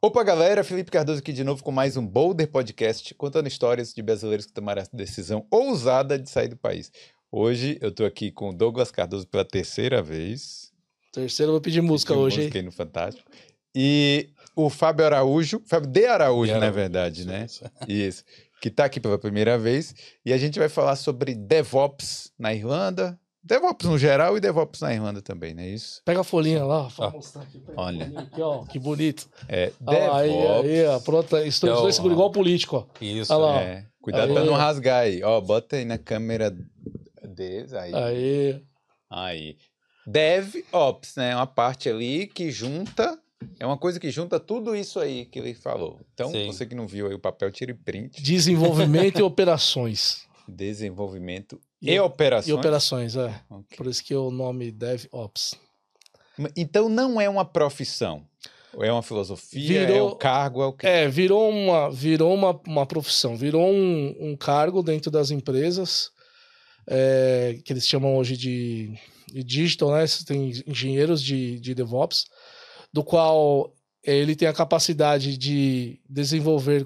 Opa, galera, Felipe Cardoso aqui de novo com mais um Boulder Podcast, contando histórias de brasileiros que tomaram a decisão ousada de sair do país. Hoje eu tô aqui com o Douglas Cardoso pela terceira vez. Terceiro eu vou pedir música hoje, música aí no Fantástico. E o Fábio Araújo, Fábio de Araújo, De na verdade, né? isso. Isso. Que tá aqui pela primeira vez. E a gente vai falar sobre DevOps na Irlanda. DevOps no geral e DevOps na Irlanda também, não é isso? Pega a folhinha lá, ó, Ó. mostrar aqui. Olha. Aqui, ó, que bonito. É, aí, DevOps. aí, ó, pronto. Estou Então, ó. igual político, ó. Isso. Olha lá. É, cuidado Aí. pra não rasgar aí. Ó, bota aí na câmera deles. Aí. Aí. Aí. DevOps, né? Uma parte ali que junta. É uma coisa que junta tudo isso aí que ele falou. Então, Sim. você que não viu aí o papel, tire print. Desenvolvimento e operações. Desenvolvimento E- e, operações. E operações, é. Ok. Por isso que o nome DevOps. Então, não é uma profissão. Ou É uma filosofia, é Virou- um cargo, é o quê? É, virou uma, virou uma, uma profissão, virou um, um cargo dentro das empresas, é, que eles chamam hoje de, de digital, né? Você Tem engenheiros de, de DevOps, do qual é, ele tem a capacidade de desenvolver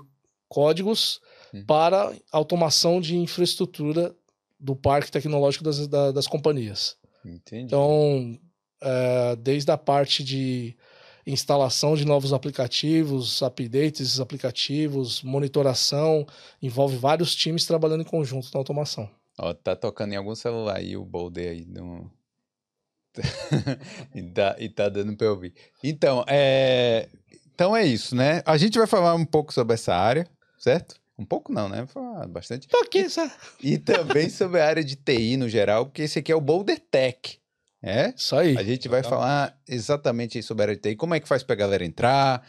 códigos Uhum. para automação de infraestrutura do parque tecnológico das, da- das companhias. Entendi. Então, é, desde a parte de instalação de novos aplicativos, updates desses aplicativos, monitoração, envolve vários times trabalhando em conjunto na automação. Ó, tá tocando em algum celular aí o Boulder aí no... e, tá, e tá dando pra eu ouvir. Então, é... então é isso, né? A gente vai falar um pouco sobre essa área, certo? Um pouco não, né? Falar bastante. Que isso? E também sobre a área de TI no geral, porque esse aqui é o Boulder Tech. É? Isso aí. A gente vai falar exatamente sobre a área de TI, como é que faz pra galera entrar,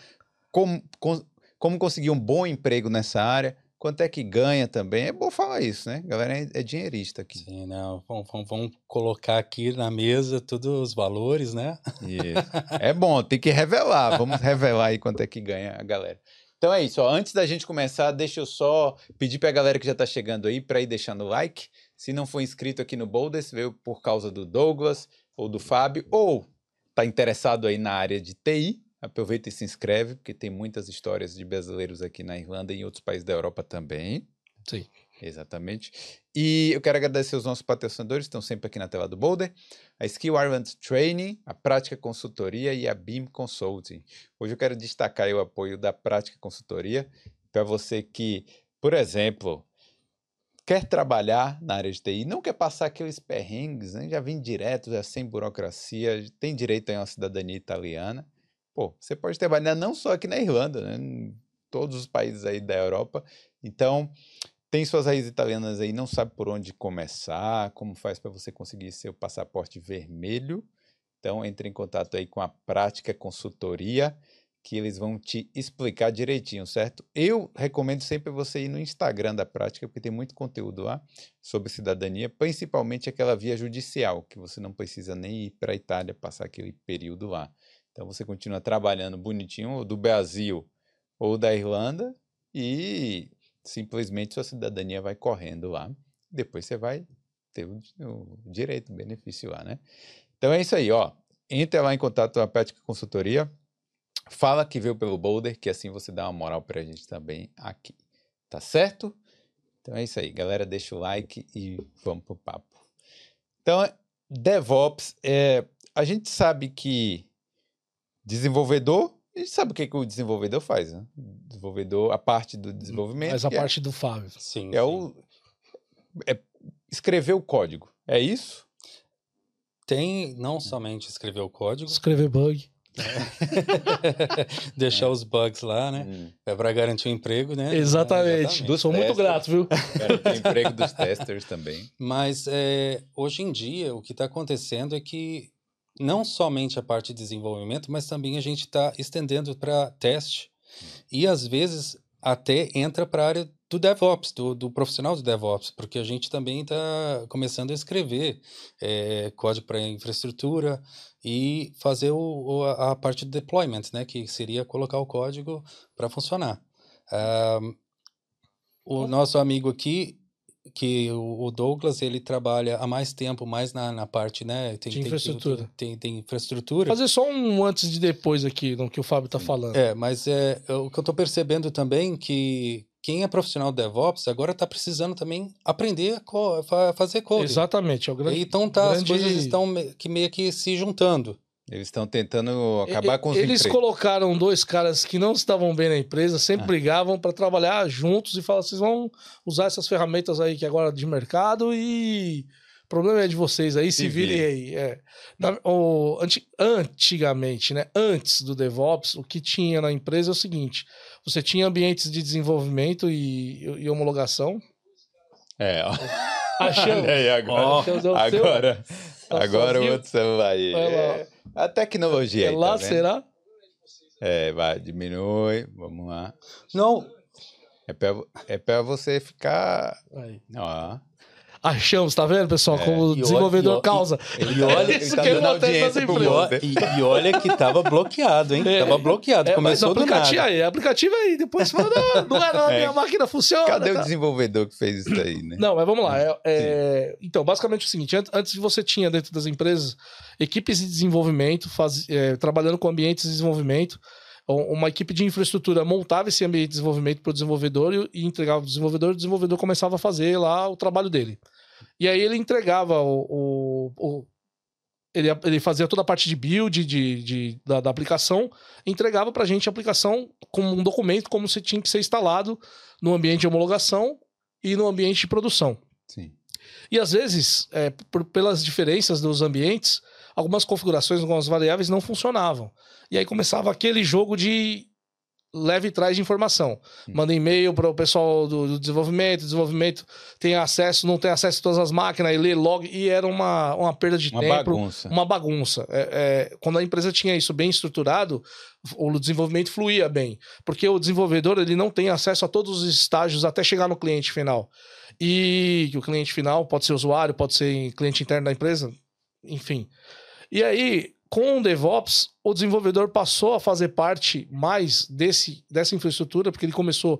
como, com- como conseguir um bom emprego nessa área, quanto é que ganha também. É bom falar isso, né? A galera é, é dinheirista aqui. Sim, não. Vamos, vamos- vamos colocar aqui na mesa todos os valores, né? Isso. É bom, tem que revelar. Vamos revelar aí quanto é que ganha a galera. Então é isso, ó. Antes da gente começar, deixa eu só pedir pra galera que já tá chegando aí pra ir deixando o like. Se não for inscrito aqui no Boulder, se veio por causa do Douglas ou do Fábio, ou tá interessado aí na área de TI, aproveita e se inscreve, porque tem muitas histórias de brasileiros aqui na Irlanda e em outros países da Europa também. Sim. Exatamente. E eu quero agradecer os nossos patrocinadores, estão sempre aqui na tela do Boulder. A Skill Ireland Training, a Prática Consultoria e a BIM Consulting. Hoje eu quero destacar o apoio da Prática Consultoria para você que, por exemplo, quer trabalhar na área de TI, não quer passar aqueles perrengues, né? já vem direto, já sem burocracia, tem direito a uma cidadania italiana. Pô, você pode trabalhar não só aqui na Irlanda, né? em todos os países aí da Europa. Então, tem suas raízes italianas aí, não sabe por onde começar, como faz para você conseguir seu passaporte vermelho. Então, entre em contato aí com a Prática Consultoria, que eles vão te explicar direitinho, certo? Eu recomendo sempre você ir no Instagram da Prática, porque tem muito conteúdo lá sobre cidadania, principalmente aquela via judicial, que você não precisa nem ir para a Itália passar aquele período lá. Então, você continua trabalhando bonitinho, do Brasil ou da Irlanda, e simplesmente sua cidadania vai correndo lá. Depois você vai ter o, direito, o benefício lá, né? Então é isso aí, ó. Entre lá em contato com a Prática Consultoria, fala que veio pelo Boulder, que assim você dá uma moral pra gente também aqui. Tá certo? Então é isso aí, galera. Deixa o like e vamos pro papo. Então, DevOps, é, a gente sabe que desenvolvedor, a gente sabe o que, que o desenvolvedor faz, né? Desenvolvedor, a parte do desenvolvimento. Mas a é- parte do Fábio. Sim. é sim. o é escrever o código. É isso? Tem não somente escrever o código, Escrever bug. deixar os bugs lá, né? Hum. É para garantir o emprego, né? Exatamente. Dos Sou muito grato, viu? Cara, tem emprego dos testers também. Mas é, hoje em dia o que está acontecendo é que não somente a parte de desenvolvimento, mas também a gente está estendendo para teste e às vezes até entra para a área do DevOps, do, do profissional do DevOps, porque a gente também está começando a escrever é, código para infraestrutura e fazer o, o- a, parte do deployment, né, que seria colocar o código para funcionar. Ah, o nosso amigo aqui que o Douglas ele trabalha há mais tempo mais na, na parte né tem, de infraestrutura tem, tem, tem, infraestrutura. Fazer só um antes de depois aqui no que o Fábio está falando. É mas é o que eu estou percebendo também que quem é profissional de DevOps agora está precisando também aprender a fazer code exatamente é o grande então tá grande... as coisas estão que meio que se juntando eles estão tentando acabar com os Eles empregos. colocaram dois caras que não estavam bem na empresa, sempre ah. brigavam para trabalhar juntos e falaram: vocês vão usar essas ferramentas aí que agora é de mercado e o problema é de vocês aí, se, se virem aí. É. Na, o, anti, antigamente, né? Antes do DevOps, o que tinha na empresa é o seguinte: você tinha ambientes de desenvolvimento e, e homologação. É, ó. Achamos. Aí, agora, oh. agora, agora o outro celular aí. É, a tecnologia. É aí, lá, tá será? É, vai, diminui. Vamos lá. Não. É pra, é pra você ficar. Aí. Ó achamos, tá vendo, pessoal? É, como o desenvolvedor olha, causa. E, olha, isso que acontece nas empresas. E, e, olha que tava bloqueado, hein? É, tava bloqueado. É, Começou aplicativo, Aí, aplicativo aí, depois fala, não, não é não, é. minha máquina funciona. Cadê tá? o desenvolvedor que fez isso aí, né? Não, mas vamos lá. É, é então, basicamente é o seguinte, antes você tinha dentro das empresas equipes de desenvolvimento, faz, é, trabalhando com ambientes de desenvolvimento, uma equipe de infraestrutura montava esse ambiente de desenvolvimento para o desenvolvedor e entregava para o desenvolvedor, e o desenvolvedor começava a fazer lá o trabalho dele. E aí ele entregava o. o, o ele, ele fazia toda a parte de build de, de da, da, aplicação, entregava para a gente a aplicação como um documento, como se tinha que ser instalado no ambiente de homologação e no ambiente de produção. Sim. E às vezes, é, por, pelas diferenças dos ambientes, algumas configurações, algumas variáveis não funcionavam. E aí começava aquele jogo de leve e traz de informação. Manda e-mail para o pessoal do, do, desenvolvimento, desenvolvimento tem acesso, não tem acesso a todas as máquinas, e lê log, e era uma, uma perda de uma tempo. Bagunça. Uma bagunça. É, é, quando a empresa tinha isso bem estruturado, o desenvolvimento fluía bem. Porque o desenvolvedor ele não tem acesso a todos os estágios até chegar no cliente final. E o cliente final pode ser usuário, pode ser cliente interno da empresa, enfim. E aí, com o DevOps, o desenvolvedor passou a fazer parte mais desse, dessa infraestrutura, porque ele começou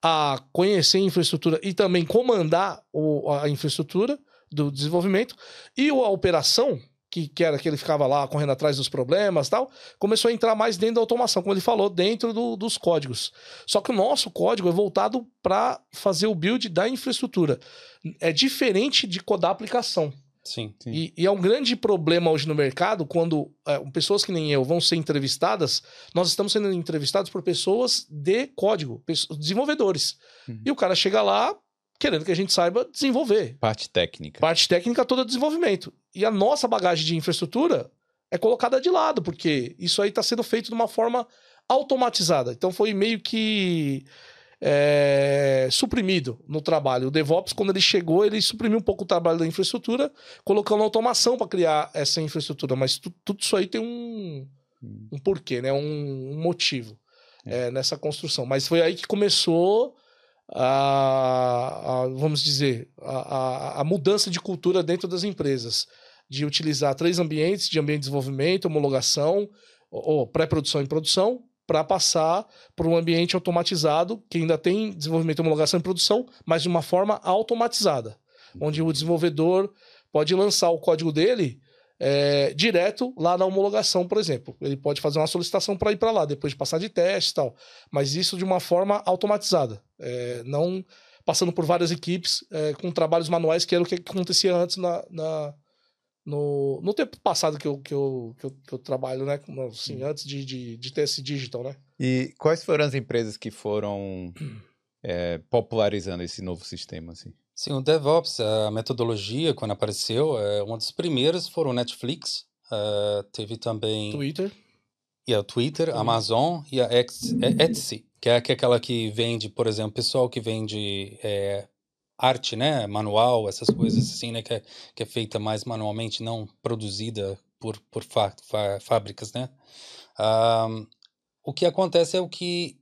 a conhecer a infraestrutura e também comandar o, a infraestrutura do desenvolvimento. E a operação, que, que era que ele ficava lá correndo atrás dos problemas tal, começou a entrar mais dentro da automação, como ele falou, dentro do, dos códigos. Só que o nosso código é voltado para fazer o build da infraestrutura. É diferente de codar a aplicação. Sim. sim. E, e, é um grande problema hoje no mercado quando é, pessoas que nem eu vão ser entrevistadas. Nós estamos sendo entrevistados por pessoas de código, pessoas, desenvolvedores. Uhum. E o cara chega lá querendo que a gente saiba desenvolver. Parte técnica. Parte técnica toda desenvolvimento. E a nossa bagagem de infraestrutura é colocada de lado, porque isso aí está sendo feito de uma forma automatizada. Então foi meio que é, suprimido no trabalho. O DevOps, quando ele chegou, ele suprimiu um pouco o trabalho da infraestrutura, colocando automação para criar essa infraestrutura. Mas tu, tudo isso aí tem um, hum. um porquê, né? um, um motivo é. É, nessa construção. Mas foi aí que começou a, a vamos dizer, a, a, a mudança de cultura dentro das empresas. De utilizar três ambientes, de ambiente de desenvolvimento, homologação, ou pré-produção e produção, para passar para um ambiente automatizado que ainda tem desenvolvimento, homologação e produção, mas de uma forma automatizada, onde o desenvolvedor pode lançar o código dele é, direto lá na homologação, por exemplo. Ele pode fazer uma solicitação para ir para lá, depois de passar de teste e tal. Mas isso de uma forma automatizada, é, não passando por várias equipes é, com trabalhos manuais, que era o que acontecia antes na, na no, no tempo passado que eu, que eu, que eu, que eu trabalho, né? Assim, antes de, de, de, ter esse digital, né? E quais foram as empresas que foram é, popularizando esse novo sistema, assim? Sim, o DevOps, a metodologia, quando apareceu, é, uma das primeiras foram o Netflix, uh, teve também... Twitter. E a Twitter, a Amazon e a Etsy, que é aquela que vende, por exemplo, pessoal que vende é, arte, né, manual, essas coisas assim, né, que é, que é feita mais manualmente, não produzida por, por fábricas, né. Um, o que acontece é o que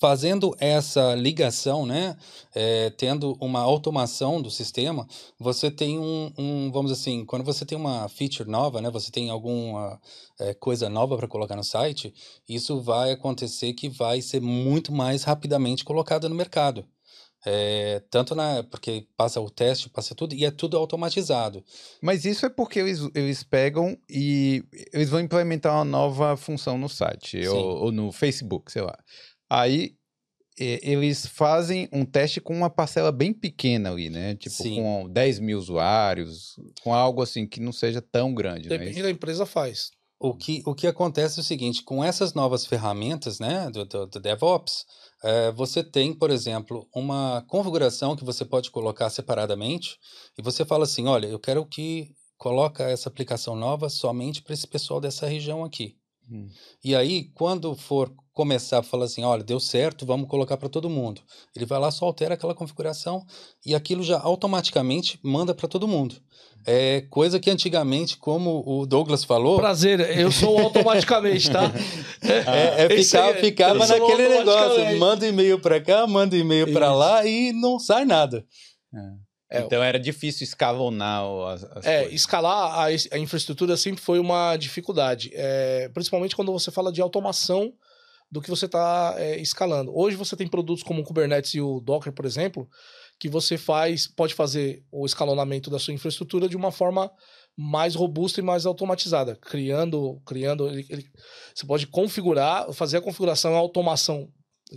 fazendo essa ligação, né, é, tendo uma automação do sistema, você tem um, um, vamos assim, quando você tem uma feature nova, né, você tem alguma é, coisa nova para colocar no site, isso vai acontecer que vai ser muito mais rapidamente colocada no mercado. É, tanto na. Porque passa o teste, passa tudo, e é tudo automatizado. Mas isso é porque eles, eles pegam e eles vão implementar uma nova função no site ou, ou, no Facebook, sei lá. Aí eles fazem um teste com uma parcela bem pequena ali, né? Tipo, Sim. com 10 mil usuários, com algo assim que não seja tão grande. É Depende da empresa faz. O que, o que acontece é o seguinte, com essas novas ferramentas né, do, do, do DevOps, é, você tem, por exemplo, uma configuração que você pode colocar separadamente e você fala assim, olha, eu quero que coloca essa aplicação nova somente para esse pessoal dessa região aqui. Hum. E aí, quando for começar a falar assim, olha, deu certo, vamos colocar para todo mundo. Ele vai lá, só altera aquela configuração e aquilo já automaticamente manda para todo mundo. É coisa que antigamente, como o Douglas falou. Prazer, eu sou automaticamente, tá? é, é ficar, ficava naquele negócio, manda e-mail para cá, manda e-mail para lá e não sai nada. É. é então era difícil escalonar as, as É, coisas. escalar a, a, infraestrutura sempre foi uma dificuldade. É, principalmente quando você fala de automação do que você está é, escalando. Hoje você tem produtos como o Kubernetes e o Docker, por exemplo, que você faz, pode fazer o escalonamento da sua infraestrutura de uma forma mais robusta e mais automatizada, criando, criando, ele, ele, você pode configurar, fazer a configuração, a automação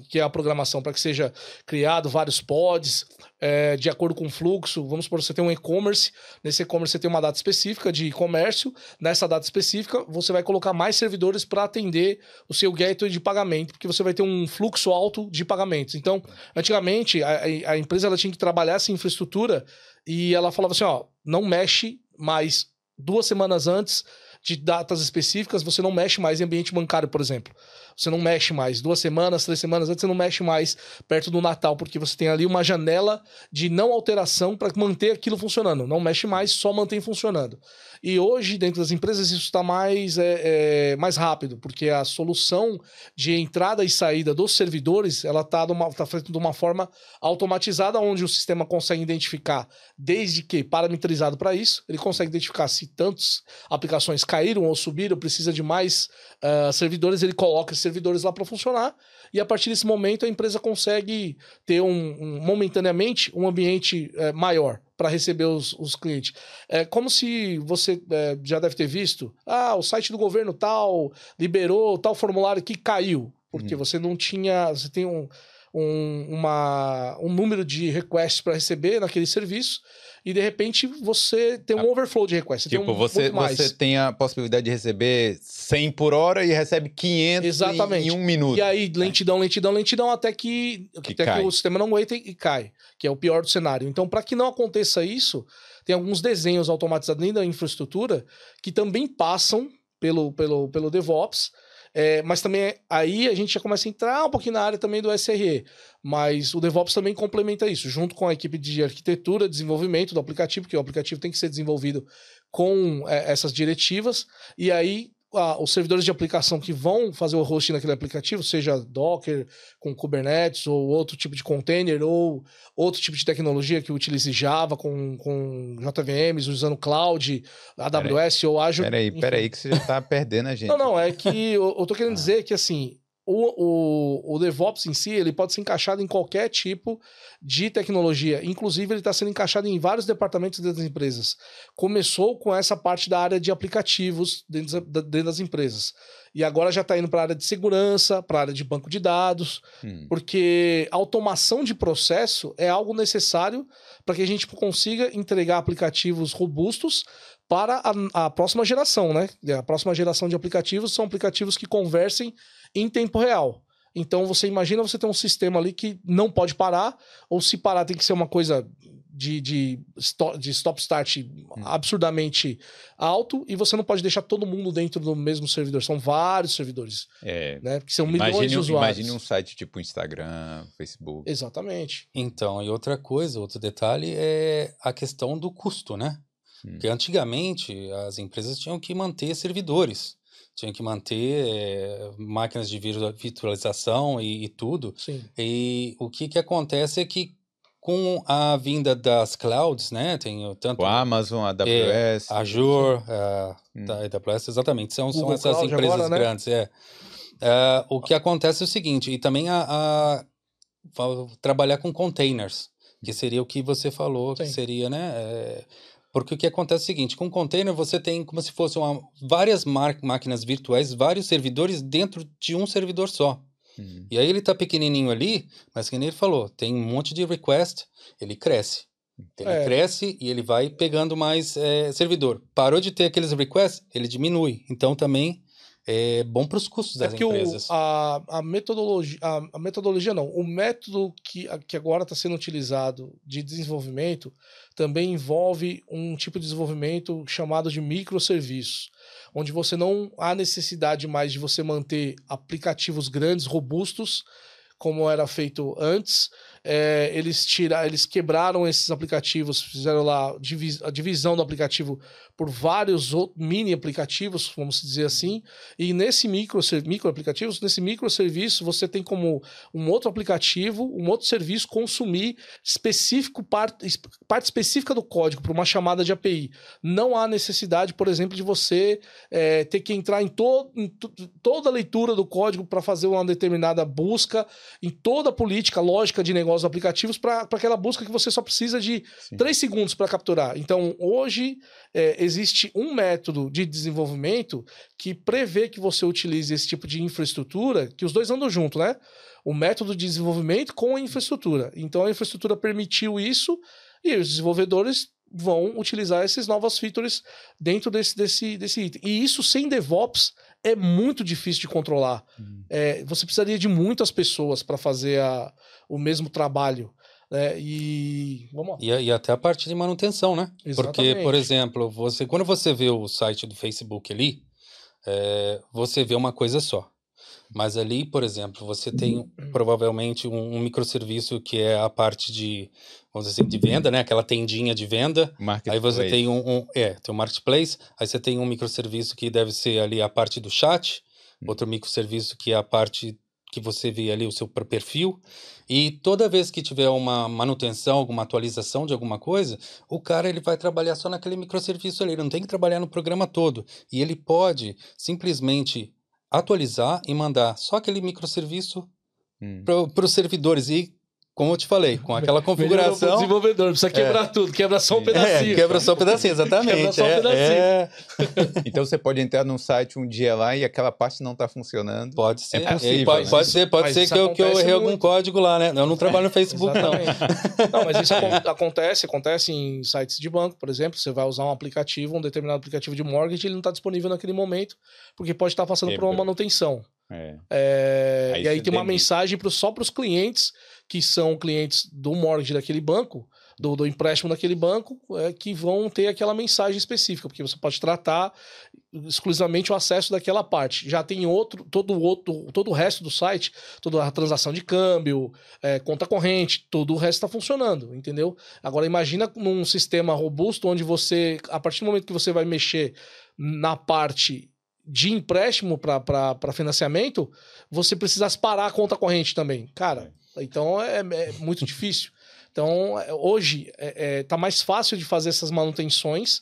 que é a programação, para que seja criado vários pods é, de acordo com o fluxo. Vamos supor, você tem um e-commerce, nesse e-commerce você tem uma data específica de comércio, nessa data específica você vai colocar mais servidores para atender o seu gateway de pagamento, porque você vai ter um fluxo alto de pagamentos. Então, antigamente, a, a empresa ela tinha que trabalhar essa infraestrutura e ela falava assim, ó, não mexe mais duas semanas antes de datas específicas, você não mexe mais em ambiente bancário, por exemplo. Você não mexe mais. Duas semanas, três semanas antes, você não mexe mais perto do Natal, porque você tem ali uma janela de não alteração para manter aquilo funcionando. Não mexe mais, só mantém funcionando. E hoje, dentro das empresas, isso está mais, é, é, mais rápido, porque a solução de entrada e saída dos servidores ela está tá feita de uma forma automatizada, onde o sistema consegue identificar, desde que parametrizado para isso, ele consegue identificar se tantas aplicações caíram ou subiram, precisa de mais uh, servidores, ele coloca servidores lá para funcionar e a partir desse momento a empresa consegue ter um, um momentaneamente um ambiente é, maior para receber os, os, clientes. É como se você é, já deve ter visto, ah, o site do governo tal liberou tal formulário que caiu, porque hum. você não tinha, você tem um, um, uma, um número de requests para receber naquele serviço e de repente você tem um ah, overflow de requests. Tipo, um, você, você tem a possibilidade de receber 100 por hora e recebe 500 Exatamente. Em, em um minuto. E aí, lentidão, lentidão, lentidão, até que, que, até que o sistema não aguenta e cai, que é o pior do cenário. Então, para que não aconteça isso, tem alguns desenhos automatizados dentro da infraestrutura que também passam pelo, pelo, pelo DevOps é, mas também aí a gente já começa a entrar um pouquinho na área também do SRE. Mas o DevOps também complementa isso, junto com a equipe de arquitetura, desenvolvimento do aplicativo, que o aplicativo tem que ser desenvolvido com é, essas diretivas. E aí os servidores de aplicação que vão fazer o hosting naquele aplicativo, seja Docker com Kubernetes ou outro tipo de container ou outro tipo de tecnologia que utilize Java com, com JVMs, usando cloud, AWS pera ou Azure. Peraí, peraí que você já está perdendo a gente. Não, não, é que eu, eu tô querendo ah. dizer que assim, o, o, o, DevOps em si ele pode ser encaixado em qualquer tipo de tecnologia. Inclusive, ele está sendo encaixado em vários departamentos das empresas. Começou com essa parte da área de aplicativos dentro, dentro das empresas. E agora já está indo para a área de segurança, para a área de banco de dados, hum. porque automação de processo é algo necessário para que a gente consiga entregar aplicativos robustos para a, a próxima geração, né? A próxima geração de aplicativos são aplicativos que conversem em tempo real. Então você imagina você ter um sistema ali que não pode parar, ou se parar tem que ser uma coisa de, de, de stop-start hum. absurdamente alto, e você não pode deixar todo mundo dentro do mesmo servidor. São vários servidores. É, né? Porque são milhões imagine, de usuários. Imagine um site tipo Instagram, Facebook. Exatamente. Então, e outra coisa, outro detalhe é a questão do custo, né? Hum. Porque antigamente as empresas tinham que manter servidores tinha que manter é, máquinas de virtualização e, e, tudo. Sim. E o que, que acontece é que com a vinda das clouds, né, tem tanto o Amazon, a AWS, é, Azure, a, hum. da AWS, exatamente, são, são essas Cloud empresas agora, né? grandes. É. Uh, o que acontece é o seguinte, e também a, a trabalhar com containers, que seria o que você falou, Sim. que seria, né? É, porque o que acontece é o seguinte, com container você tem como se fossem várias máquinas virtuais, vários servidores dentro de um servidor só. Uhum. E aí ele tá pequenininho ali, mas que nem ele falou, tem um monte de request, ele cresce. Ele é. cresce e ele vai pegando mais é, servidor. Parou de ter aqueles requests, ele diminui. Então também é bom para os custos é das é empresas. O, a, a, metodologia, a, a, metodologia não, o método que, que agora está sendo utilizado de desenvolvimento também envolve um tipo de desenvolvimento chamado de microserviços, onde você não há necessidade mais de você manter aplicativos grandes, robustos, como era feito antes, é, eles tiraram, eles quebraram esses aplicativos, fizeram lá a divisão do aplicativo por vários mini aplicativos, vamos dizer assim, e nesse micro, micro aplicativos, nesse microserviço, você tem como um outro aplicativo, um outro serviço consumir específico parte, parte específica do código para uma chamada de API. Não há necessidade, por exemplo, de você é, ter que entrar em, to, em toda a leitura do código para fazer uma determinada busca, em toda a política, lógica de negócio os aplicativos para aquela busca que você só precisa de Sim. 3 segundos para capturar. Então, hoje, é, existe um método de desenvolvimento que prevê que você utilize esse tipo de infraestrutura, que os dois andam junto, né? O método de desenvolvimento com a infraestrutura. Então, a infraestrutura permitiu isso e os desenvolvedores vão utilizar esses novos features dentro desse, desse, desse item. E isso sem DevOps é muito difícil de controlar. Uhum. É, você precisaria de muitas pessoas para fazer a, o mesmo trabalho. Né? E vamos lá. E, e, até a parte de manutenção, né? Exatamente. Porque, por exemplo, você quando você vê o site do Facebook ali, é, você vê uma coisa só. Mas ali, por exemplo, você tem provavelmente um, um, microserviço que é a parte de, vamos dizer assim, de venda, né? Aquela tendinha de venda. Aí você tem um, um, é, tem um marketplace. Aí você tem um microserviço que deve ser ali a parte do chat. Hum. Outro microserviço que é a parte que você vê ali o seu perfil. E toda vez que tiver uma manutenção, alguma atualização de alguma coisa, o cara ele vai trabalhar só naquele microserviço ali, ele não tem que trabalhar no programa todo. E ele pode simplesmente atualizar e mandar só aquele microserviço hum. para os servidores. E como eu te falei, com aquela configuração. desenvolvedor, precisa quebrar é. tudo, quebra só um é, pedacinho. É, quebra só um pedacinho, exatamente. quebra só um é, pedacinho. É... então você pode entrar num site um dia lá e aquela parte não está funcionando. Pode ser. É possível. Pode, né? pode ser, pode ser que eu, que eu errei algum código lá, né? Eu não trabalho no Facebook, não. não, mas isso acontece, acontece em sites de banco, por exemplo. Você vai usar um aplicativo, um determinado aplicativo de mortgage, ele não está disponível naquele momento, porque pode estar tá passando por uma manutenção. É. É, aí e aí tem uma mensagem pro, só para os clientes que são clientes do mortgage daquele banco, do, do empréstimo daquele banco, é, que vão ter aquela mensagem específica, porque você pode tratar exclusivamente o acesso daquela parte. Já tem outro, todo o outro, todo o resto do site, toda a transação de câmbio, é, conta corrente, todo o resto está funcionando, entendeu? Agora imagina num sistema robusto onde você, a partir do momento que você vai mexer na parte de empréstimo para financiamento, você precisasse parar a conta corrente também. Cara, então é, é muito difícil. Então, é, hoje é, é, tá mais fácil de fazer essas manutenções,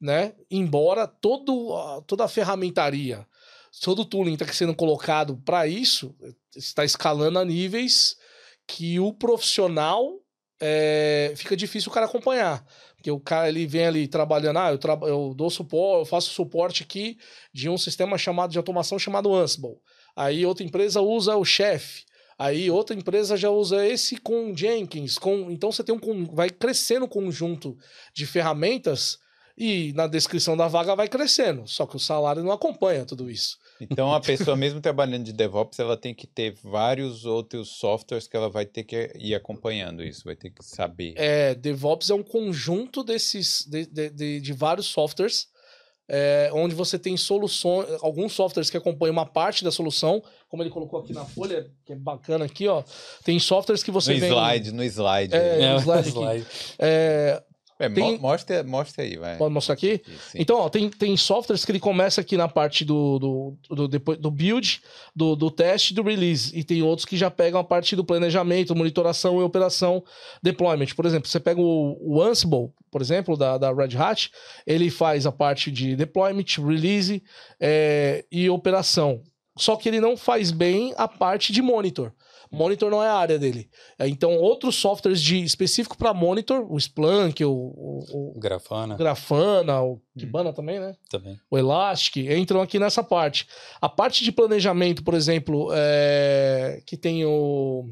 né? Embora todo, toda a ferramentaria, todo o tooling está sendo colocado para isso, está escalando a níveis que o profissional é, fica difícil o cara acompanhar. Porque o cara ele vem ali trabalhando, ah, eu, tra eu dou suporte, eu faço suporte aqui de um sistema chamado de automação chamado Ansible. Aí outra empresa usa o Chef. Aí outra empresa já usa esse com Jenkins, com então você tem um vai crescendo um conjunto de ferramentas e na descrição da vaga vai crescendo, só que o salário não acompanha tudo isso. Então a pessoa mesmo trabalhando de DevOps, ela tem que ter vários outros softwares que ela vai ter que ir acompanhando isso, vai ter que saber. É, DevOps é um conjunto desses de, de, de, de vários softwares é, onde você tem soluções, alguns softwares que acompanham uma parte da solução, como ele colocou aqui na folha, que é bacana aqui, ó. Tem softwares que você no vem... slide, no slide. É, é no slide. É, é, tem... mostra, mostra aí, vai. Pode mostrar aqui? Sim. Então, ó, tem, tem softwares que ele começa aqui na parte do, do, do, depois, do build, do, do teste e do release. E tem outros que já pegam a parte do planejamento, monitoração e operação, deployment. Por exemplo, você pega o, o Ansible, por exemplo, da, da Red Hat, ele faz a parte de deployment, release é, e operação. só que ele não faz bem a parte de monitor. Monitor não é a área dele. É, Então, outros softwares de específico para monitor, o Splunk, o, o, o Grafana Grafana, o Kibana também, né? também. o Elastic, entram aqui nessa parte. A parte de planejamento, por exemplo, é, que tem o,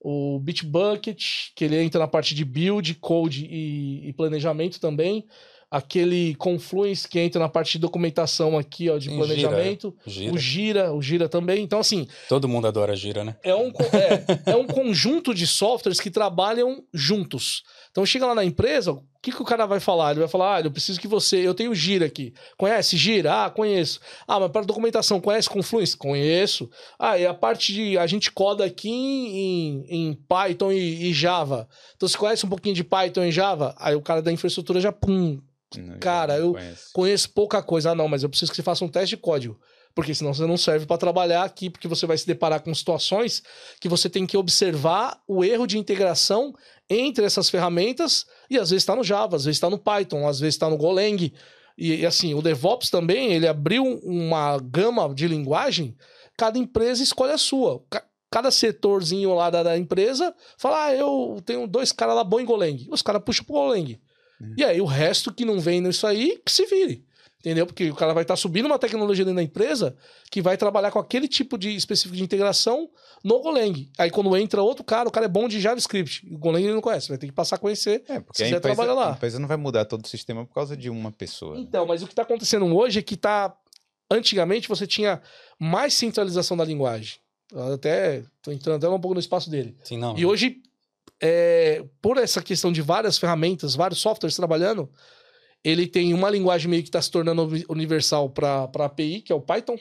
o Bitbucket, que ele entra na parte de build, code e, e planejamento também. Aquele Confluence que entra na parte de documentação aqui, ó, de planejamento. Gira. O Gira, o Gira também. Então, assim, Todo mundo adora Gira, né? é um, é, é um conjunto de softwares que trabalham juntos. Então chega lá na empresa, o que, que o cara vai falar? Ele vai falar: ah, eu preciso que você. Eu tenho Gira aqui. Conhece Gira? Ah, conheço. Ah, mas para documentação, conhece Confluence? Conheço. Ah, e a parte de. A gente coda aqui em, em Python e, e Java. Então você conhece um pouquinho de Python e Java? Aí o cara da infraestrutura já, pum, Não, Cara, eu- conheço. conheço pouca coisa. Ah, não, mas eu preciso que você faça um teste de código. Porque senão você não serve para trabalhar aqui, porque você vai se deparar com situações que você tem que observar o erro de integração entre essas ferramentas, e às vezes está no Java, às vezes está no Python, às vezes está no Golang. E, e, assim, o DevOps também, ele abriu uma gama de linguagem, cada empresa escolhe a sua. Ca- Cada setorzinho lá da, da empresa fala: Ah, eu tenho dois caras lá bons em Golang. Os caras puxam pro Golang. E aí o resto que não vem nisso aí, que se vire. Entendeu? Porque o cara vai estar subindo uma tecnologia dentro da empresa que vai trabalhar com aquele tipo de específico de integração no Golang. Aí quando entra outro cara, o cara é bom de JavaScript. O Golang ele não conhece, vai ter que passar a conhecer. É, porque Se a quiser empresa, trabalhar lá. a empresa não vai mudar todo o sistema por causa de uma pessoa. né? Então, mas o que está acontecendo hoje é que tá. Antigamente você tinha mais centralização da linguagem. Eu até tô entrando até um pouco no espaço dele. Sim, não. E hoje, é, por essa questão de várias ferramentas, vários softwares trabalhando, ele tem uma linguagem meio que está se tornando uni- universal para API, que é o Python,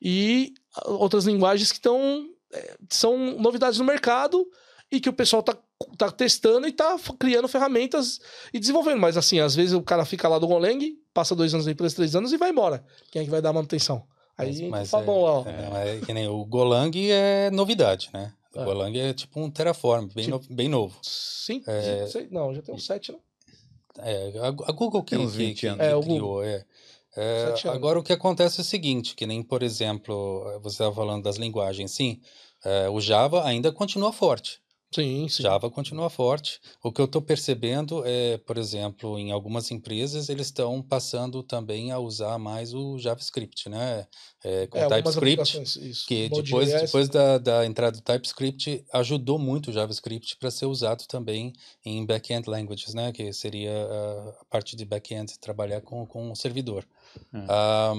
e outras linguagens que estão são novidades no mercado e que o pessoal tá, tá testando e tá f- criando ferramentas e desenvolvendo. Mas assim, às vezes o cara fica lá do Golang, passa dois anos na empresa, três anos e vai embora. Quem é que vai dar manutenção? Aí Mas- tá mas bom, ó. É, é que nem o Golang é novidade, né? O É. Golang é tipo um Terraform, bem, Tipo- no- bem novo. Cinco, É. não, já tem uns sete, né? É, a, a Google que, Tem uns que- 20 que- anos. que É, criou, é. É, agora o que acontece é o seguinte, que nem, por exemplo, você estava falando das linguagens, sim, é, o Java ainda continua forte. Sim, sim. Java continua forte. O que eu estou percebendo é, por exemplo, em algumas empresas eles estão passando também a usar mais o JavaScript, né? É, com É, TypeScript. Que Node.js. depois, depois da, da entrada do TypeScript ajudou muito o JavaScript para ser usado também em back-end languages, né? Que seria ah, a parte de back-end, trabalhar com, com o servidor. Hum. Ah,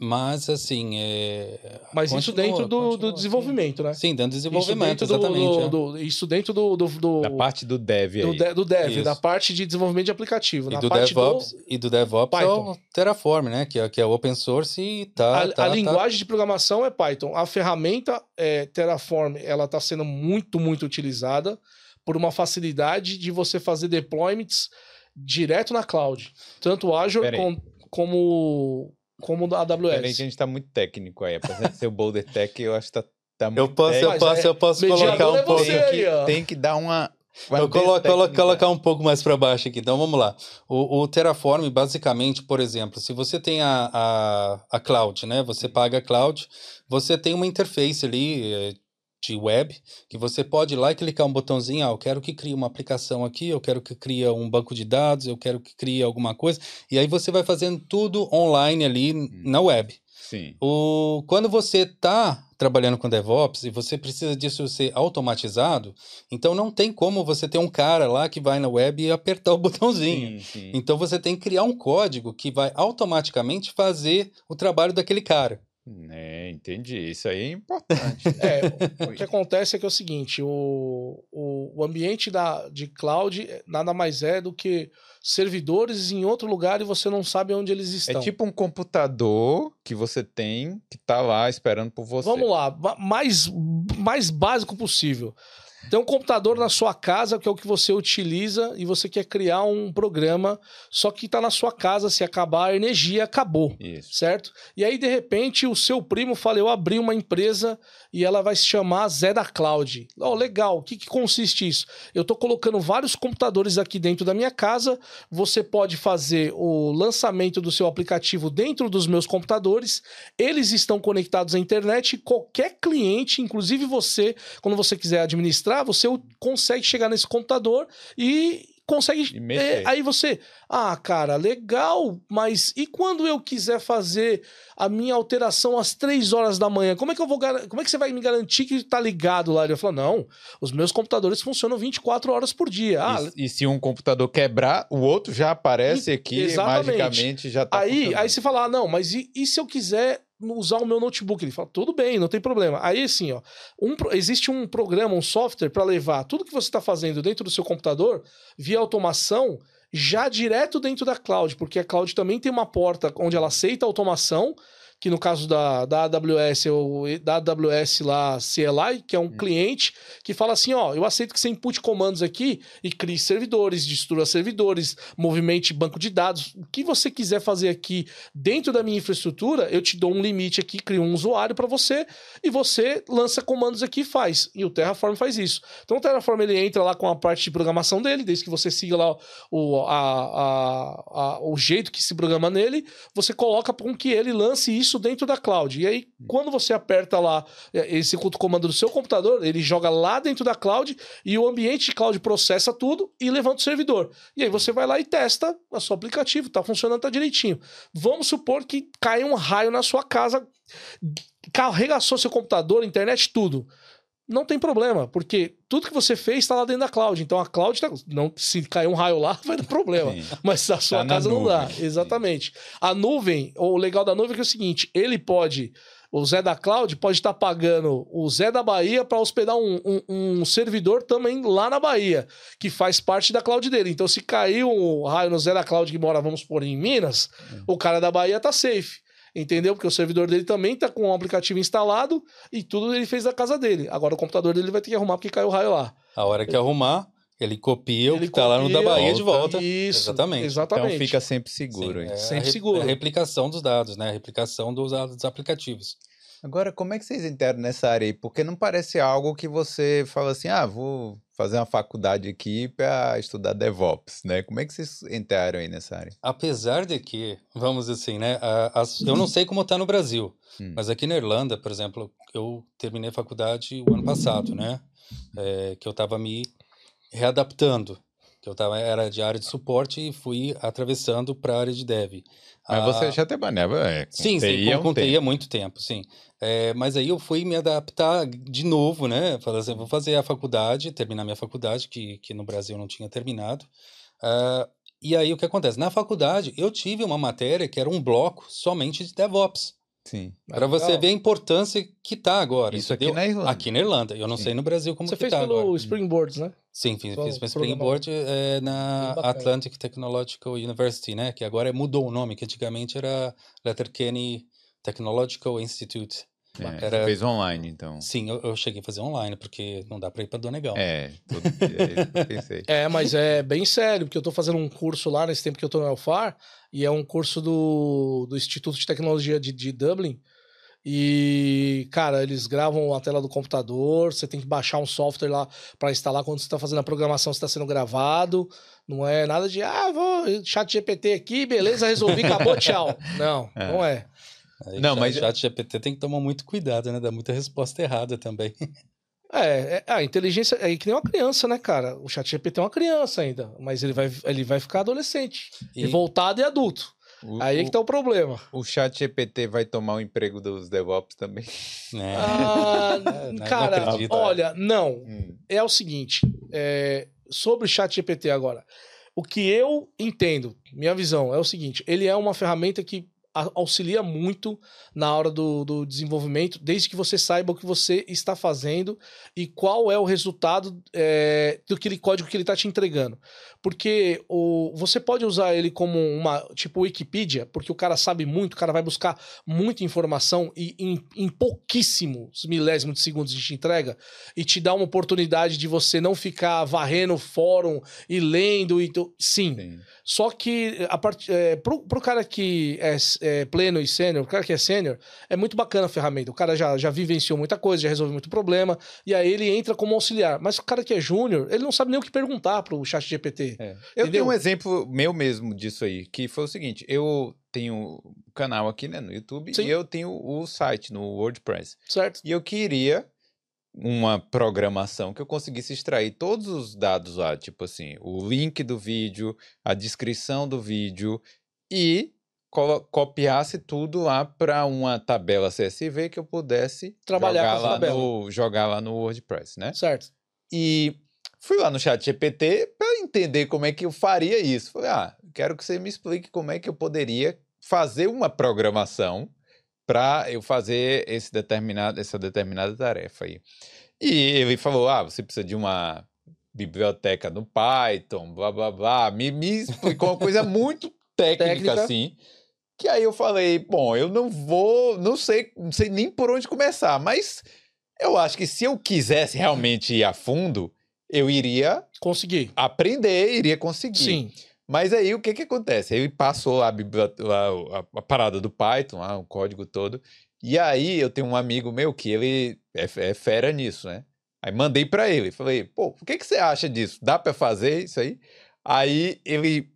mas, assim... É, Mas isso continua- dentro do, continua, do sim. desenvolvimento, né? Sim, dentro do Isso desenvolvimento, dentro do- exatamente. do- é. do- isso dentro do, do, do, Da parte do dev do, aí. de- do dev, Isso. da parte de desenvolvimento de aplicativo. E na do, parte DevOps, e do DevOps é o Terraform, né? Que é, que é open source e do, tá... a, tá, a tá- linguagem de programação é Python. A ferramenta é, Terraform, ela está sendo muito, muito utilizada por uma facilidade de você fazer deployments direto na cloud. Tanto o Azure com- como, como a Peraí que a AWS. gente tá muito técnico aí. Apesar de ser o Boulder Tech, eu acho que tá, tá muito Eu posso, eu técnico. Mas posso, é- eu posso colocar é um pouco... você tem, que, aí, ó. tem que dar uma... Eu colo- colo- técnica. colocar um pouco mais para baixo aqui. Então vamos lá. O, o Terraform, basicamente, por exemplo, se você tem a, a, a cloud, né? Você paga a cloud, você tem uma interface ali eh, de web que você pode ir lá e clicar um botãozinho. Ah, eu quero que crie uma aplicação aqui, eu quero que crie um banco de dados, eu quero que crie alguma coisa. E aí você vai fazendo tudo online ali na web. Sim. O, quando você está trabalhando com DevOps e você precisa disso ser automatizado, então não tem como você ter um cara lá que vai na web e apertar o botãozinho. Sim, sim. Então você tem que criar um código que vai automaticamente fazer o trabalho daquele cara. É, entendi. Isso aí é importante. É, o que acontece é que é o seguinte, o, o, o ambiente da, de cloud nada mais é do que servidores em outro lugar e você não sabe onde eles É estão. tipo um computador que você tem que tá lá esperando por você. Vamos lá, ma- mais, mais básico possível. Tem um computador na sua casa que é o que você utiliza e você quer criar um programa, só que está na sua casa, se acabar a energia, acabou. Isso. Certo? E aí, de repente, o seu primo fala: Eu abri uma empresa e ela vai se chamar Zé da Cloud. Oh, legal. O que, que consiste isso? Eu estou colocando vários computadores aqui dentro da minha casa. Você pode fazer o lançamento do seu aplicativo dentro dos meus computadores. Eles estão conectados à internet. Qualquer cliente, inclusive você, quando você quiser administrar, você consegue chegar nesse computador e consegue. É, aí você, ah, cara, legal, mas e quando eu quiser fazer a minha alteração às três horas da manhã? Como é que eu vou Como é que você vai me garantir que tá ligado lá? Ele falou: não, os meus computadores funcionam 24 horas por dia. Ah, e, e se um computador quebrar, o outro já aparece E- aqui, exatamente. magicamente já tá aí, aí você fala, ah, não, mas e, e se eu quiser usar o meu notebook? Ele fala, tudo bem, não tem problema. Aí, assim, ó, um existe um programa, um software para levar tudo que você está fazendo dentro do seu computador via automação já direto dentro da cloud, porque a cloud também tem uma porta onde ela aceita a automação, que no caso da, da AWS, é o da AWS lá, CLI, que é um cliente que fala assim, ó, eu aceito que você input comandos aqui e crie servidores, destrua servidores, movimente banco de dados, o que você quiser fazer aqui dentro da minha infraestrutura, eu te dou um limite aqui, crio um usuário para você e você lança comandos aqui e faz. E o Terraform faz isso. Então o Terraform ele entra lá com a parte de programação dele, desde que você siga lá o, a- a- a- o jeito que se programa nele, você coloca com que ele lance isso dentro da cloud. E aí, quando você aperta lá, eh, executa o comando do seu computador, ele joga lá dentro da cloud e o ambiente de cloud processa tudo e levanta o servidor. E aí você vai lá e testa o seu aplicativo, tá funcionando, tá direitinho. Vamos supor que cai um raio na sua casa, carregaçou seu computador, internet, tudo. Não tem problema, porque tudo que você fez está lá dentro da cloud. Então a cloud, tá, não, se cair um raio lá, vai dar problema. Sim. Mas a sua Tá casa não dá. Exatamente. A nuvem, o legal da nuvem é que é o seguinte: ele pode. O Zé da Cloud pode estar pagando o Zé da Bahia para hospedar um, um- um servidor também lá na Bahia, que faz parte da cloud dele. Então, se cair um raio no Zé da Cloud que mora, vamos por em Minas, o cara da Bahia tá safe. Entendeu? Porque o servidor dele também tá com o aplicativo instalado e tudo ele fez da casa dele. Agora o computador dele vai ter que arrumar porque caiu o raio lá. A hora que arrumar, ele copia o Ele que tá lá no da Bahia de volta. volta. Isso. Exatamente. Exatamente. Então fica sempre seguro. Sim, é Sempre a seguro. A replicação dos dados, né? A replicação dos, dos aplicativos. Agora, como é que vocês entraram nessa área aí? Porque não parece algo que você fala assim, ah, vou fazer uma faculdade aqui para estudar DevOps, né? Como é que vocês entraram aí nessa área? Apesar de que, vamos assim, né? a- as- eu não sei como tá no Brasil, Hum. mas aqui na Irlanda, por exemplo, eu terminei a faculdade o ano passado, né? É, que eu estava me readaptando. Que eu tava, era de área de suporte e fui atravessando para a área de dev. Mas Ah, você já trabalhava é, com Sim, sim, TI com, há um com TI há muito tempo, sim. É, mas aí eu fui me adaptar de novo, né? Falei assim, vou fazer a faculdade, terminar minha faculdade, que, que no Brasil não tinha terminado. Ah, e aí o que acontece? Na faculdade eu tive uma matéria que era um bloco somente de DevOps. Sim. Para você ver a importância que tá agora. Isso aqui entendeu? na Irlanda. Aqui na Irlanda. Eu não Sim. sei no Brasil como Você que fez tá pelo agora. Springboards, né? Sim, fiz, fiz programa? Springboard é, na. Atlantic Technological University, né? Que agora mudou o nome, que antigamente era Letterkenny Technological Institute. É, você Era- fez online, então. Sim, eu, eu cheguei a fazer online, porque não dá para ir para Donegal. É, tudo, é pensei. É, mas é bem sério, porque eu tô fazendo um curso lá nesse tempo que eu tô no Elfar, e é um curso do, do Instituto de Tecnologia de, de Dublin. E, cara, eles gravam a tela do computador, você tem que baixar um software lá para instalar quando você tá fazendo a programação, se tá sendo gravado. Não é nada de, ah, vou chat GPT aqui, beleza, resolvi, acabou, tchau. Não, É. não é. Aí Não, o mas- chat GPT tem que tomar muito cuidado, né? Dá muita resposta errada também. É, é, a inteligência é que nem uma criança, né, cara? O chat GPT é uma criança ainda, mas ele vai, ele vai ficar adolescente. E, E- voltado e adulto. O, Aí é que tá o problema. o, o chat GPT vai tomar o emprego dos DevOps também. né? Ah, É, não cara, acredito. olha, não. Hum. É o seguinte, é, sobre o chat GPT agora. O que eu entendo, minha visão, é o seguinte: ele é uma ferramenta que auxilia muito na hora do, do desenvolvimento, desde que você saiba o que você está fazendo e qual é o resultado é, do aquele código que ele está te entregando. Porque o, você pode usar ele como uma, tipo, Wikipedia, porque o cara sabe muito, o cara vai buscar muita informação e em, em pouquíssimos milésimos de segundos te entrega e te dá uma oportunidade de você não ficar varrendo o fórum e lendo e sim. Sim. Só que a part... é, pro, pro cara que é, é pleno e sênior, o cara que é sênior, é muito bacana a ferramenta. O cara já, já vivenciou muita coisa, já resolveu muito problema, e aí ele entra como auxiliar. Mas o cara que é júnior, ele não sabe nem o que perguntar pro chat GPT. É. Eu tenho um exemplo meu mesmo disso aí, que foi o seguinte: eu tenho um canal aqui né, no YouTube Sim. e eu tenho o site no WordPress. Certo? E eu queria uma programação que eu conseguisse extrair todos os dados lá, tipo assim, o link do vídeo, a descrição do vídeo e colo- copiasse tudo lá para uma tabela CSV que eu pudesse Trabalhar jogar com lá, tabela. no, jogar lá no WordPress, né? Certo. E fui lá no chat GPT para entender como é que eu faria isso. Falei, ah, quero que você me explique como é que eu poderia fazer uma programação para eu fazer esse determinado, essa determinada tarefa aí. E ele falou, ah, você precisa de uma biblioteca no Python, blá, blá, blá. Me, me explicou uma coisa muito técnica, Técnica. assim. Que aí eu falei, bom, eu não vou, não sei, não sei nem por onde começar, mas eu acho que se eu quisesse realmente ir a fundo, eu iria Consegui. aprender, iria conseguir. Sim. Mas aí o que que acontece? Ele passou lá a, a, a parada do Python, lá, o código todo. E aí eu tenho um amigo meu que ele é, é fera nisso, né? Aí mandei pra ele, falei, pô, o que que você acha disso? Dá pra fazer isso aí? Aí ele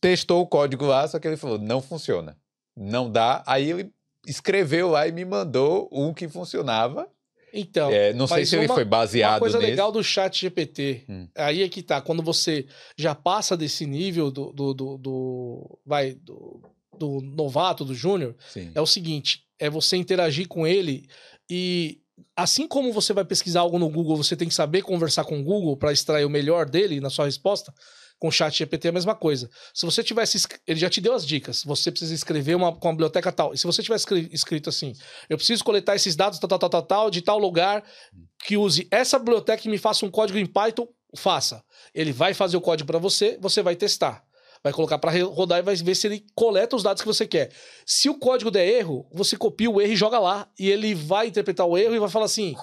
testou o código lá, só que ele falou, não funciona. Não dá. Aí ele escreveu lá e me mandou um que funcionava. Então, É, não sei se ele uma- foi uma baseado coisa nesse. legal do chat GPT, Hum. aí é que tá, quando você já passa desse nível do, do, do, do- vai, do, do novato, do júnior, é o seguinte: é você interagir com ele e assim como você vai pesquisar algo no Google, você tem que saber conversar com o Google para extrair o melhor dele na sua resposta. Com o chat GPT é a mesma coisa. Se você tivesse. es- Ele já te deu as dicas. Você precisa escrever uma, com uma biblioteca tal. E se você tivesse escri- escrito assim: eu preciso coletar esses dados, tal, tal, tal, tal, tal, de tal lugar, que use essa biblioteca e me faça um código em Python, faça. Ele vai fazer o código para você, você vai testar. Vai colocar para rodar e vai ver se ele coleta os dados que você quer. Se o código der erro, você copia o erro e joga lá. E ele vai interpretar o erro e vai falar assim: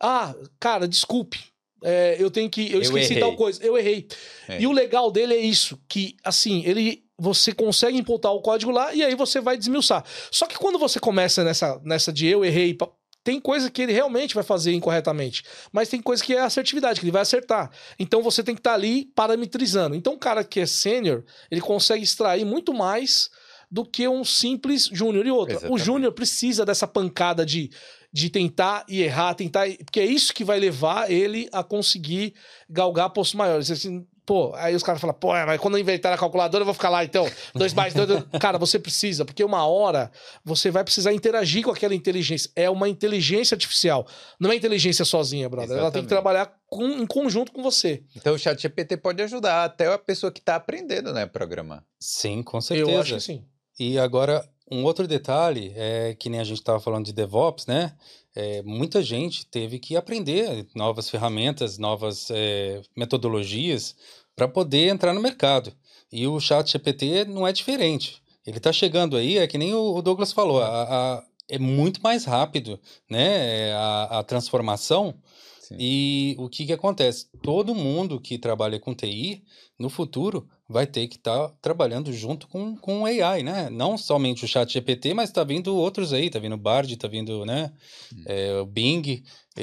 Ah, cara, desculpe. É, eu tenho que. Eu, Eu esqueci errei." tal coisa. Eu errei. É. E o legal dele é isso: que assim, ele. Você consegue imputar o código lá e aí você vai desmiuçar. Só que quando você começa nessa, nessa de eu errei, tem coisa que ele realmente vai fazer incorretamente. Mas tem coisa que é assertividade, que ele vai acertar. Então você tem que estar ali parametrizando. Então o cara que é sênior, ele consegue extrair muito mais do que um simples júnior. E outra, o Exatamente. júnior precisa dessa pancada de, de tentar e errar, tentar. Porque é isso que vai levar ele a conseguir galgar postos maiores. Assim, pô, aí os caras falam, pô, mas quando eu inventar a calculadora, eu vou ficar lá, então, dois mais dois. dois. Cara, você precisa, porque uma hora você vai precisar interagir com aquela inteligência. É uma inteligência artificial. Não é inteligência sozinha, brother. Ela tem que Exatamente. trabalhar com- em conjunto com você. Então o chat GPT pode ajudar até a pessoa que está aprendendo, né, a programar. Sim, com certeza. Eu acho que sim. E agora, um outro detalhe é que nem a gente estava falando de DevOps, né? É, muita gente teve que aprender novas ferramentas, novas é, metodologias para poder entrar no mercado. E o Chat GPT não é diferente. Ele está chegando aí, é que nem o Douglas falou, a- a- é muito mais rápido, né? A, a transformação. Sim. E o que, que acontece? Todo mundo que trabalha com TI, no futuro, vai ter que estar trabalhando junto com, com o AI, né? Não somente o chat GPT, mas está vindo outros aí, tá vindo o Bard, tá vindo, né? É, o Bing, e,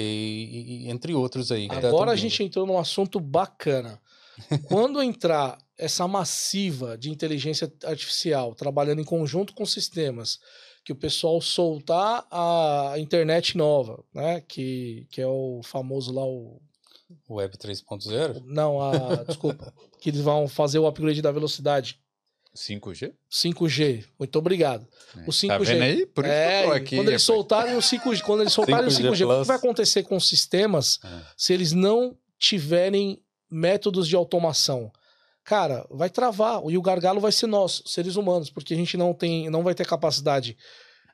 e- entre outros aí. tá- Agora tão a gente entrou num assunto bacana. Quando entrar essa massiva de inteligência artificial trabalhando em conjunto com sistemas, que o pessoal soltar a internet nova, né? Que, que é o famoso lá, o. Web 3.0? Não, a. desculpa. Que eles vão fazer o upgrade da velocidade. 5G? 5G. Muito obrigado. O 5G. Tá vendo aí? Por isso que eu tô É, aqui. quando eles soltarem o 5G, quando eles soltarem o 5G 5G, o que Plus. vai acontecer com os sistemas Ah. se eles não tiverem métodos de automação? cara, vai travar. E o gargalo vai ser nós, seres humanos, porque a gente não tem, não vai ter capacidade.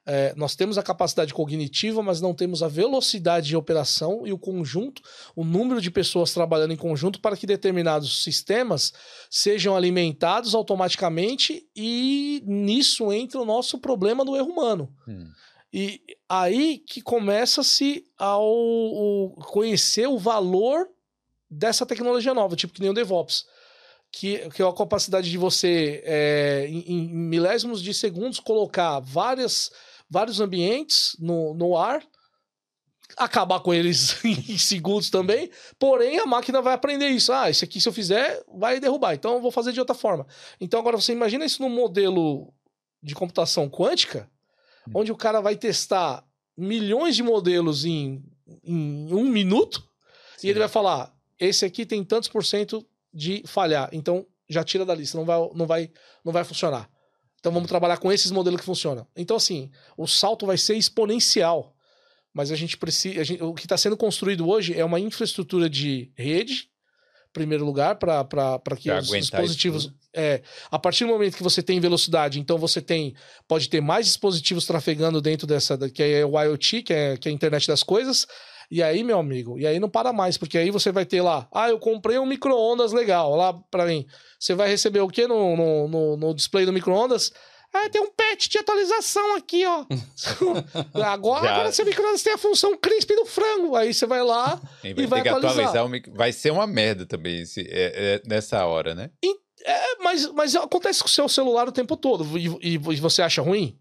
É, nós temos a capacidade cognitiva, mas não temos a velocidade de operação e o conjunto, o número de pessoas trabalhando em conjunto para que determinados sistemas sejam alimentados automaticamente e nisso entra o nosso problema do erro humano. Hum. E aí que começa-se ao conhecer o valor dessa tecnologia nova, tipo que nem o DevOps. Que, que é a capacidade de você, é, em, em milésimos de segundos, colocar várias, vários ambientes no, no ar, acabar com eles em segundos também, porém a máquina vai aprender isso. Ah, esse aqui se eu fizer, vai derrubar, então eu vou fazer de outra forma. Então agora você imagina isso num modelo de computação quântica, onde o cara vai testar milhões de modelos em, em um minuto e ele vai falar: esse aqui tem tantos por cento de falhar, então já tira da lista, não vai, não vai, não vai funcionar. Então vamos trabalhar com esses modelos que funcionam. Então, assim, o salto vai ser exponencial. Mas a gente precisa. a gente- o que está sendo construído hoje é uma infraestrutura de rede, em primeiro lugar, para que os dispositivos. É, a partir do momento que você tem velocidade, então você tem. Pode ter mais dispositivos trafegando dentro dessa. que é o IoT, que é, que é a internet das coisas. E aí, meu amigo, e aí não para mais, porque aí você vai ter lá, ah, eu comprei um micro-ondas legal lá pra mim. Você vai receber o quê no, no, no, no display do micro-ondas? Ah, tem um patch de atualização aqui, ó. agora, Já- agora seu micro-ondas tem a função crisp do frango. Aí você vai lá. E E vai ter que atualizar. atualizar mic- Vai ser uma merda também esse, é- é nessa hora, né? É, mas, mas acontece com o seu celular o tempo todo. E, e- e você acha ruim?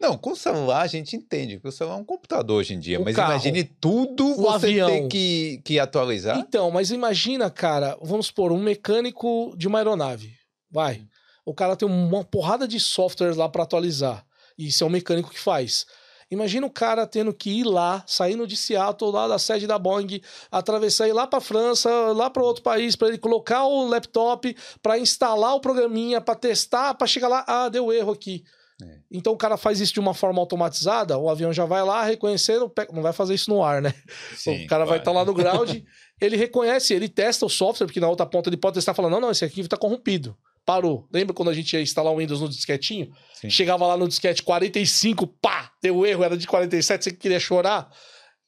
Não, com o celular a gente entende, porque o celular é um computador hoje em dia. O mas carro, imagine tudo o você avião. ter que, que atualizar. Então, mas imagina, cara, vamos supor, um mecânico de uma aeronave. Vai. O cara tem uma porrada de softwares lá pra atualizar. E isso é o mecânico que faz. Imagina o cara tendo que ir lá, saindo de Seattle, lá da sede da Boeing, atravessar ir lá pra França, lá pra outro país, pra ele colocar o laptop, pra instalar o programinha, pra testar, pra chegar lá, ah, deu erro aqui. É. Então o cara faz isso de uma forma automatizada, o avião já vai lá reconhecendo, pe- não vai fazer isso no ar, né? Sim, o cara vai estar lá no ground, ele reconhece, ele testa o software, porque na outra ponta ele pode testar falando, não, não, esse arquivo tá corrompido. Parou. Lembra quando a gente ia instalar o Windows no disquetinho? Sim. Chegava lá no disquete 45, pá, deu erro, era de 47, você queria chorar.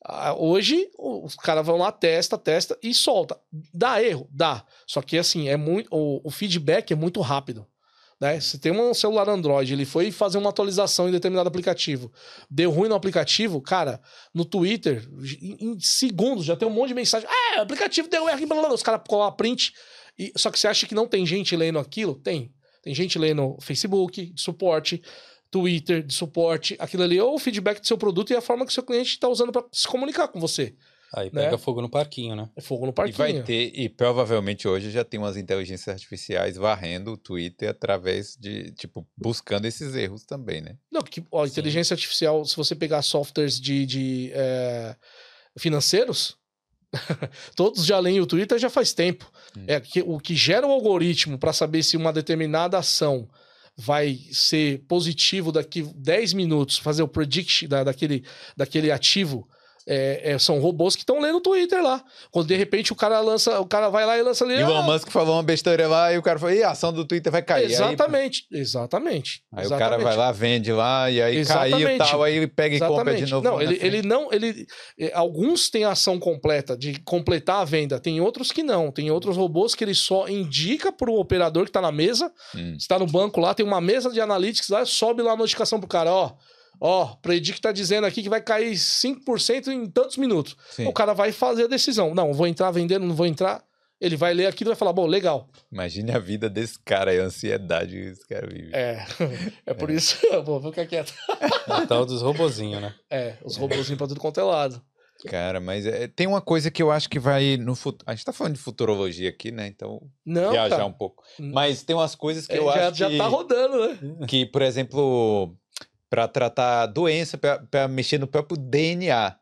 Ah, hoje, os caras vão lá, testa, testa e solta. Dá erro? Dá. Só que assim, é muito. O, o feedback é muito rápido. Né? Você tem um celular Android, ele foi fazer uma atualização em determinado aplicativo. Deu ruim no aplicativo, cara, no Twitter, em, em segundos, já tem um monte de mensagem. Ah, o aplicativo deu erro, blá, blá, blá. os caras colam a print. E, só que você acha que não tem gente lendo aquilo? Tem. Tem gente lendo Facebook, de suporte, Twitter, de suporte. Aquilo ali é o feedback do seu produto e a forma que o seu cliente está usando para se comunicar com você. Aí Né? pega fogo no parquinho, né? É fogo no E parquinho. vai ter, e provavelmente hoje já tem umas inteligências artificiais varrendo o Twitter através de, tipo, buscando esses erros também, né? Não, que, ó, Sim. inteligência artificial, se você pegar softwares de, de é, financeiros, todos já leem o Twitter já faz tempo. Hum. É que, o que gera o algoritmo para saber se uma determinada ação vai ser positivo daqui 10 minutos, fazer o predict da, daquele, daquele ativo. É, é, são robôs que estão lendo o Twitter lá. Quando de repente o cara lança, o cara vai lá e lança ali. Elon ah, Musk falou uma besteira lá e o cara falou, e a ação do Twitter vai cair. Aí- exatamente, exatamente. Aí, o cara vai lá, vende lá, e aí caiu e Exatamente. tal, aí ele pega e compra de Exatamente. novo. Não, ele, ele não. Ele, eh, alguns têm ação completa de completar a venda, tem outros que não. Tem outros robôs que ele só indica pro operador que tá na mesa. Hum. Está no banco lá, tem uma mesa de analytics lá, sobe lá a notificação pro cara, ó. Ó, Predict tá dizendo aqui que vai cair 5% em tantos minutos. Sim. O cara vai fazer a decisão. Não, vou entrar vendendo, não vou entrar. Ele vai ler aquilo e vai falar, bom, legal. Imagine a vida desse cara aí, a ansiedade que esse cara vive. É, é por isso. Vou ficar quieto. É o tal dos robozinhos, né? É, os robôzinhos pra tudo quanto é lado. Cara, mas é, tem uma coisa que eu acho que vai no futuro. A gente tá falando de futurologia aqui, né? Então, Não, viajar cara. um pouco. Mas tem umas coisas que É, eu já, acho já que, tá rodando, né? que, por exemplo, para tratar doença, para mexer no próprio DNA.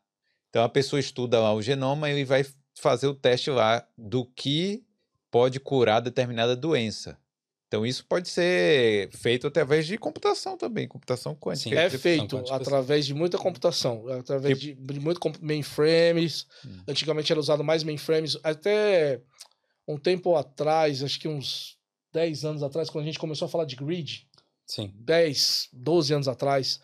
Então a pessoa estuda lá o genoma e vai fazer o teste lá do que pode curar determinada doença. Então isso pode ser feito através de computação também, computação quântica. Sim. É feito quântica, sim. através de muita computação, através de, de muito mainframes. Hum. Antigamente era usado mais mainframes. Até um tempo atrás, acho que uns 10 anos atrás, quando a gente começou a falar de grid, Sim. 10, 12 anos atrás.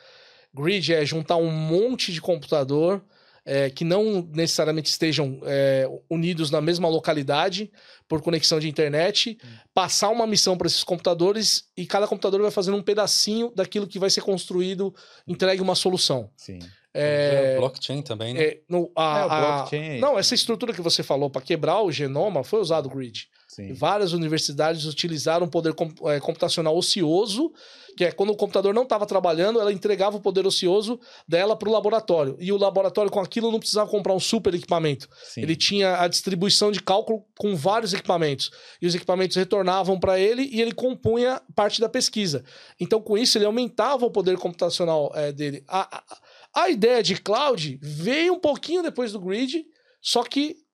Grid é juntar um monte de computador é, que não necessariamente estejam é, unidos na mesma localidade por conexão de internet, passar uma missão para esses computadores e cada computador vai fazendo um pedacinho daquilo que vai ser construído, entregue uma solução. Sim. É, blockchain também, né? é, no, a- É, o a- blockchain é não, essa estrutura que você falou para quebrar o genoma foi usado o grid. Sim. Várias universidades utilizaram poder com- eh, computacional ocioso, que é quando o computador não estava trabalhando, ela entregava o poder ocioso dela para o laboratório. E o laboratório, com aquilo, não precisava comprar um super equipamento. Sim. Ele tinha a distribuição de cálculo com vários equipamentos. E os equipamentos retornavam para ele e ele compunha parte da pesquisa. Então, com isso, ele aumentava o poder computacional eh, dele. A, a, a ideia de cloud veio um pouquinho depois do grid, só que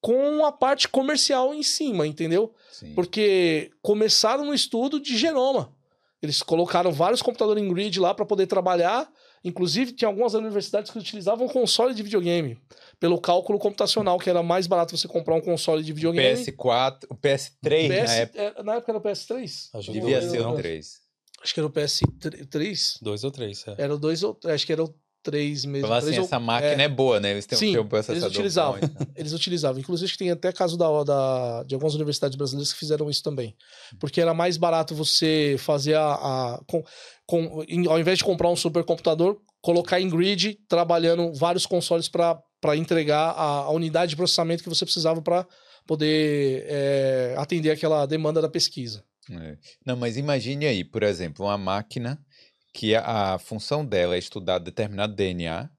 com a parte comercial em cima, entendeu? Sim. Porque começaram no estudo de genoma. Eles colocaram vários computadores em grid lá para poder trabalhar. Inclusive, tinha algumas universidades que utilizavam console de videogame. Pelo cálculo computacional, que era mais barato você comprar um console de videogame. PS4, o PS3 PS na época é, na época era o PS3? Ajuda devia ser o 3. Acho que era o PS3. Dois ou três, é. Era o 2 ou. Acho que era o 3 mesmo. Falar três assim, essa máquina é, boa, né? Eles têm, Sim, um processador eles utilizavam. bom e tal. Eles utilizavam. Inclusive, tem até caso da, da, de algumas universidades brasileiras que fizeram isso também. Porque era mais barato você fazer a. a- com, com, em- ao invés de comprar um supercomputador, colocar em grid, trabalhando vários consoles para entregar a, a unidade de processamento que você precisava para poder é, atender aquela demanda da pesquisa. É. Não, mas imagine aí, por exemplo, uma máquina que a, a função dela é estudar determinado DNA.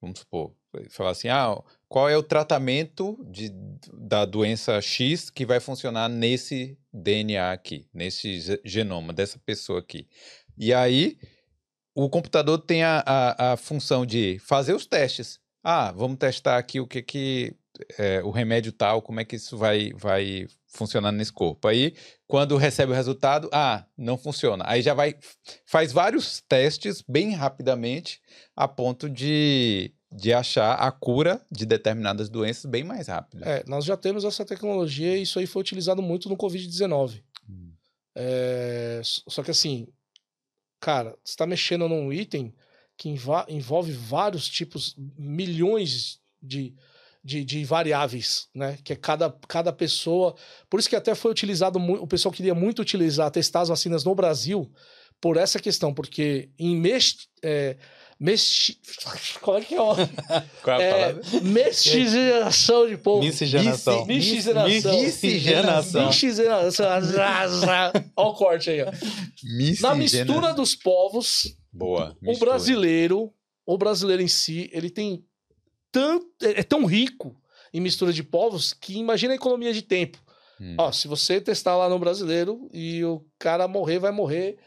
Vamos supor, falar assim, ah, qual é o tratamento de, da doença X que vai funcionar nesse DNA aqui, nesse ge- genoma dessa pessoa aqui. E aí, o computador tem a, a, a função de fazer os testes. Ah, vamos testar aqui o que que é, o remédio tal, como é que isso vai, vai funcionar nesse corpo. Aí, quando recebe o resultado, ah, não funciona. Aí já vai, faz vários testes bem rapidamente, a ponto de, de achar a cura de determinadas doenças bem mais rápido. É, nós já temos essa tecnologia e isso aí foi utilizado muito no Covid-19. Hum. É, só que assim, cara, você está mexendo num item que envolve vários tipos, milhões de, de, de variáveis, né? Que é cada, cada pessoa. Por isso que até foi utilizado, o pessoal queria muito utilizar, testar as vacinas no Brasil por essa questão, porque em mes, é, como é que é? o- Qual é a é palavra? miscigenação de povo. Miscigenação. Miscigenação. Miscigenação. Miscigenação. Olha o corte aí, ó. Na mistura dos povos, Boa. o mistura. brasileiro, o brasileiro em si, ele tem tanto, é é tão rico em mistura de povos que imagina a economia de tempo. Hum. Ó, se você testar lá no brasileiro e o cara morrer, vai morrer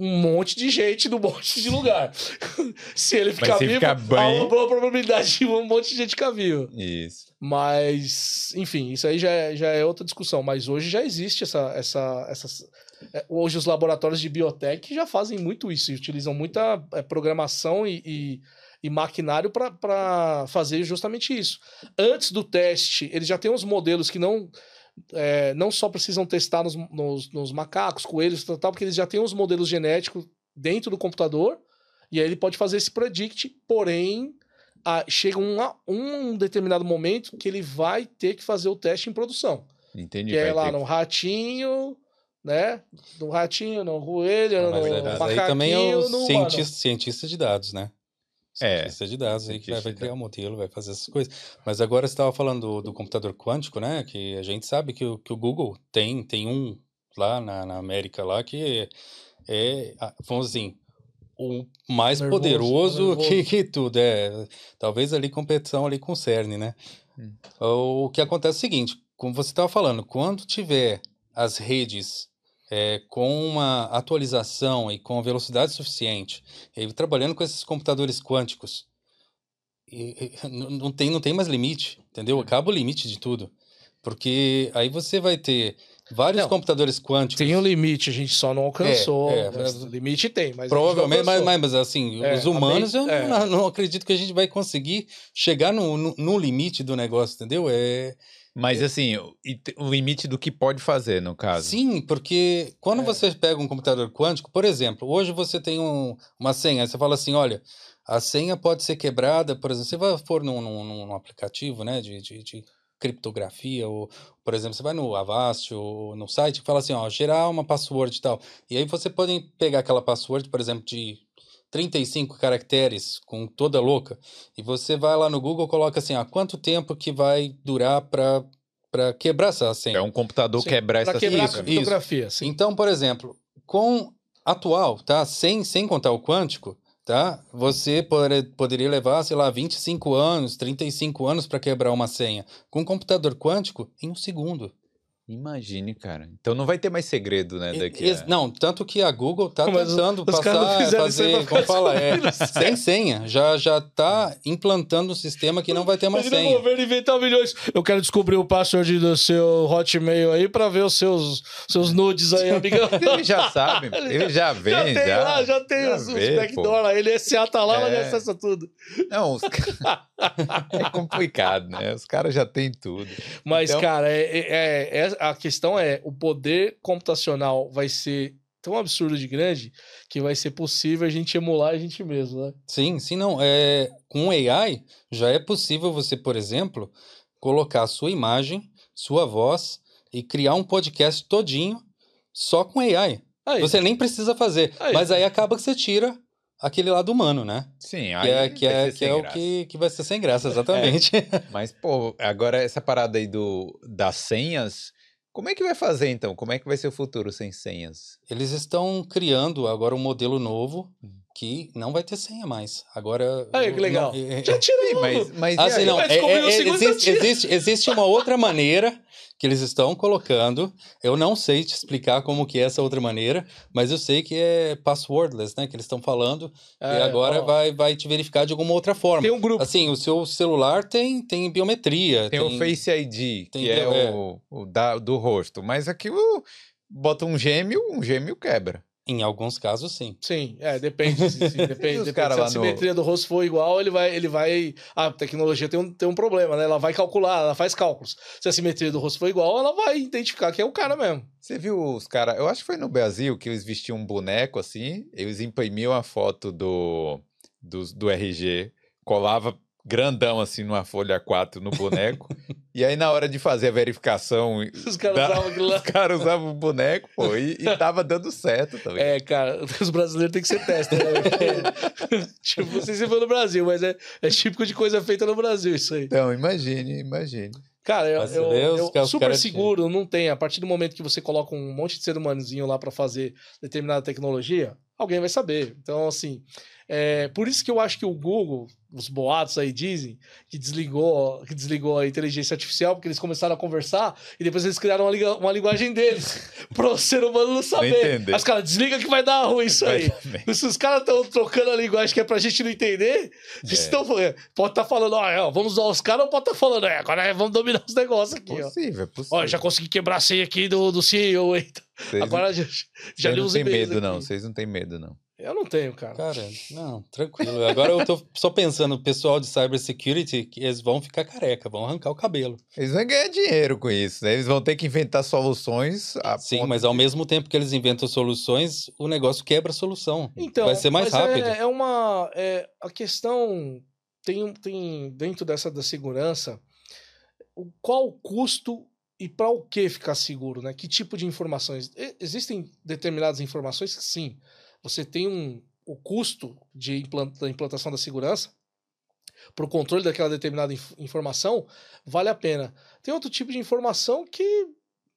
um monte de gente do monte de lugar. se ele ficar se vivo, ficar há bem- uma boa probabilidade de um monte de gente ficar vivo. Isso. Mas, enfim, isso aí já é, já é outra discussão. Mas hoje já existe essa. essa, essas é, hoje os laboratórios de biotech já fazem muito isso, e utilizam muita é, programação e, e, e maquinário para fazer justamente isso. Antes do teste, eles já têm uns modelos que não. é, não só precisam testar nos, nos, nos macacos, coelhos, tal, tal, porque eles já têm os modelos genéticos dentro do computador, e aí ele pode fazer esse predict, porém a- chega um, um determinado momento que ele vai ter que fazer o teste em produção. Entendi. Que é lá ter no ratinho, né? No ratinho, no coelho, Mas, no é, mas macaquinho, aí também é o no cientista, cientista de dados, né? É. Cientista de dados aí que vai, vai criar o modelo, vai fazer essas coisas. Mas agora você estava falando do, do computador quântico, né? Que a gente sabe que o, que o Google tem, tem um lá na, na América lá que é, vamos assim, o mais Nervoso, poderoso nervoso. que, que tudo. É, talvez ali competição ali com o CERN, né? Hum. O que acontece é o seguinte, como você estava falando, quando tiver as redes é, com uma atualização e com velocidade suficiente, e trabalhando com esses computadores quânticos, e- e não tem, não tem mais limite, entendeu? Acaba o limite de tudo. Porque aí você vai ter Vários Não. computadores quânticos. Tem um limite, a gente só não alcançou. É, é, né? limite tem, mas. Provavelmente, mas, mas, mas, assim, É, os humanos, eu é. não, não acredito que a gente vai conseguir chegar no, no, no limite do negócio, entendeu? É, Mas assim, o, e te- o limite do que pode fazer, no caso. sim, porque quando É. você pega um computador quântico, por exemplo, hoje você tem um- uma senha, você fala assim, olha, a senha pode ser quebrada, por exemplo, você vai for num, num, num aplicativo, né, de, de, de criptografia, ou, por exemplo, você vai no Avast ou no site e fala assim, ó, gerar uma password e tal. E aí você pode pegar aquela password, por exemplo, de 35 caracteres, com toda louca, e você vai lá no Google e coloca assim, ah, quanto tempo que vai durar para para quebrar essa senha. É um computador Sim, quebrar essa quebrar Isso, a isso. criptografia, sim. Então, por exemplo, com atual, tá? Sem, sem contar o quântico, tá? Você pode- poderia levar, sei lá, 25 anos, 35 anos para quebrar uma senha. Com um computador quântico, em um segundo. Imagine, cara. Então não vai ter mais segredo, né, daqui a... Não, tanto que a Google tá Mas os- tentando os passar, aí fazer, como fala, é, sem senha. Já, já tá implantando um sistema que não vai ter mais Imagina o senha. governo inventar milhões. Eu quero descobrir o password do seu Hotmail aí pra ver os seus, seus nudes aí, amigão. Ele já sabe, ele já vem, já já. tem lá, já tem já os, os backdoor lá. Ele SA tá lá, É. já acessa tudo. Não, os... é complicado, né? Os caras já têm tudo. Mas, Então- cara, é, é- é- a questão é: o poder computacional vai ser tão absurdo de grande que vai ser possível a gente emular a gente mesmo, né? Sim, sim, não. É, com AI, já é possível você, por exemplo, colocar a sua imagem, sua voz e criar um podcast todinho só com AI. Aí, Você nem precisa fazer. Aí. Mas aí acaba que você tira aquele lado humano, né? Sim, Que aí é, que é, que sem é o que, que vai ser sem graça, exatamente. Mas, pô, agora essa parada aí do, das senhas, como é que vai fazer então? Como é que vai ser o futuro sem senhas? Eles estão criando agora um modelo novo Hum. que não vai ter senha mais. Agora. Aí, que legal. não- é- já tira Sim, logo. mas, mas Assim, não, é- é- é- existe, existe, existe uma outra maneira que eles estão colocando. Eu não sei te explicar como que é essa outra maneira, mas eu sei que é passwordless, né? Que eles estão falando. e É, agora ó, vai, vai te verificar de alguma outra forma. Tem um grupo. Assim, o seu celular tem, tem biometria. Tem o Face ID, tem que é, é. o, o da, do rosto, mas aquilo bota um gêmeo, um gêmeo quebra. Em alguns casos, sim. Sim, é, depende. sim, depende, depende. cara Se a lá no- simetria do rosto for igual, ele vai, ele vai. A tecnologia tem um, tem um problema, né? Ela vai calcular, ela faz cálculos. Se a simetria do rosto for igual, ela vai identificar que é o cara mesmo. Você viu os caras, eu acho que foi no Brasil que eles vestiam um boneco assim, eles imprimiam a foto do, do, do RG, colava grandão assim numa folha 4 no boneco, e aí na hora de fazer a verificação, Os caras Dá- usavam aquilo os caras usavam o boneco, pô, e, e tava dando certo também. É, cara, os brasileiros têm que ser testa, né? tipo, não sei se foi no Brasil, mas é, é típico de coisa feita no Brasil, isso aí. Então, imagine, imagine. Cara, eu, eu- eu- super seguro não tem. A partir do momento que você coloca um monte de ser humanozinho lá pra fazer determinada tecnologia, alguém vai saber. Então, assim, é, por isso que eu acho que o Google, os boatos aí dizem que desligou, que desligou a inteligência artificial, porque eles começaram a conversar e depois eles criaram uma, liga- uma linguagem deles pro ser humano não saber. Aí os caras, desliga que vai dar ruim isso aí. Se os caras estão trocando a linguagem que é pra gente não entender, É. estão pode estar falando, ó, ó, vamos usar os caras ou pode estar falando, é, agora é, vamos dominar os negócios aqui, ó. Possível, é possível. Ó, já consegui quebrar a senha aqui do, do CEO? Vocês Agora já, não, já vocês li não os tem e-mails medo, aqui. não. Vocês não têm medo, não. Eu não tenho, cara. Cara, não, tranquilo. Agora eu tô só pensando, o pessoal de cybersecurity, que eles vão ficar careca, vão arrancar o cabelo. Eles vão ganhar dinheiro com isso, né? Eles vão ter que inventar soluções a Sim, mas ao mesmo tempo que eles inventam soluções, o negócio quebra a solução. Então, Vai ser mais mas rápido. É, é uma. É, a questão tem, um- tem dentro dessa da segurança o, qual o custo e para o que ficar seguro, né? Que tipo de informações? Existem determinadas informações que sim, você tem um, o custo de implant, da implantação da segurança para o controle daquela determinada inf- informação vale a pena. Tem outro tipo de informação que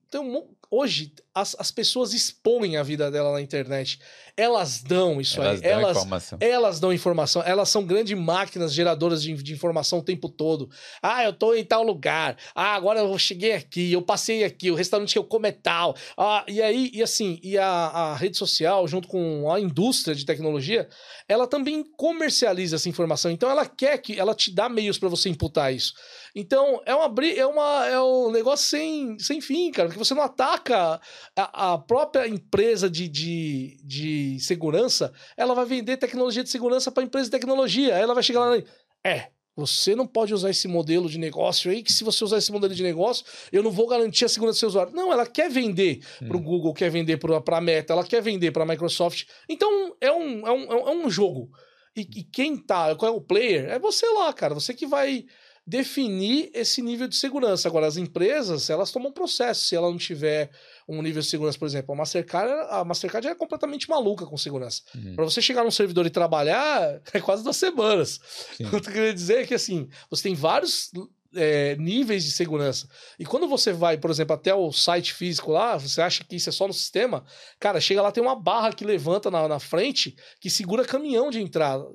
tem um hoje as, as pessoas expõem a vida dela na internet. Elas dão isso elas aí. dão Elas, informação. elas dão informação, elas são grandes máquinas geradoras de, de informação o tempo todo. Ah, eu tô em tal lugar. Ah, agora eu cheguei aqui, eu passei aqui, o restaurante que eu como é tal. Ah, e aí, e assim, e a, a rede social, junto com a indústria de tecnologia, ela também comercializa essa informação. Então ela quer que ela te dá meios para você imputar isso. Então é uma é uma é um negócio sem, sem fim, cara, porque você não ataca A, a própria empresa de, de, de segurança, ela vai vender tecnologia de segurança para empresa de tecnologia. Aí ela vai chegar lá e. É, você não pode usar esse modelo de negócio aí, que se você usar esse modelo de negócio, eu não vou garantir a segurança do seu usuário. Não, ela quer vender hum. para o Google, quer vender para a Meta, ela quer vender para a Microsoft. Então, é um, é um, é um jogo. E, e, quem tá, qual é o player? É você lá, cara. Você que vai definir esse nível de segurança. Agora, as empresas, elas tomam processo. Se ela não tiver um nível de segurança, por exemplo, a Mastercard, a Mastercard é completamente maluca com segurança. Uhum. Para você chegar num servidor e trabalhar, é quase duas semanas. Sim. O que eu queria dizer é que, assim, você tem vários é, níveis de segurança. E quando você vai, por exemplo, até o site físico lá, você acha que isso é só no sistema, cara, chega lá, tem uma barra que levanta na, na frente que segura caminhão de entrada.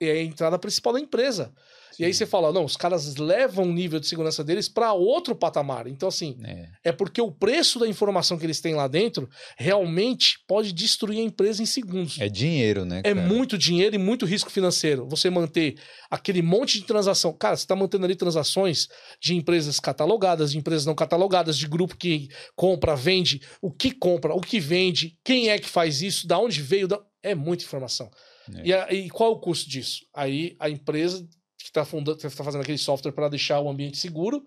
É a entrada principal da empresa. E aí você fala, não, os caras levam o nível de segurança deles para outro patamar. Então, assim, é. é. porque o preço da informação que eles têm lá dentro realmente pode destruir a empresa em segundos. É dinheiro, né? É cara? É muito dinheiro e muito risco financeiro. Você manter aquele monte de transação. Cara, você está mantendo ali transações de empresas catalogadas, de empresas não catalogadas, de grupo que compra, vende, o que compra, o que vende, quem é que faz isso, da onde veio. Da... É muita informação. É. E, a, e qual é o custo disso? Aí a empresa está tá fazendo aquele software para deixar o ambiente seguro,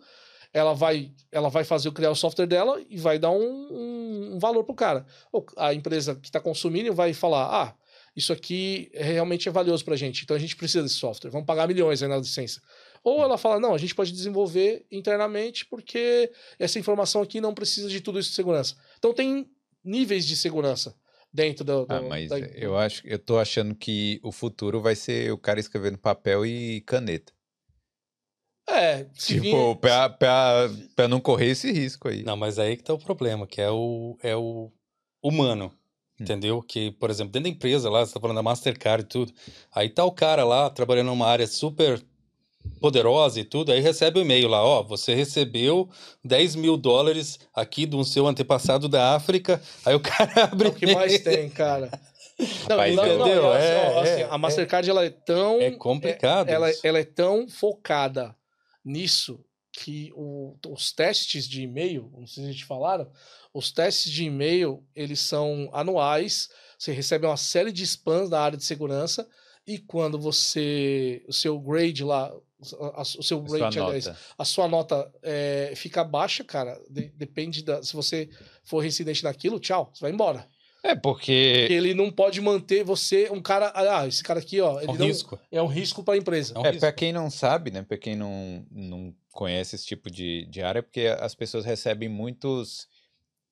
ela vai, ela vai fazer criar o software dela e vai dar um, um, um valor para o cara. A empresa que está consumindo vai falar: ah, isso aqui realmente é valioso para a gente, então a gente precisa desse software, vamos pagar milhões aí na licença. Ou ela fala: não, a gente pode desenvolver internamente porque essa informação aqui não precisa de tudo isso de segurança. Então tem níveis de segurança dentro do, do ah, mas da... eu acho, eu tô achando que o futuro vai ser o cara escrevendo papel e caneta. É, tipo, vir... pra, pra, pra não correr esse risco aí. Não, mas aí que tá o problema, que é o, é o humano, hum. entendeu? Que, por exemplo, dentro da empresa lá, você tá falando da Mastercard e tudo, aí tá o cara lá trabalhando numa área super poderosa e tudo, aí recebe o um e-mail lá, ó, você recebeu 10 mil dólares aqui do seu antepassado da África, aí o cara abre... É o que mais tem, cara. Não, Rapaz, não, entendeu? Não, é, assim, é, a Mastercard, é, ela é tão... É complicado é, ela, ela é tão focada nisso que o, os testes de e-mail, não sei se a gente falaram, os testes de e-mail, eles são anuais, você recebe uma série de spams da área de segurança, e quando você, o seu grade lá, a, o seu rate, aliás, a sua nota é, fica baixa, cara, de, depende da. Se você for residente naquilo, tchau, você vai embora. É, porque... porque. ele não pode manter você um cara. Ah, esse cara aqui, ó. é um não, risco. É um risco para a empresa. É, um é para quem não sabe, né? Para quem não, não conhece esse tipo de, de área, porque as pessoas recebem muitos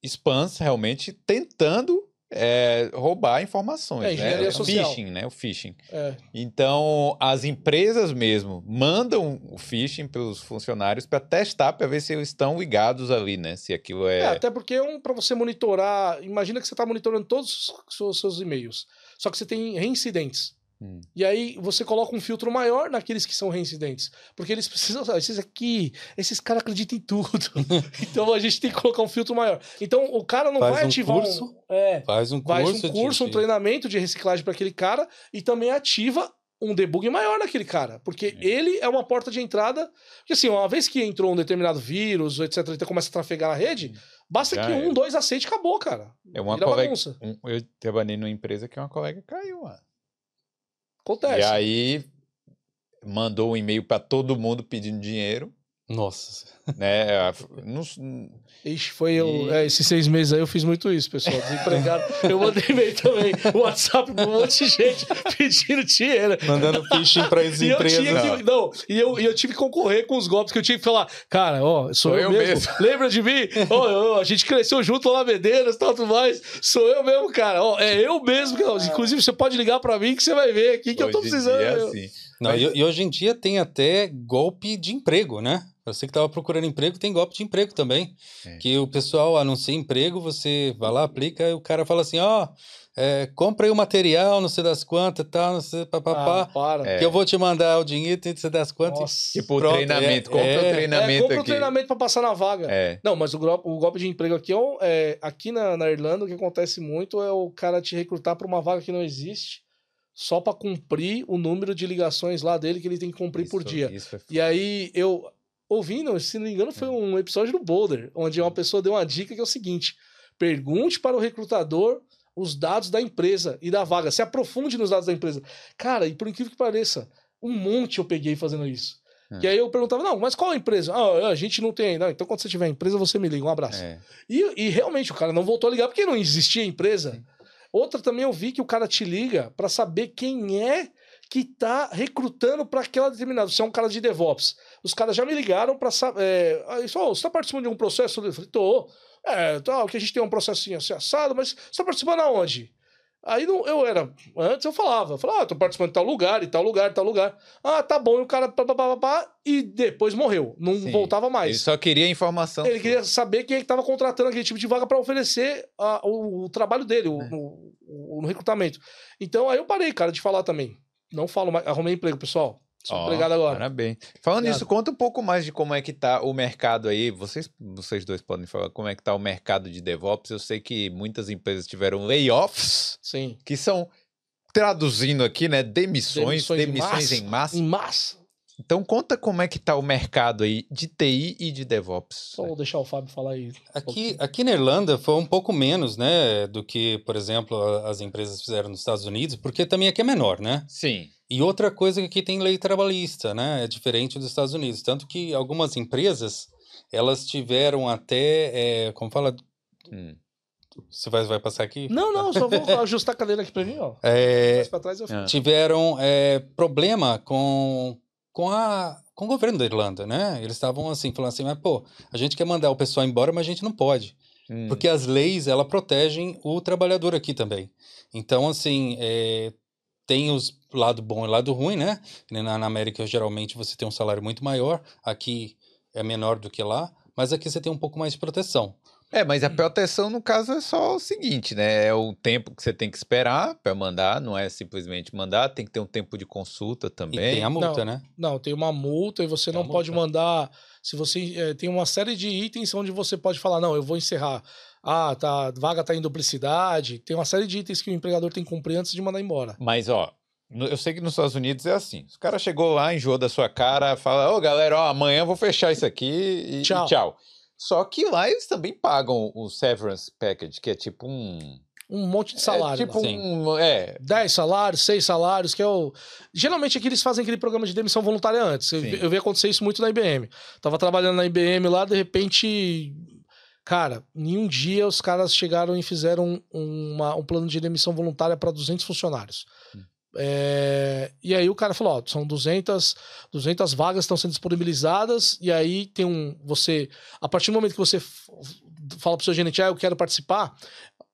spams realmente tentando é, roubar informações, é, engenharia né? social. Phishing, né? O phishing. É. Então, as empresas mesmo mandam o phishing pelos funcionários para testar, para ver se eles estão ligados ali, né? Se aquilo é... é até porque é um para você monitorar... Imagina que você está monitorando todos os seus, seus e-mails, só que você tem reincidentes. Hum. E aí você coloca um filtro maior naqueles que são reincidentes. Porque eles precisam. Esses aqui, esses caras acreditam em tudo. então a gente tem que colocar um filtro maior. Então o cara não faz vai um ativar curso, um. É, faz um curso. Faz um curso, um treinamento de reciclagem para aquele cara e também ativa um debug maior naquele cara. Porque é. ele é uma porta de entrada. Porque assim, uma vez que entrou um determinado vírus, etc., e começa a trafegar na rede, basta Já que um, dois aceite acabou, cara. É uma colega. Um, eu trabalhei numa empresa que uma colega caiu, mano. Acontece. E aí mandou um e-mail para todo mundo pedindo dinheiro. Nossa. Né? Não, Ixi, foi eu. E... É, esses seis meses aí eu fiz muito isso, pessoal. Desempregado. eu mandei e-mail também. WhatsApp pra um monte de gente pedindo dinheiro. Mandando phishing pra as empresas. Que, não, e eu, e eu tive que concorrer com os golpes que eu tive que falar, cara, ó, sou, sou eu, eu, mesmo. mesmo. Lembra de mim? ó, a gente cresceu junto lá, Medeiros e tudo mais. Sou eu mesmo, cara. Ó, é eu mesmo. Que, inclusive, você pode ligar pra mim que você vai ver aqui que Hoje eu tô precisando. É assim. Não, Mas... e, e, hoje em dia tem até golpe de emprego, né? Você que estava procurando emprego, tem golpe de emprego também. É. Que o pessoal anuncia emprego, você vai lá, aplica, e o cara fala assim: ó, oh, é, compra aí o material, não sei das quantas, tal, não sei, papapá. Ah, para. Que é. eu vou te mandar o dinheiro, não sei das quantas. Nossa. Tipo, Pronto, treinamento, é, compra o é. treinamento. É, compra aqui. o treinamento para passar na vaga. É. Não, mas o, o golpe de emprego aqui é, aqui na, na Irlanda, o que acontece muito é o cara te recrutar para uma vaga que não existe só para cumprir o número de ligações lá dele que ele tem que cumprir isso, por dia. É e aí eu ouvindo, se não me engano, foi um episódio do Boulder, onde uma pessoa deu uma dica que é o seguinte: pergunte para o recrutador os dados da empresa e da vaga. Se aprofunde nos dados da empresa. Cara, e por incrível que pareça, um monte eu peguei fazendo isso. É. E aí eu perguntava, não, mas qual a empresa? Ah, a gente não tem. Não, então quando você tiver empresa, você me liga. Um abraço. É. E, e realmente o cara não voltou a ligar porque não existia empresa. Outra também eu vi que o cara te liga para saber quem é que tá recrutando para aquela determinada. Você é um cara de DevOps. Os caras já me ligaram para saber. É, só, você tá participando de um processo? Eu falei, tô. É, tal, que a gente tem um processinho assim assado, mas você tá participando aonde? Aí não, eu era. Antes eu falava, eu falava, ah, tô participando de tal lugar, e tal lugar, e tal lugar. Ah, tá bom, e o cara. Pá, pá, pá, pá, e depois morreu. Não Sim. voltava mais. Ele só queria informação. Ele queria saber quem é estava contratando aquele tipo de vaga para oferecer a- o, o trabalho dele, o, É. o- o- recrutamento. Então aí eu parei, cara, de falar também. Não falo mais. Arrumei emprego, pessoal. Sou Ó, empregado agora. Parabéns. Falando Obrigado. nisso, conta um pouco mais de como é que tá o mercado aí. Vocês, vocês dois podem falar como é que tá o mercado de DevOps. Eu sei que muitas empresas tiveram layoffs, Sim. que são, traduzindo aqui, né, demissões, Demissões em demissões em massa. Em massa. Então conta como é que tá o mercado aí de TI e de DevOps. Só vou deixar o Fábio falar aí. Aqui, aqui na Irlanda foi um pouco menos, né, do que, por exemplo, a- as empresas fizeram nos Estados Unidos, porque também aqui é menor, né? Sim. E outra coisa é que aqui tem lei trabalhista, né? É diferente dos Estados Unidos. Tanto que algumas empresas, elas tiveram até, é, como fala, Hum. você vai, vai passar aqui? Não, não, só vou ajustar a cadeira aqui pra mim, ó. É, trás eu Ah. tiveram é, problema com, com, a, com o governo da Irlanda, né? Eles estavam assim, falando assim, mas pô, a gente quer mandar o pessoal embora, mas a gente não pode. Hum. Porque as leis, ela protegem o trabalhador aqui também. Então, assim, é, tem os lado bom e lado ruim, né? Na, na América, geralmente, você tem um salário muito maior. Aqui é menor do que lá. Mas aqui você tem um pouco mais de proteção. É, mas a proteção, no caso, é só o seguinte, né? É o tempo que você tem que esperar para mandar, não é simplesmente mandar, tem que ter um tempo de consulta E também. tem a multa, Não. né? Não, tem uma multa e você Tem não pode multa. mandar. Se você eh, tem uma série de itens onde você pode falar, não, eu vou encerrar. Ah, tá, a vaga tá em duplicidade. Tem uma série de itens que o empregador tem que cumprir antes de mandar embora. Mas, ó, eu sei que nos Estados Unidos é assim. O cara chegou lá, enjoou da sua cara, fala, ô galera, ó, amanhã eu vou fechar isso aqui e e tchau. Só que lá eles também pagam o severance package, que é tipo um... Um monte de salário. É tipo lá. Sim. um... É, 10 salários, 6 salários, que é o. Geralmente aqui eles fazem aquele programa de demissão voluntária antes. Eu, Sim. eu vi acontecer isso muito na IBM. Tava trabalhando na IBM lá, de repente. Cara, em um dia os caras chegaram e fizeram uma- um plano de demissão voluntária para 200 funcionários. Hum. É, e aí o cara falou: ó, são 200, 200 vagas estão sendo disponibilizadas, e aí tem um. Você. A partir do momento que você fala pro seu gerente, ah, eu quero participar,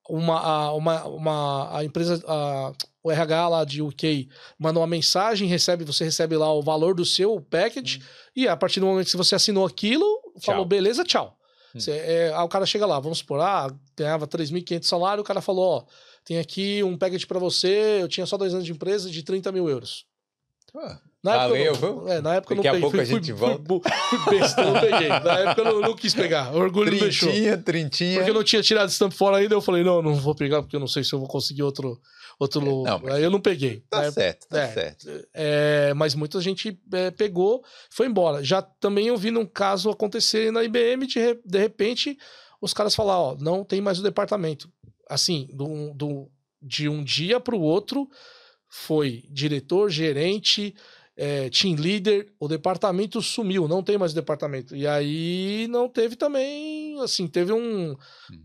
uma, a, uma, uma, a empresa, a, o RH lá de UK manda uma mensagem, recebe, você recebe lá o valor do seu package, e a partir do momento que você assinou aquilo, falou, Tchau. beleza, tchau. Hum. Você, é, aí o cara chega lá, vamos supor, ah, ganhava 3.500 salário, o cara falou, ó, tem aqui um package pra você, eu tinha só dois anos de empresa de 30 mil euros. ah, Na época, Valeu, eu não, é, na época eu não Daqui a peguei. pouco a fui, gente fui, volta. Fui, besta, não peguei. Na época eu não, não quis pegar. Orgulho me deixou. trintinha, trintinha. Porque eu não tinha tirado esse tampo fora ainda, eu falei, não, não vou pegar, porque eu não sei se eu vou conseguir outro. outro... Não, mas- Aí eu não peguei. Tá certo, tá é. certo. É, mas muita gente é, pegou, foi embora. Já também eu vi num caso acontecer na IBM, de, de repente, os caras falaram, ó, não tem mais o departamento. Assim, do, do, de um dia para o outro, foi diretor, gerente, é, team leader, o departamento sumiu, não tem mais o departamento. E aí não teve também, assim, teve um,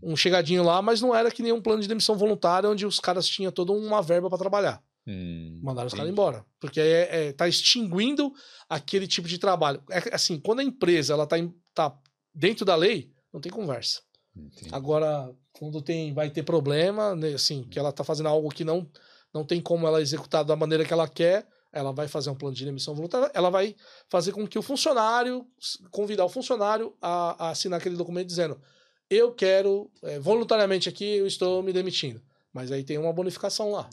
um chegadinho lá, mas não era que nem um plano de demissão voluntária, onde os caras tinham toda uma verba para trabalhar. Hum, Mandaram os caras embora. Porque é, é, tá extinguindo aquele tipo de trabalho. É, assim, quando a empresa ela tá, em- tá dentro da lei, não tem conversa. Entendi. Agora, quando tem, vai ter problema, né, assim, que ela tá fazendo algo que não, não tem como ela executar da maneira que ela quer, ela vai fazer um plano de demissão voluntária, ela vai fazer com que o funcionário, convidar o funcionário a, a assinar aquele documento dizendo eu quero, é, voluntariamente aqui, eu estou me demitindo. Mas aí tem uma bonificação lá.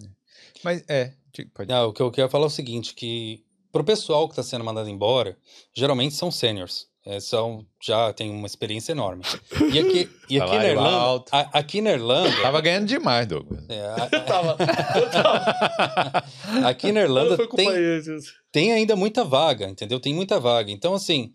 Mas é, pode. Não, o que eu quero falar é o seguinte, que pro pessoal que está sendo mandado embora, geralmente são seniors. É, são, já tem uma experiência enorme. E aqui, e aqui na Irlanda... a- aqui na Irlanda... Tava ganhando demais, Douglas. é, a- Eu tava. Eu tava. aqui na Irlanda tem, tem ainda muita vaga, entendeu? Tem muita vaga. Então, assim,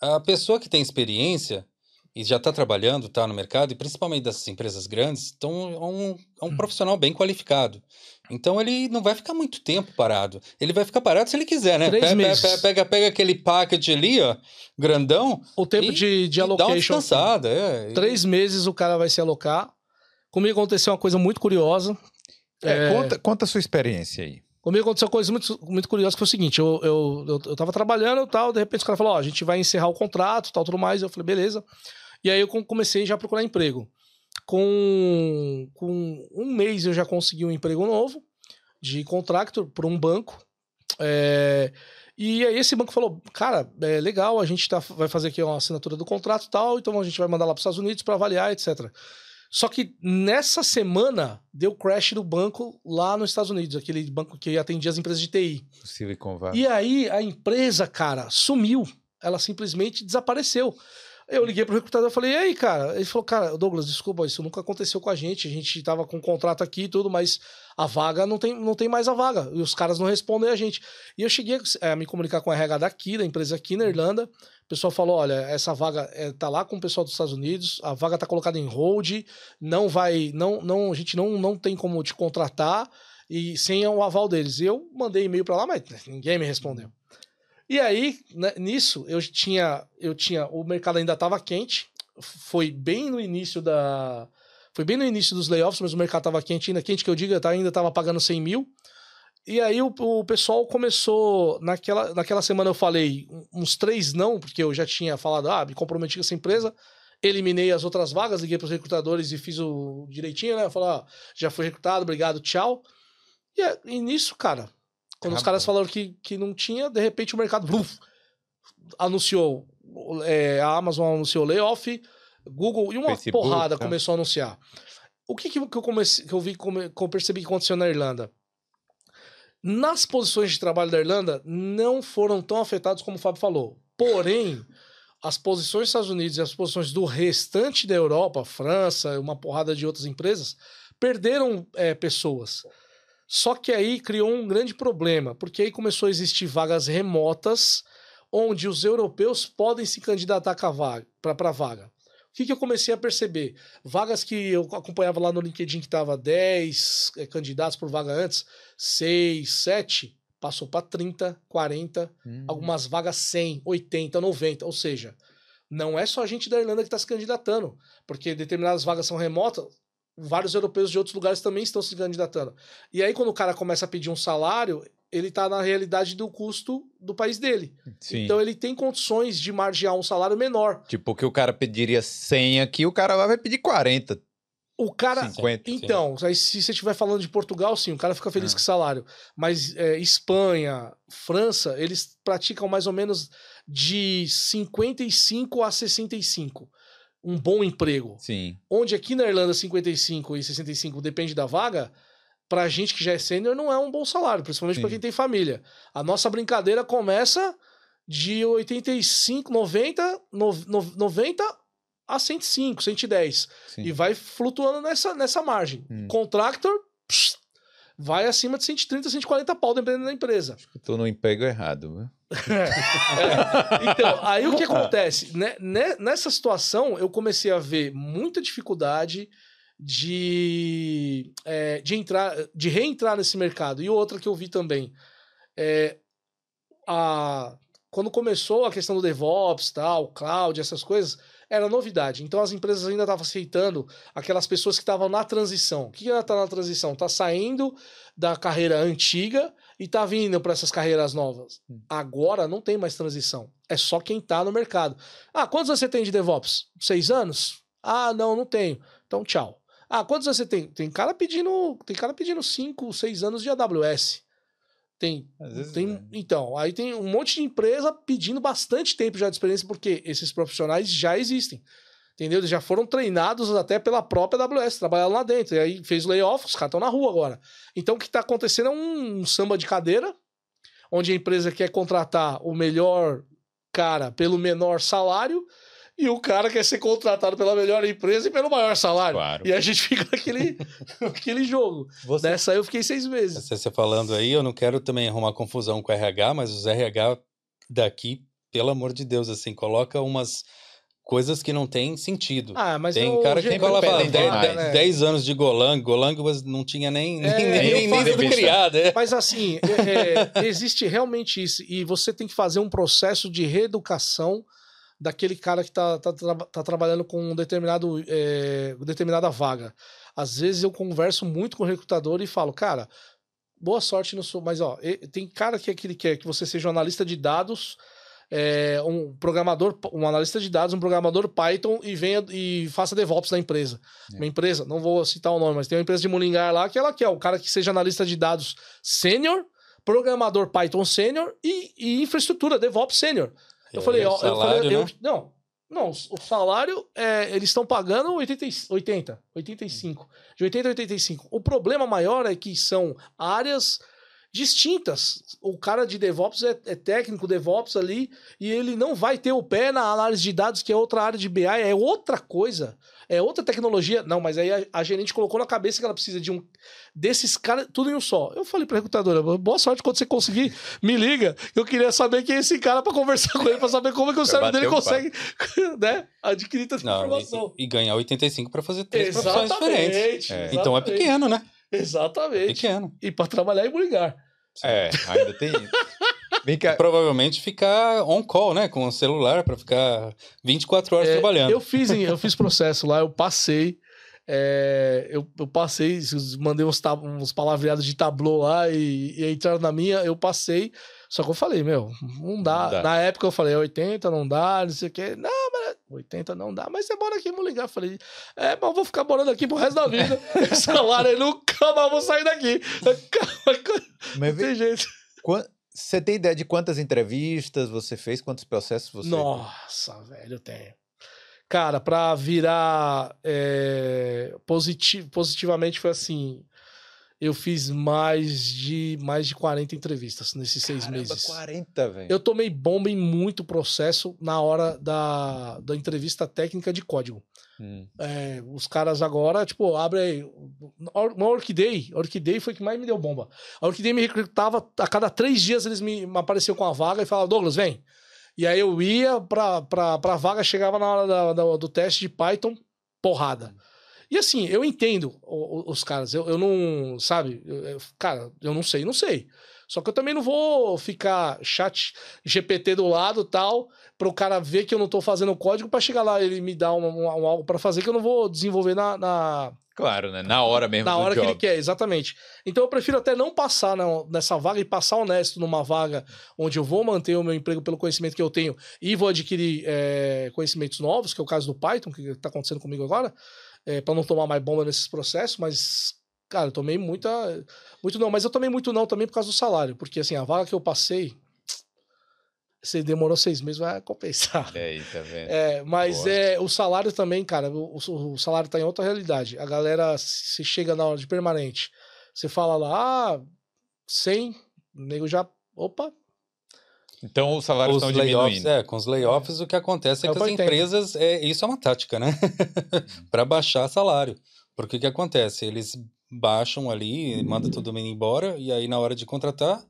a pessoa que tem experiência e já está trabalhando, está no mercado, e principalmente dessas empresas grandes, então é um, é um profissional bem qualificado. Então ele não vai ficar muito tempo parado. Ele vai ficar parado se ele quiser, né? Três Pega, meses. pega, pega, pega aquele package ali, ó, grandão, O tempo e- de, de e dá uma allocation. descansada. É, E- Três meses o cara vai se alocar. Comigo aconteceu uma coisa muito curiosa. É, É. Conta, conta a sua experiência aí. Comigo aconteceu uma coisa muito, muito curiosa, que foi o seguinte, eu, eu, eu, eu tava trabalhando e tal, de repente o cara falou, ó, a gente vai encerrar o contrato, tal, tudo mais. Eu falei, beleza. E aí eu com- comecei já a procurar emprego. Com, com um mês eu já consegui um emprego novo, de contractor, por um banco. É, e aí esse banco falou, cara, é legal, a gente tá, vai fazer aqui uma assinatura do contrato e tal, então a gente vai mandar lá para os Estados Unidos para avaliar, etc. Só que nessa semana deu crash do banco lá nos Estados Unidos, aquele banco que atendia as empresas de TI. Silicon Valley. E aí a empresa, cara, sumiu. Ela simplesmente desapareceu. Eu liguei pro recrutador e falei, e aí, cara? Ele falou, cara, Douglas, desculpa, isso nunca aconteceu com a gente. A gente tava com um contrato aqui e tudo, mas a vaga não tem, não tem mais a vaga. E os caras não respondem a gente. E eu cheguei a me comunicar com a RH daqui, da empresa aqui na Irlanda. O pessoal falou: olha, essa vaga é, tá lá com o pessoal dos Estados Unidos, a vaga tá colocada em hold, não vai, não, não, a gente não, não tem como te contratar e sem o aval deles. Eu mandei e-mail para lá, mas ninguém me respondeu. E aí, né, nisso, eu tinha, eu tinha, o mercado ainda estava quente, foi bem no início da, foi bem no início dos layoffs, mas o mercado estava quente, ainda quente que eu digo, eu ainda estava pagando 100 mil. E aí o, o pessoal começou, naquela, naquela semana eu falei uns três não, porque eu já tinha falado, ah, me comprometi com essa empresa, eliminei as outras vagas, liguei para os recrutadores e fiz o direitinho, né? Falei, ah, já fui recrutado, obrigado, tchau. E, e nisso, cara, quando os Acabou. caras falaram que, que não tinha, de repente o mercado anunciou, é, a Amazon anunciou layoff, Google e uma Facebook, porrada tá. começou a anunciar. O que, que, eu comecei, que eu vi, que eu percebi que aconteceu na Irlanda? Nas posições de trabalho da Irlanda, não foram tão afetados como o Fábio falou. Porém, as posições dos Estados Unidos e as posições do restante da Europa, França, uma porrada de outras empresas, perderam é, pessoas. Só que aí criou um grande problema, porque aí começou a existir vagas remotas onde os europeus podem se candidatar para a vaga. O que, que eu comecei a perceber? Vagas que eu acompanhava lá no LinkedIn que estava 10 eh, candidatos por vaga antes, 6, 7, passou para 30, 40, Hum. algumas vagas 100, 80, 90. Ou seja, não é só a gente da Irlanda que está se candidatando, porque determinadas vagas são remotas, vários europeus de outros lugares também estão se candidatando. E aí, quando o cara começa a pedir um salário, ele está na realidade do custo do país dele. Sim. Então, ele tem condições de margear um salário menor. Tipo, que o cara pediria 100 aqui, o cara lá vai pedir 40, O cara. 50. Então, aí se você estiver falando de Portugal, sim, o cara fica feliz Ah. com o salário. Mas é, Espanha, França, eles praticam mais ou menos de 55 a 65. Um bom emprego. Sim. Onde aqui na Irlanda 55 e 65 depende da vaga, pra gente que já é sênior não é um bom salário, principalmente pra Sim. quem tem família. A nossa brincadeira começa de 85, 90, no- no- 90 a 105, 110 sim. e vai flutuando nessa, nessa margem. Hum. Contractor pss, vai acima de 130, 140 pau dependendo da empresa. Tô no emprego errado, viu? Então, aí o que acontece? Né, né, nessa situação, eu comecei a ver muita dificuldade de, é, de, entrar, de reentrar nesse mercado. E outra que eu vi também, é, a, quando começou a questão do DevOps, tal, cloud, essas coisas, era novidade. Então as empresas ainda estavam aceitando aquelas pessoas que estavam na transição. O que ela está na transição? Está saindo da carreira antiga e tá vindo para essas carreiras novas. Agora não tem mais transição. É só quem tá no mercado. Ah, quantos você tem de DevOps? Seis anos? Ah, não, não tenho. Então, tchau. Ah, quantos você tem? Tem cara pedindo, tem cara pedindo cinco, seis anos de AWS. Tem, tem, é. então, aí tem um monte de empresa pedindo bastante tempo já de experiência porque esses profissionais já existem. Entendeu? Eles já foram treinados até pela própria AWS, trabalharam lá dentro. E aí fez layoff, os caras estão na rua agora. Então o que está acontecendo é um, um samba de cadeira, onde a empresa quer contratar o melhor cara pelo menor salário, e o cara quer ser contratado pela melhor empresa e pelo maior salário. Claro. E a gente fica naquele, naquele jogo. Você, Nessa aí eu fiquei seis meses. você falando aí, eu não quero também arrumar confusão com o RH, mas os RH daqui, pelo amor de Deus, assim, coloca umas coisas que não tem sentido. Ah, mas tem cara que jeito fala pedem 10 demais, né? 10 anos de Golang, Golang não tinha nem, É, nem, nem, nem falo- sido criado. É. Mas assim, é, é, existe realmente isso. E você tem que fazer um processo de reeducação daquele cara que está tá, tra- tá trabalhando com um determinado, é, determinada vaga. Às vezes eu converso muito com o recrutador e falo, cara, boa sorte no seu. Mas ó, tem cara que, é que ele quer que você seja um analista de dados. É, um programador, um analista de dados, um programador Python e venha e faça DevOps na empresa. É. Uma empresa, não vou citar o nome, mas tem uma empresa de Mullingar lá que ela quer o cara que seja analista de dados sênior, programador Python sênior e, e infraestrutura DevOps sênior. Eu É, falei, eu salário, falei, eu- né? não, não, o salário é, eles estão pagando 80, e- 80, 85, de 80 a 85. O problema maior é que são áreas distintas. O cara de DevOps é, é técnico DevOps ali e ele não vai ter o pé na análise de dados, que é outra área de BI, é outra coisa, é outra tecnologia. Não, mas aí a, a gerente colocou na cabeça que ela precisa de um desses caras, tudo em um só. Eu falei pra recrutadora, boa sorte quando você conseguir, me liga. Eu queria saber quem é esse cara pra conversar com ele, pra saber como é que o cérebro dele consegue, né, adquirir tanta Não, informação. e, e ganhar 85 para fazer três profissões diferentes. Exatamente. É. Então é exatamente. pequeno, né? Exatamente. Pequeno. E pra trabalhar em Mulligar. É, ainda tem cá. Provavelmente ficar on call, né? Com o celular para ficar 24 horas É, trabalhando. Eu fiz, eu fiz processo lá, eu passei. é, eu, eu passei, mandei uns, uns palavreados de tablô lá e, e entraram na minha, eu passei. Só que eu falei, meu, não dá. Não dá. Na época eu falei, 80 não dá, não sei o quê. Não, mas 80 não dá, mas você mora aqui em Mulligar. Eu falei, é, mas eu vou ficar morando aqui pro resto da vida. Esse salário aí nunca mais vou sair daqui. Mas Não tem jeito. você tem ideia de quantas entrevistas você fez? Quantos processos você Nossa, velho, eu tenho. Cara, pra virar é, positi- positivamente foi assim. Eu fiz mais de mais de 40 entrevistas nesses seis Caramba, meses. 40, velho. Eu tomei bomba em muito processo na hora da, da entrevista técnica de código. Hum. É, os caras agora, tipo, abre aí. Uma Orquidei, a Orquidei foi que mais me deu bomba. A Orquidei me recrutava, a cada três dias eles me, me apareciam com a vaga e falavam, Douglas, vem. E aí eu ia pra, pra, pra vaga, chegava na hora da- da- do teste de Python, porrada. E assim, eu entendo o- o- os caras, eu, eu não, sabe, eu- cara, eu não sei, não sei. Só que eu também não vou ficar chat GPT do lado tal, para o cara ver que eu não tô fazendo código para chegar lá ele me dar um, um- um algo para fazer que eu não vou desenvolver na, na, Claro, né? Na hora mesmo na hora que job. ele quer, exatamente. Então eu prefiro até não passar nessa vaga e passar honesto numa vaga onde eu vou manter o meu emprego pelo conhecimento que eu tenho e vou adquirir é, conhecimentos novos, que é o caso do Python, que está acontecendo comigo agora, para não tomar mais bomba nesses processos, mas. Cara, eu tomei muita. Muito não, mas eu tomei muito não também por causa do salário. Porque assim, a vaga que eu passei. Se demorou seis meses, vai compensar. É aí, tá vendo? É, mas Boa. é, o salário também, cara, o, o- o salário tá em outra realidade. A galera, se chega na hora de permanente, você fala lá, ah, 100, o nego já, opa, Então os salários Os estão layoffs, diminuindo. é, com os layoffs o que acontece é É que as empresas, é, isso é uma tática, né? para baixar salário. Porque o que acontece? Eles baixam ali, mandam todo mundo embora, e aí na hora de contratar,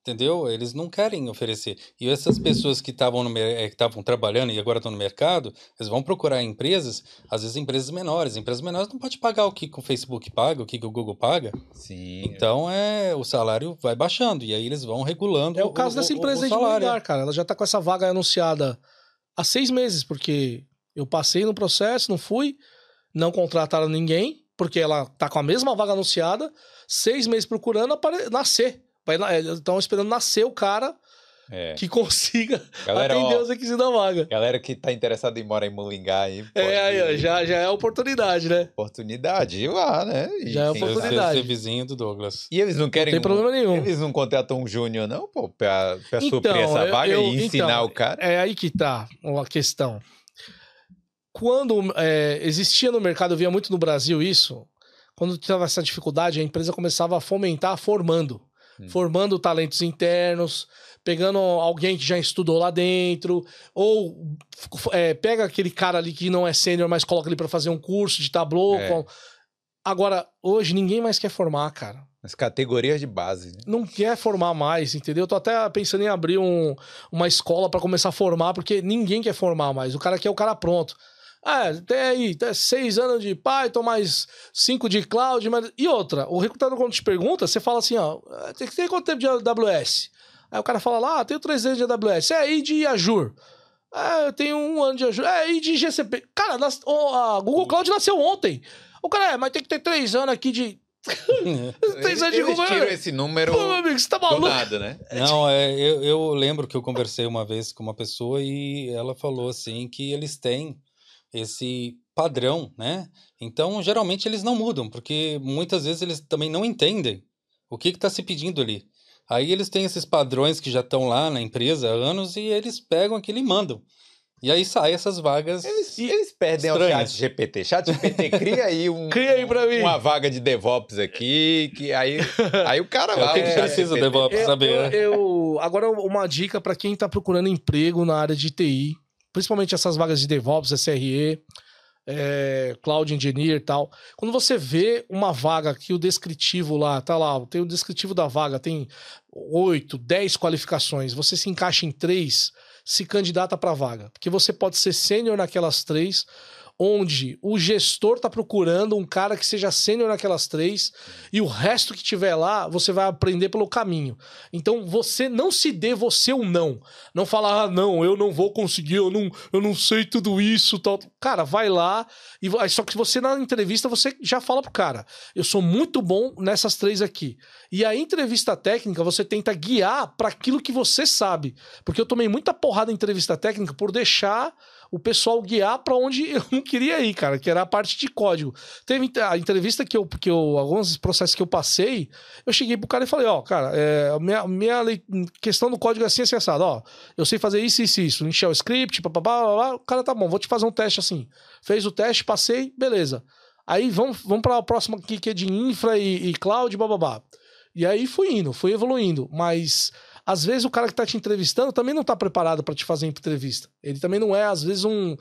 entendeu? Eles não querem oferecer. E essas pessoas que estavam no mer- eh, estavam trabalhando e agora estão no mercado, eles vão procurar empresas, às vezes empresas menores. Empresas menores não pode pagar o que, o Facebook paga, o que, o Google paga. Sim. Então é o salário vai baixando e aí eles vão regulando é o caso dessa empresa o aí de. Mulligar, cara. Ela já tá com essa vaga anunciada há seis meses, porque eu passei no processo, não fui, não contrataram ninguém, porque ela tá com a mesma vaga anunciada, seis meses procurando apare- nascer. Estão esperando nascer o cara É. que consiga Galera, atender ó, os requisitos da vaga. galera que tá interessada em morar em Mullingar aí, É, aí, já, já é oportunidade, né? oportunidade, ir lá, né? E Já é oportunidade. ser vizinho do Douglas. E eles não querem. Não tem problema nenhum. Eles não contratam um júnior, não, pô, pra, pra Então, suprir essa eu- vaga eu- e ensinar então, o cara. É aí que tá a questão. Quando é, existia no mercado, eu via muito no Brasil isso, quando tinha essa dificuldade, a empresa começava a fomentar formando. Hum. Formando talentos internos, pegando alguém que já estudou lá dentro, ou é, pega aquele cara ali que não é sênior, mas coloca ele para fazer um curso de tablô. É. com- Agora, hoje ninguém mais quer formar, cara. As categorias de base. Né? Não quer formar mais, entendeu? Eu tô até pensando em abrir um, uma escola para começar a formar, porque ninguém quer formar mais. O cara quer o cara pronto. Ah, tem aí tem seis anos de Python, mais cinco de cloud. Mas... E outra, o recrutador, quando te pergunta, você fala assim: ó, tem que ter quanto tempo de AWS? Aí o cara fala lá, ah, tenho três anos de AWS. É, e de Azure? É, eu tenho um ano de Azure. É, e de GCP? Cara, nas... a Google Cloud nasceu ontem. O cara, é, mas tem que ter três anos aqui de. três anos de Google. tiram esse número. Pô, amigo, você tá maluco? nada, né? Não, é, eu, eu lembro que eu conversei uma vez com uma pessoa e ela falou assim que eles têm esse padrão, né? Então, geralmente eles não mudam, porque muitas vezes eles também não entendem o que está se pedindo ali. Aí eles têm esses padrões que já estão lá na empresa há anos e eles pegam aquilo e mandam. E aí saem essas vagas. Eles, eles perdem estranhas. ao chat GPT. Chat GPT cria aí, um, cria aí pra mim. uma vaga de DevOps aqui, que aí, aí o cara vai. É, o que, que precisa o DevOps eu, saber? Eu, né? eu, agora, uma dica para quem tá procurando emprego na área de TI, principalmente essas vagas de DevOps, SRE, é, Cloud Engineer e tal. Quando você vê uma vaga que o descritivo lá, tá lá, tem o descritivo da vaga, tem 8, 10 qualificações, você se encaixa em três se candidata para vaga. Porque você pode ser sênior naquelas três, onde o gestor está procurando um cara que seja sênior naquelas três e o resto que tiver lá você vai aprender pelo caminho. Então você não se dê você um não. Não falar, ah, não, eu não vou conseguir, eu não, eu não sei tudo isso, tal. Cara, vai lá e só que você na entrevista você já fala pro cara, eu sou muito bom nessas três aqui. E a entrevista técnica você tenta guiar para aquilo que você sabe, porque eu tomei muita porrada em entrevista técnica por deixar o pessoal guiar para onde eu não queria ir, cara, que era a parte de código. Teve a entrevista que eu, que eu alguns processos que eu passei, eu cheguei pro cara e falei, ó, cara, é, minha, minha questão do código é assim, assim, assado, ó, eu sei fazer isso, isso, isso, em shell script, papapá, o cara tá bom, vou te fazer um teste assim. Fez o teste, passei, beleza. Aí vamos, vamos para a próxima aqui que é de infra e, e cloud, bababá. E aí fui indo, fui evoluindo, mas às vezes o cara que está te entrevistando também não está preparado para te fazer entrevista. Ele também não é, às vezes, um.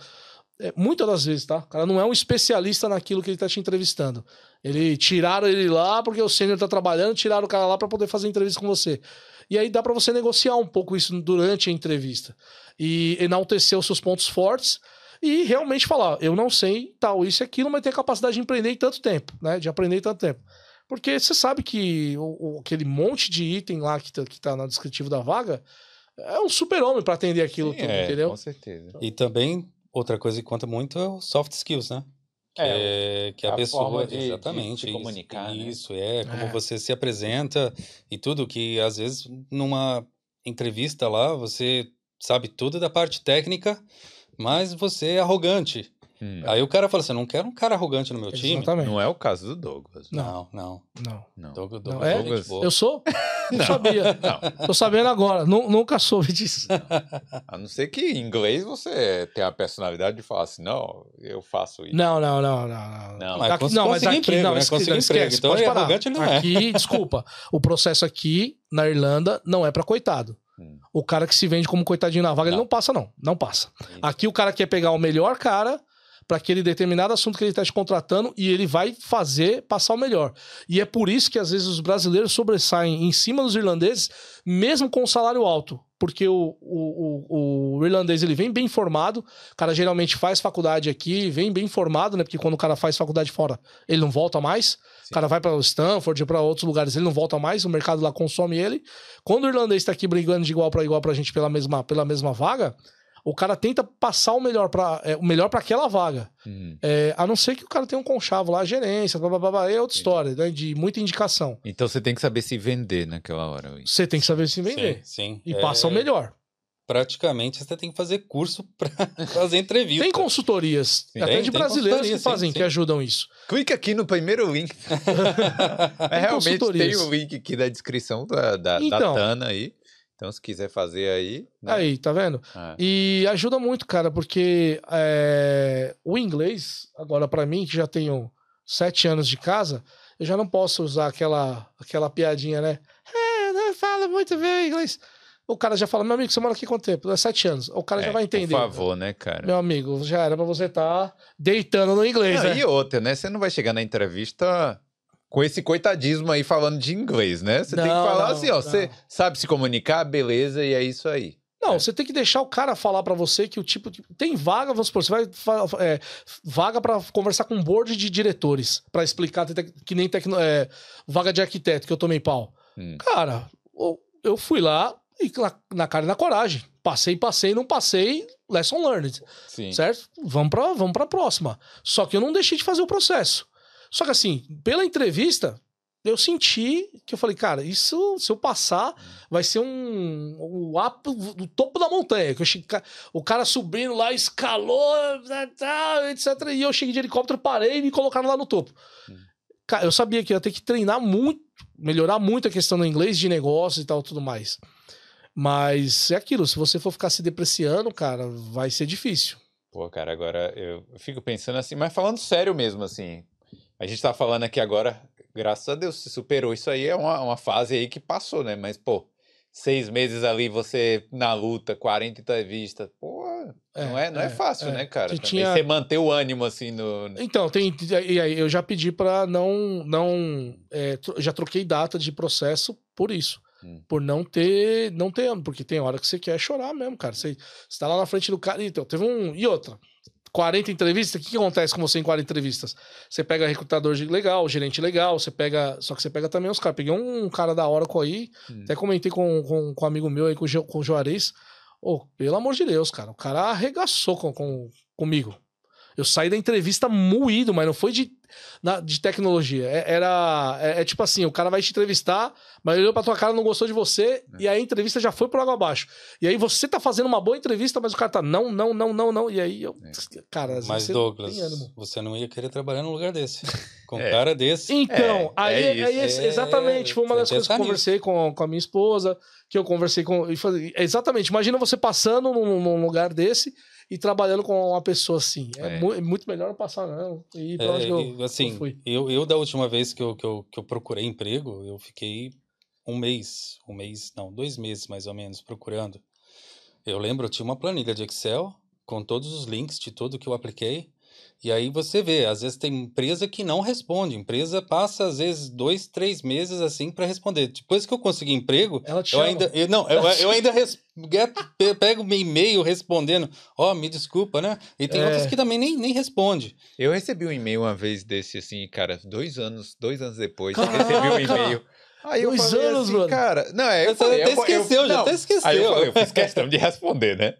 É, muitas das vezes, tá? O cara não é um especialista naquilo que ele está te entrevistando. Ele tiraram ele lá porque o sênior está trabalhando, tiraram o cara lá para poder fazer entrevista com você. E aí dá para você negociar um pouco isso durante a entrevista e enaltecer os seus pontos fortes e realmente falar, eu não sei tal isso e aquilo, mas tenho a capacidade de empreender em tanto tempo, né? De aprender em tanto tempo. Porque você sabe que o, o, aquele monte de item lá que tá, que tá no descritivo da vaga é um super-homem para atender aquilo Sim, tudo, é, entendeu? Com certeza. E também, outra coisa que conta muito é o soft skills, né? Que é, é que a, a pessoa de, exatamente de se comunicar, isso, né? isso é como é. você se apresenta e tudo que às vezes numa entrevista lá você sabe tudo da parte técnica, mas você é arrogante. Hum. Aí o cara fala assim: não quero um cara arrogante no meu time. Não é o caso do Douglas. Não, não. Não. não. Douglas, não. É? Douglas... Eu sou? Não sabia. Não. Tô sabendo agora. nunca soube disso. A não ser que em inglês você tem a personalidade de falar assim: não, eu faço isso. Não, não, não, não. Não, mas, aqui, não, mas aqui emprego, não, né? esquece, emprego. Então pode é parar. arrogante não é. Aqui, desculpa. O processo aqui na Irlanda não é para coitado. Hum. O cara que se vende como coitadinho na vaga, não. ele não passa, não. Não passa. Aqui o cara quer pegar o melhor cara para aquele determinado assunto que ele está te contratando e ele vai fazer passar o melhor. E é por isso que às vezes os brasileiros sobressaem em cima dos irlandeses, mesmo com o salário alto. Porque o, o, o, o irlandês ele vem bem formado, o cara geralmente faz faculdade aqui, vem bem formado, né? Porque quando o cara faz faculdade fora, ele não volta mais. Sim. O cara vai para Stanford, para outros lugares, ele não volta mais, o mercado lá consome ele. Quando o irlandês está aqui brigando de igual para igual para a gente pela mesma, pela mesma vaga, o cara tenta passar o melhor para é, o melhor para aquela vaga. Uhum. É, a não ser que o cara tenha um conchavo lá, gerência, blá, blá, blá, é outra história, né, de muita indicação. Então você tem que saber se vender naquela hora. Você tem que saber se vender. Sim, sim. E é... passa o melhor. Praticamente você tem que fazer curso para fazer entrevista. Tem consultorias, sim. até tem, de brasileiros que fazem, sim, que ajudam isso. Clique aqui no primeiro link. é, realmente tem o link aqui na descrição da, da, então, da Tana aí. Então, se quiser fazer aí. Né? Aí, tá vendo? É. E ajuda muito, cara, porque é, o inglês, agora para mim, que já tenho sete anos de casa, eu já não posso usar aquela, aquela piadinha, né? É, não fala muito bem inglês. O cara já fala, meu amigo, você mora aqui quanto tempo? É sete anos. O cara É, já vai entender. Por favor, né, cara? Meu amigo, já era pra você estar deitando no inglês, Não, né? E outra, né? Você não vai chegar na entrevista com esse coitadismo aí falando de inglês, né? Você tem que Não, falar não, assim, ó, você não. sabe se comunicar, beleza, e é isso aí. Não, É. você tem que deixar o cara falar pra você que o tipo de... tem vaga, vamos supor, você vai é, vaga pra conversar com um board de diretores Pra explicar que nem tecno, é, vaga de arquiteto que eu tomei pau. Hum. Cara, eu- eu fui lá e na, na cara e na coragem. Passei, passei, não passei, lesson learned, Sim. certo? Vamos pra, vamos pra próxima. Só que eu não deixei de fazer o processo. Só que assim, pela entrevista, eu senti que eu falei, cara, isso, se eu passar, vai ser um. O apo do topo da montanha. Que eu cheguei, o cara subindo lá, escalou, tá, tá, etc. E eu cheguei de helicóptero, parei e me colocaram lá no topo. Hum. Cara, eu sabia que eu ia ter que treinar muito, melhorar muito a questão do inglês de negócio e tal, tudo mais. Mas é aquilo, se você for ficar se depreciando, cara, vai ser difícil. Pô, cara, agora eu fico pensando assim, mas falando sério mesmo, assim. A gente tá falando aqui agora, graças a Deus, se superou. Isso aí é uma, uma fase aí que passou, né? Mas, pô, seis meses ali, você na luta, 40 entrevistas, pô, não é, não é, fácil, é. né, cara? Você tinha- Você manter o ânimo, assim, no... Então, tem. E aí, eu já pedi pra não. não é, já troquei data de processo por isso. Hum. Por não ter. Não ter. Porque tem hora que você quer chorar mesmo, cara. Você, você tá lá na frente do cara. Então, teve um. E outra. 40 entrevistas, o que, que acontece com você em 40 entrevistas? Você pega recrutador legal, gerente legal, você pega. Só que você pega também os caras. Peguei um cara da Oracle aí, Hum. até comentei com, com, com um amigo meu aí, com, com o Juarez. Ô, pelo amor de Deus, cara. O cara arregaçou com, com, comigo. Eu saí da entrevista moído, mas não foi de, na- de tecnologia. É- era. É, é tipo assim: o cara vai te entrevistar, mas ele olhou pra tua cara, não gostou de você, e aí a entrevista já foi por água abaixo. E aí você tá fazendo uma boa entrevista, mas o cara tá não, não, não, não, não. E aí eu. Cara, às Mas, você não Douglas, ânimo. você não ia querer trabalhar num lugar desse. Com um É. cara desse. Então, É, aí, é isso. aí É, exatamente, foi uma das coisas que eu conversei com, com a minha esposa, que eu conversei com. falei, exatamente, imagina você passando num, num lugar desse e trabalhando com uma pessoa assim. É, É. mu- é muito melhor não passar, não. E pra É, eu, assim, eu fui. eu, eu da última vez que eu, que, eu, que eu procurei emprego, eu fiquei um mês, um mês, não, dois meses mais ou menos procurando. Eu lembro, eu tinha uma planilha de Excel com todos os links de tudo que eu apliquei. E aí você vê, às vezes tem empresa que não responde. Empresa passa, às vezes, dois, três meses assim para responder. Depois que eu consegui emprego, Ela te eu chama. ainda. Eu, não, eu, eu ainda res, get- pe- pego meu e-mail respondendo. Ó, me desculpa, né? E tem É. outras que também nem, nem responde. Eu recebi um e-mail uma vez desse, assim, cara, dois anos, dois anos depois, Caraca! recebi um e-mail. Aí eu Dois falei anos, assim, brother. cara... Não, é, eu Você falei... até eu- eu- já não. até esqueceu. Aí eu, falei, eu fiz questão de responder, né?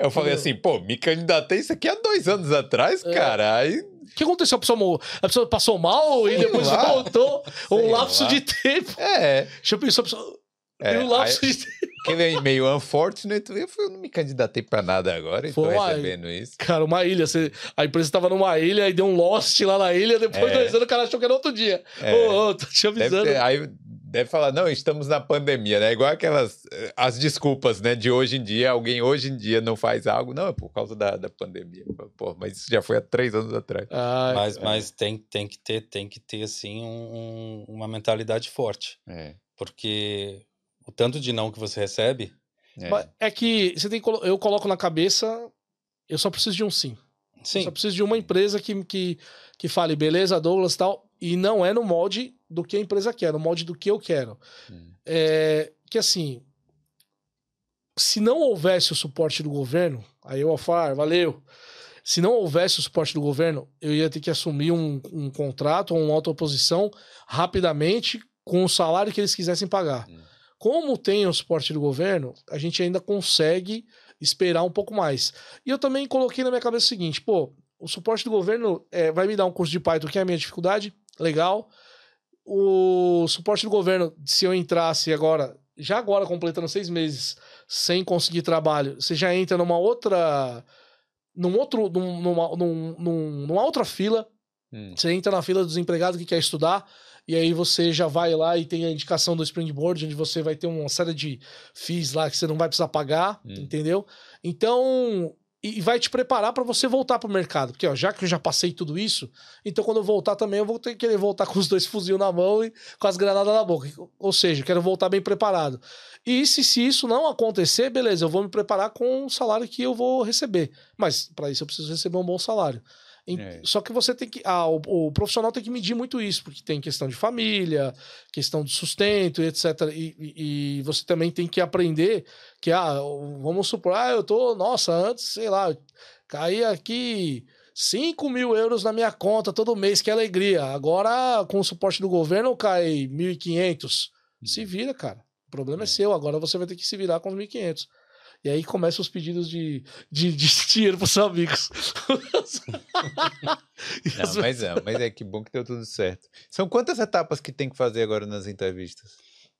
Eu falei assim, pô, me candidatei isso aqui há dois anos atrás, É. cara. Aí, O que aconteceu? A pessoa, a pessoa passou mal e depois lá. voltou. Um Sei lapso lá. de tempo. é... Deixa eu pensar, a pessoa. é um lapso aí, de tempo. aquele e-mail unfortunate, eu, eu não me candidatei pra nada agora e tô recebendo isso. Cara, uma ilha. Você, a empresa tava numa ilha e deu um lost lá na ilha. Depois de É. dois anos, o cara achou que era outro dia. É. Ô, ô, tô te avisando. ter, aí deve falar, não, estamos na pandemia, né? Igual aquelas, eh, as desculpas, né? De hoje em dia, alguém hoje em dia não faz algo, não, é por causa da, da pandemia. Pô, mas isso já foi há três anos atrás. Ai, Mas, mas tem, tem que ter, tem que ter assim um- um- uma mentalidade forte, É, porque o tanto de não que você recebe, é. É que você tem eu coloco na cabeça, eu só preciso de um sim. Eu sim, só preciso de uma empresa que, que, que fale, beleza, Douglas e tal, e não é no molde do que a empresa quer, no molde do que eu quero. Hum. É, que assim, se não houvesse o suporte do governo, aí eu falar, "Ah, valeu. Se não houvesse o suporte do governo, eu ia ter que assumir um, um contrato ou uma autoposição rapidamente com o salário que eles quisessem pagar. Hum. Como tem o suporte do governo, a gente ainda consegue esperar um pouco mais. E eu também coloquei na minha cabeça o seguinte: pô, o suporte do governo é, vai me dar um curso de Python, que é a minha dificuldade, legal. O suporte do governo, se eu entrasse agora, já agora completando seis meses, sem conseguir trabalho, você já entra numa outra. Num outro, num- numa, num- num- numa outra fila, Hum. você entra na fila dos empregados que quer estudar, e aí você já vai lá e tem a indicação do Springboard, onde você vai ter uma série de fees lá que você não vai precisar pagar, Hum. entendeu? Então, e vai te preparar para você voltar pro mercado. Porque, ó, já que eu já passei tudo isso, então quando eu voltar também, eu vou ter que querer voltar com os dois fuzil na mão e com as granadas na boca. Ou seja, quero voltar bem preparado. E se, se isso não acontecer, beleza, eu vou me preparar com o salário que eu vou receber. Mas para isso eu preciso receber um bom salário. É. Só que você tem que. Ah, o, o, profissional tem que medir muito isso, porque tem questão de família, questão de sustento, etc. E, e, e, você também tem que aprender que, ah, vamos supor, ah, eu tô, nossa, antes, sei lá, caía aqui 5 mil euros na minha conta todo mês, que alegria. Agora, com o suporte do governo, cai 1.500. Se uhum. vira, cara. O problema é. é seu, agora você vai ter que se virar com os 1.500. E aí começam os pedidos de, de, de dinheiro para os amigos. Não, mas é, mas é que bom que deu tudo certo. São quantas etapas que tem que fazer agora nas entrevistas?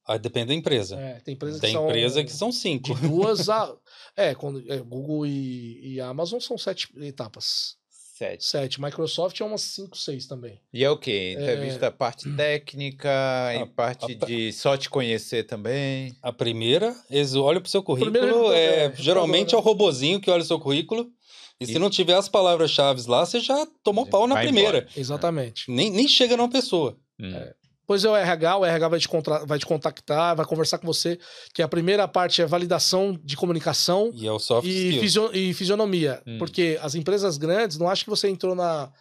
Ah, depende da empresa. É, tem empresa tem que empresa são, que são cinco. De duas a. É, quando, é, Google e, e Amazon são sete etapas. Sete. Sete. Microsoft é umas cinco, seis também. E é o quê? Entrevista é... parte técnica e parte a, de só te conhecer também? A primeira, eles olham pro seu currículo, é, é, geralmente é o robozinho que olha o seu currículo. E, e se não tiver as palavras-chave lá, você já tomou pau na primeira. Embora. Exatamente. Nem, nem chega numa pessoa. Hum. É. Depois é o RH, o RH vai te, contra... vai te contactar, vai conversar com você, que a primeira parte é validação de comunicação e, é o soft e, fisio... e fisionomia. Hum. Porque as empresas grandes não acham que você entrou na.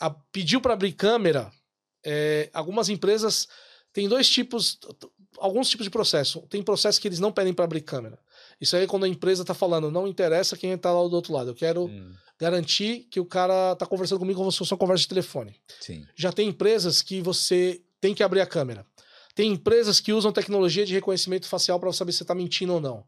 A... Pediu para abrir câmera. É... Algumas empresas têm dois tipos, alguns tipos de processo. Tem processo que eles não pedem para abrir câmera. Isso aí é quando a empresa tá falando, não interessa quem tá lá do outro lado. Eu quero hum. garantir que o cara tá conversando comigo como se fosse uma conversa de telefone. Sim. Já tem empresas que você tem que abrir a câmera. Tem empresas que usam tecnologia de reconhecimento facial para saber se você está mentindo ou não.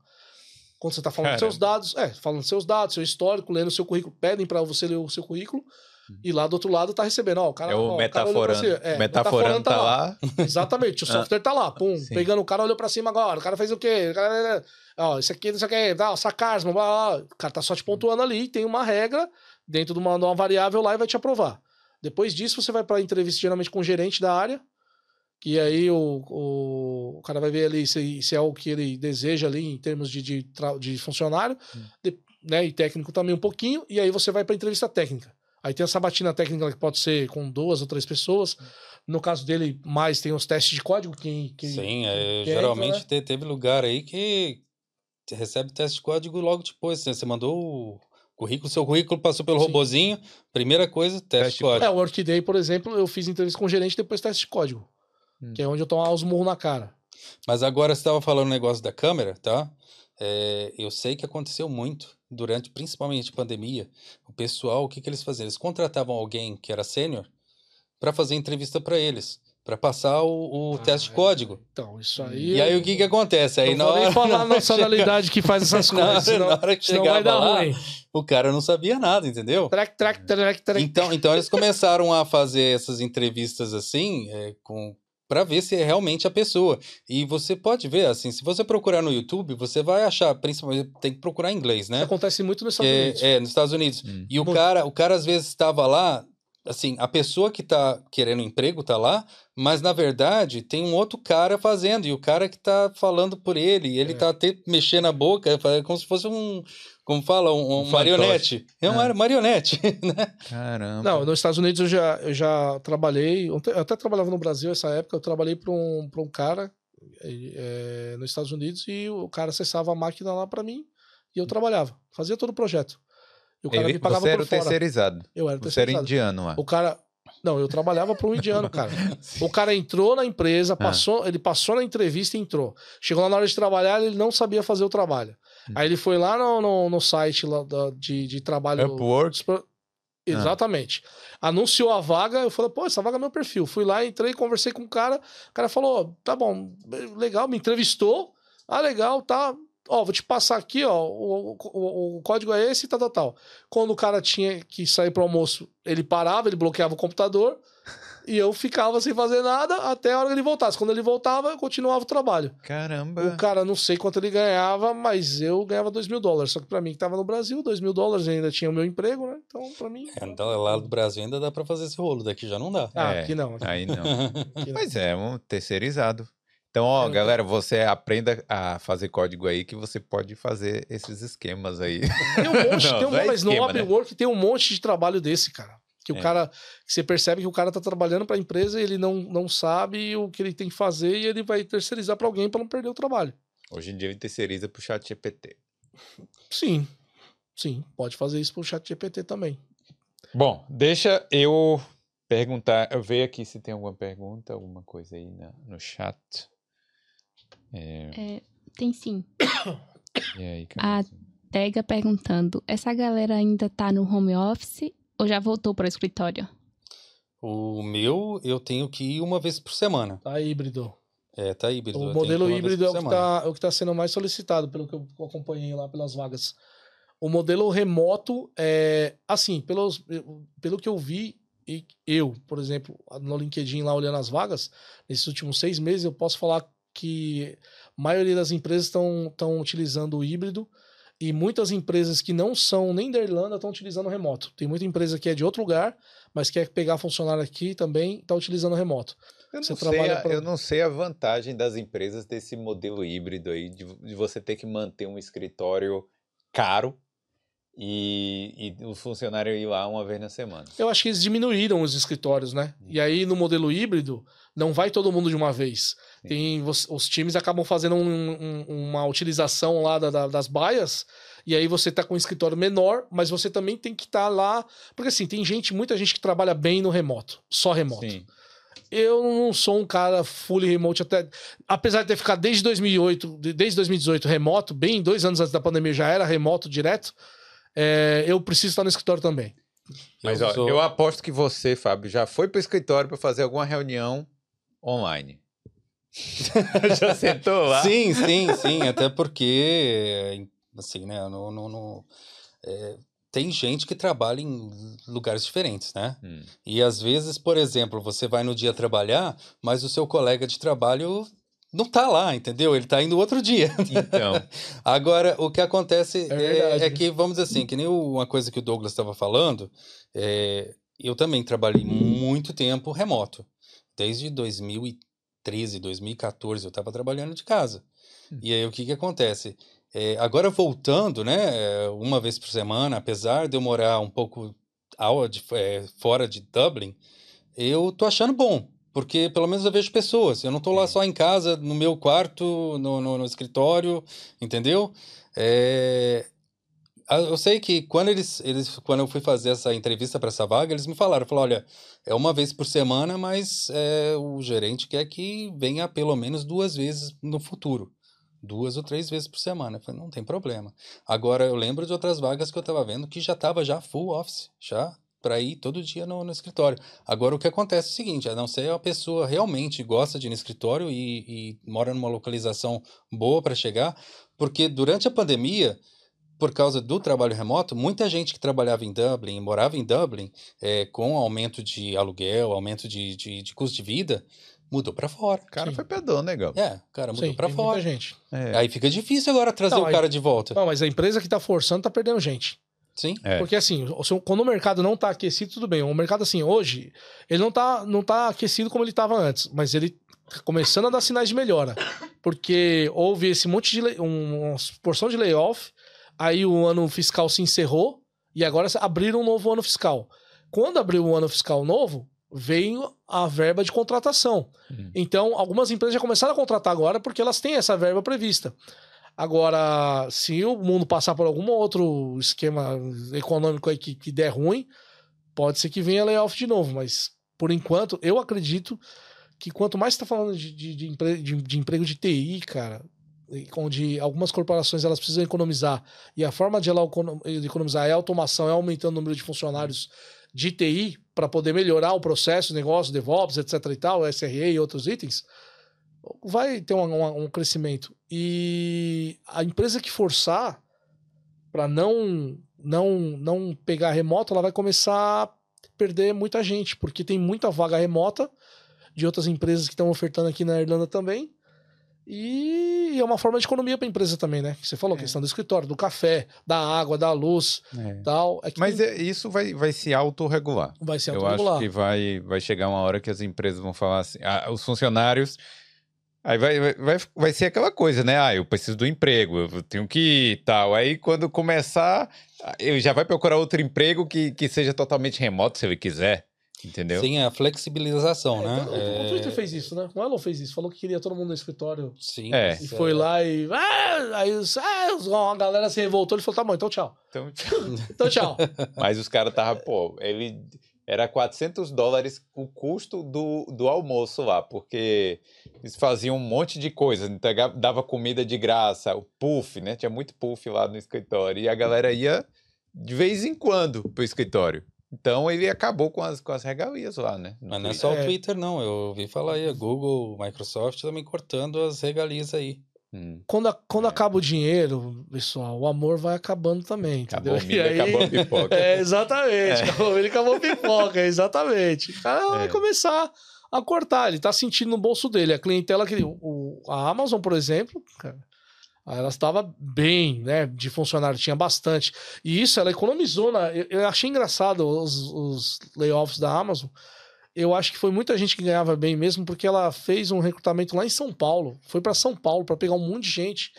Quando você está falando Caramba. seus dados, é, falando seus dados, seu histórico, lendo seu currículo, pedem para você ler o seu currículo. Hum. E lá do outro lado tá recebendo, ó, o cara. É o ó, metaforando. O é, metaforando tá, tá lá. Exatamente, o software tá lá. Pum, Sim. pegando o cara, olhou pra cima agora. O cara fez o quê? O cara, ó, isso aqui, isso aqui, dá, sarcasmo, blá, blá. O cara tá só te pontuando ali, tem uma regra dentro de uma, de uma variável lá e vai te aprovar. Depois disso, você vai pra entrevista geralmente com o gerente da área, e aí o, o, o, cara vai ver ali se, se é o que ele deseja ali em termos de, de, de funcionário, hum. de, né? E técnico também um pouquinho, e aí você vai para entrevista técnica. Aí tem a sabatina técnica que pode ser com duas ou três pessoas. Hum. No caso dele, mais tem os testes de código que. que Sim, é, que geralmente entra, né? teve lugar aí que recebe teste de código logo depois. Né? Você mandou o currículo, seu currículo passou pelo Sim. robozinho, primeira coisa, teste, teste de código. É, o Workday, por exemplo, eu fiz entrevista com o gerente depois teste de código. Hum. Que é onde eu tomo os murros na cara. Mas agora você estava falando o negócio da câmera, tá? É, eu sei que aconteceu muito durante, principalmente a pandemia. O pessoal, o que, que eles faziam? Eles contratavam alguém que era sênior para fazer entrevista para eles para passar o, o ah, teste de código. Então, isso aí. E aí o que que acontece? Aí não vou nem falar a nacionalidade que faz essas coisas. senão, na hora que senão vai dar lá, ruim. O cara não sabia nada, entendeu? Track, track, track, track. Então, então eles começaram a fazer essas entrevistas assim, é, com, para ver se é realmente a pessoa. E você pode ver, assim, se você procurar no YouTube, você vai achar, principalmente, tem que procurar em inglês, né? Isso acontece muito nos Estados é, Unidos. É, nos Estados Unidos. Hum. E o cara, o cara às vezes estava lá, assim, a pessoa que tá querendo emprego tá lá, mas na verdade tem um outro cara fazendo, e o cara que tá falando por ele, ele é. tá até mexendo a boca, como se fosse um, como fala, um, um marionete. É uma é. marionete, né? Caramba. Não, nos Estados Unidos eu já, eu já trabalhei, eu até trabalhava no Brasil essa época, eu trabalhei para um, um cara é, nos Estados Unidos e o cara acessava a máquina lá para mim e eu trabalhava, fazia todo o projeto. O cara me pagava você era por fora. terceirizado. Eu era você terceirizado. Você era indiano lá. O cara... Não, eu trabalhava para um indiano, cara. o cara entrou na empresa, ah. passou, ah. ele passou na entrevista e entrou. Chegou lá na hora de trabalhar, ele não sabia fazer o trabalho. Aí ele foi lá no, no, no site lá da, de, de trabalho. Upwork? Exatamente. Ah. Anunciou a vaga, eu falei, pô, essa vaga é meu perfil. Fui lá, entrei, conversei com o cara. O cara falou: tá bom, legal, me entrevistou. Ah, legal, tá. Ó, vou te passar aqui, ó. O, o, o código é esse, tal, tal, tal. Quando o cara tinha que sair pro almoço, ele parava, ele bloqueava o computador. E eu ficava sem fazer nada até a hora que ele voltasse. Quando ele voltava, eu continuava o trabalho. Caramba. O cara, não sei quanto ele ganhava, mas eu ganhava 2 mil dólares. Só que pra mim, que tava no Brasil, 2 mil dólares ainda tinha o meu emprego, né? Então, pra mim. É, então, lá do Brasil ainda dá pra fazer esse rolo, daqui já não dá. Ah, é, aqui não. Aqui. Aí não. aqui não. Mas é, um terceirizado. Então, ó, Eu- galera, você aprenda a fazer código aí que você pode fazer esses esquemas aí. Tem um monte, Não, tem um, não é mas esquema, no né? Upwork tem um monte de trabalho desse, cara. Que o É. cara. que Você percebe que o cara tá trabalhando pra empresa e ele não, não sabe o que ele tem que fazer e ele vai terceirizar pra alguém pra não perder o trabalho. Hoje em dia ele terceiriza pro chat GPT. Sim. Sim, pode fazer isso pro chat GPT também. Bom, deixa eu perguntar, eu ver aqui se tem alguma pergunta, alguma coisa aí na- no chat. É, É, tem sim. e aí, Camila? Tega perguntando: essa galera ainda tá no home office ou já voltou para o escritório? O meu, eu tenho que ir uma vez por semana. Tá híbrido. É, tá híbrido. O modelo híbrido é o que, tá, é o que tá sendo mais solicitado, pelo que eu acompanhei lá pelas vagas. O modelo remoto é assim, pelos, pelo que eu vi, e eu, por exemplo, no LinkedIn lá olhando as vagas, nesses últimos seis meses, eu posso falar que a maioria das empresas estão utilizando o híbrido e muitas empresas que não são nem da Irlanda estão utilizando remoto. Tem muita empresa que é de outro lugar, mas quer pegar funcionário aqui também está utilizando o remoto. Eu não, sei a, pra- eu não sei a vantagem das empresas desse modelo híbrido aí, de, de você ter que manter um escritório caro e, e o funcionário ir lá uma vez na semana. Eu acho que eles diminuíram os escritórios, né? E aí no modelo híbrido, não vai todo mundo de uma vez. Tem, os, os times acabam fazendo um- um- uma utilização lá da- da- das baias, e aí você tá com um escritório menor, mas você também tem que estar lá. Porque assim, tem gente, muita gente que trabalha bem no remoto, só remoto. Sim. Eu não sou um cara fully remote até. Apesar de ter ficado desde 2008, de- desde 2018 remoto, bem dois anos antes da pandemia já era remoto direto. é, eu preciso estar no escritório também. Mas Eu ó, sou- eu aposto que você, Fábio, já foi para o escritório para fazer alguma reunião online. já sentou lá? Sim, sim, sim. Até porque, assim, né? No, no, no- é, tem gente que trabalha em lugares diferentes, né? Hum, E às vezes, por exemplo, você vai no dia trabalhar, mas o seu colega de trabalho não tá lá, entendeu? Ele tá indo outro dia. Então, Agora, o que acontece É é, é que, vamos dizer assim, que nem uma coisa que o Douglas estava falando, é, eu também trabalhei muito tempo remoto. Desde 2013, 2014, eu estava trabalhando de casa. Hum. E aí, o que que acontece? É, agora, voltando, né, é, uma vez por semana, apesar de eu morar um pouco de- é, fora de Dublin, eu tô achando bom. Porque pelo menos eu vejo pessoas. Eu não tô lá Sim. só em casa, no meu quarto, no, no, no escritório, entendeu? É, Eu sei que quando eles, eles quando eu fui fazer essa entrevista para essa vaga, eles me falaram, falaram, olha, é uma vez por semana, mas é, o gerente quer que venha pelo menos duas vezes no futuro. Duas ou três vezes por semana. Eu falei, não tem problema. Agora, eu lembro de outras vagas que eu estava vendo que já estava já full office, já para ir todo dia no, no escritório. Agora, o que acontece é o seguinte, a não ser a pessoa realmente gosta de ir no escritório e, e mora numa localização boa para chegar, porque durante a pandemia, por causa do trabalho remoto, muita gente que trabalhava em Dublin, morava em Dublin, eh, com aumento de aluguel, aumento de, de, de custo de vida, mudou para fora. o cara Sim. foi pedão, negão. É, o cara mudou para fora. muita gente. É. Aí fica difícil agora trazer Não, o aí- cara de volta. Não, mas a empresa que tá forçando tá perdendo gente. Sim. É. Porque assim, o seu- quando o mercado não tá aquecido, tudo bem. O mercado, assim, hoje, ele não tá, não tá aquecido como ele tava antes, mas ele tá começando a dar sinais de melhora. Porque houve esse monte de. lay- um- uma porção de layoff, aí o ano fiscal se encerrou e agora abriram um novo ano fiscal. Quando abriu o ano fiscal novo, veio a verba de contratação. Hum. Então, algumas empresas já começaram a contratar agora porque elas têm essa verba prevista. Agora, se o mundo passar por algum outro esquema econômico aí que, que der ruim, pode ser que venha layoff de novo. Mas, por enquanto, eu acredito que quanto mais você está falando de, de, de, empre- de- de emprego de TI, cara, onde algumas corporações elas precisam economizar, e a forma de ela economizar é automação, é aumentando o número de funcionários de TI para poder melhorar o processo, o negócio, DevOps, etc e tal, SRE e outros itens, vai ter um, um- um crescimento. E a empresa que forçar para não, não, não pegar remoto, ela vai começar a perder muita gente, porque tem muita vaga remota de outras empresas que estão ofertando aqui na Irlanda também. E é uma forma de economia para a empresa também, né? Você falou, É. questão do escritório, do café, da água, da luz, É. tal. É Mas é- isso vai, vai se autorregular. vai ser Eu acho autorregular. que vai, vai chegar uma hora que as empresas vão falar assim, ah, os funcionários Aí vai, vai, vai, vai ser aquela coisa, né? Ah, eu preciso do emprego, eu tenho que ir e tal. Aí quando começar, eu já vai procurar outro emprego que, que seja totalmente remoto, se ele quiser. Entendeu? Sim, a flexibilização, É, né? então, o- O Twitter fez isso, né? O Elon fez isso. Falou que queria todo mundo no escritório. Sim. É. E foi lá e. Ah, aí os- ah, a galera se revoltou. Ele falou: tá bom, então tchau. Então, Então tchau. mas os caras estavam, pô, ele era 400 dólares o custo do, do almoço lá, porque eles faziam um monte de coisa, dava comida de graça, o puff, né? Tinha muito puff lá no escritório, e a galera ia de vez em quando pro escritório. Então ele acabou com as, com as regalias lá, né? no Mas não é só o É. Twitter, não. Eu ouvi falar aí, a Google, Microsoft também cortando as regalias aí. Hum. Quando, a- quando É. acaba o dinheiro, pessoal, o amor vai acabando também. Entendeu? Acabou o milho, acabou a pipoca. É, exatamente. É. Acabou, ele acabou a pipoca, exatamente. O cara vai É. começar a cortar, ele tá sentindo no bolso dele. A clientela que. O, a Amazon, por exemplo, cara, ela estava bem, né? De funcionário, tinha bastante. E isso ela economizou. Na, eu, achei engraçado os, os layoffs da Amazon. Eu acho que foi muita gente que ganhava bem mesmo, porque ela fez um recrutamento lá em São Paulo. Foi para São Paulo para pegar um monte de gente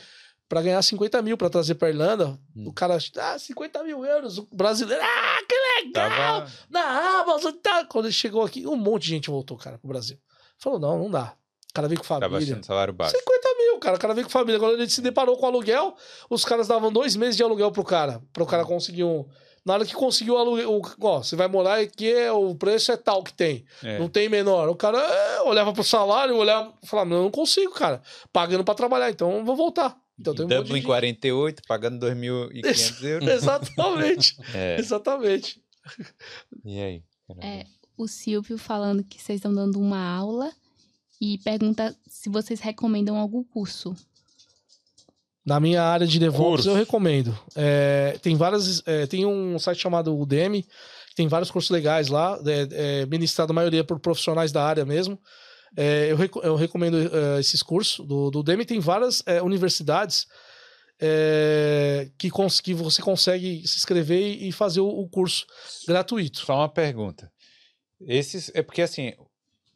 para ganhar 50 mil para trazer para Irlanda. Hum. O cara, ah, 50 mil euros. O brasileiro, ah, que legal! Tava... Na Amazon, tá. Quando ele chegou aqui, um monte de gente voltou, cara, pro Brasil. Falou, não, não dá. O cara veio com Tava família. achando salário baixo. 50 mil, cara. O cara veio com família. Quando ele se deparou com aluguel, os caras davam dois meses de aluguel pro cara. Pro cara conseguir um. Na hora que conseguiu o aluguel, o- ó, você vai morar aqui, é- o preço é tal que tem. É. Não tem menor. O cara é, olhava pro salário, olhava e falava, não, eu não consigo, cara. Pagando pra trabalhar, então eu vou voltar. Então tem um Dublin de... 48, pagando 2.500 euros. Exatamente. É. Exatamente. E aí? É, o Silvio falando que vocês estão dando uma aula e pergunta se vocês recomendam algum curso. Na minha área de DevOps, Curso. eu recomendo. É, tem várias. é, tem um site chamado Udemy, que tem vários cursos legais lá, é, é, ministrado a maioria por profissionais da área mesmo. É, eu, reco- eu recomendo é, esses cursos. Do, do Udemy tem várias é, universidades é, que, que você consegue se inscrever e e fazer o, o curso gratuito. Só uma pergunta. Esses é porque assim,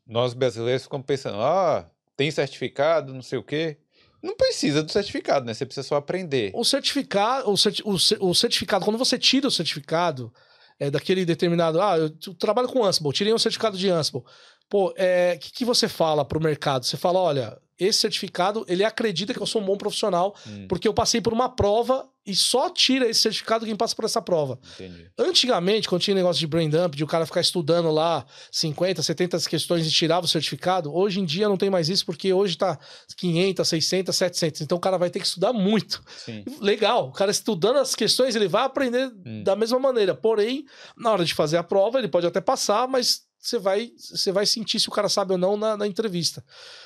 nós brasileiros ficamos pensando, ah, tem certificado, não sei o quê. Não precisa do certificado, né? Você precisa só aprender. O certificado, o, o o certificado, quando você tira o certificado é, daquele determinado, ah, eu trabalho com Ansible, tirei um certificado de Ansible. Pô, o que, que você fala pro mercado? Você fala, olha, esse certificado, ele acredita que eu sou um bom profissional, Hum, porque eu passei por uma prova e só tira esse certificado quem passa por essa prova. entendi. Antigamente, quando tinha negócio de brain dump, de o cara ficar estudando lá 50, 70 questões e tirava o certificado, hoje em dia não tem mais isso, porque hoje tá 500, 600, 700. Então o cara vai ter que estudar muito. Sim. Legal, o cara estudando as questões, ele vai aprender Hum. da mesma maneira. Porém, na hora de fazer a prova, ele pode até passar, mas você vai, você vai sentir se o cara sabe ou não na, na entrevista.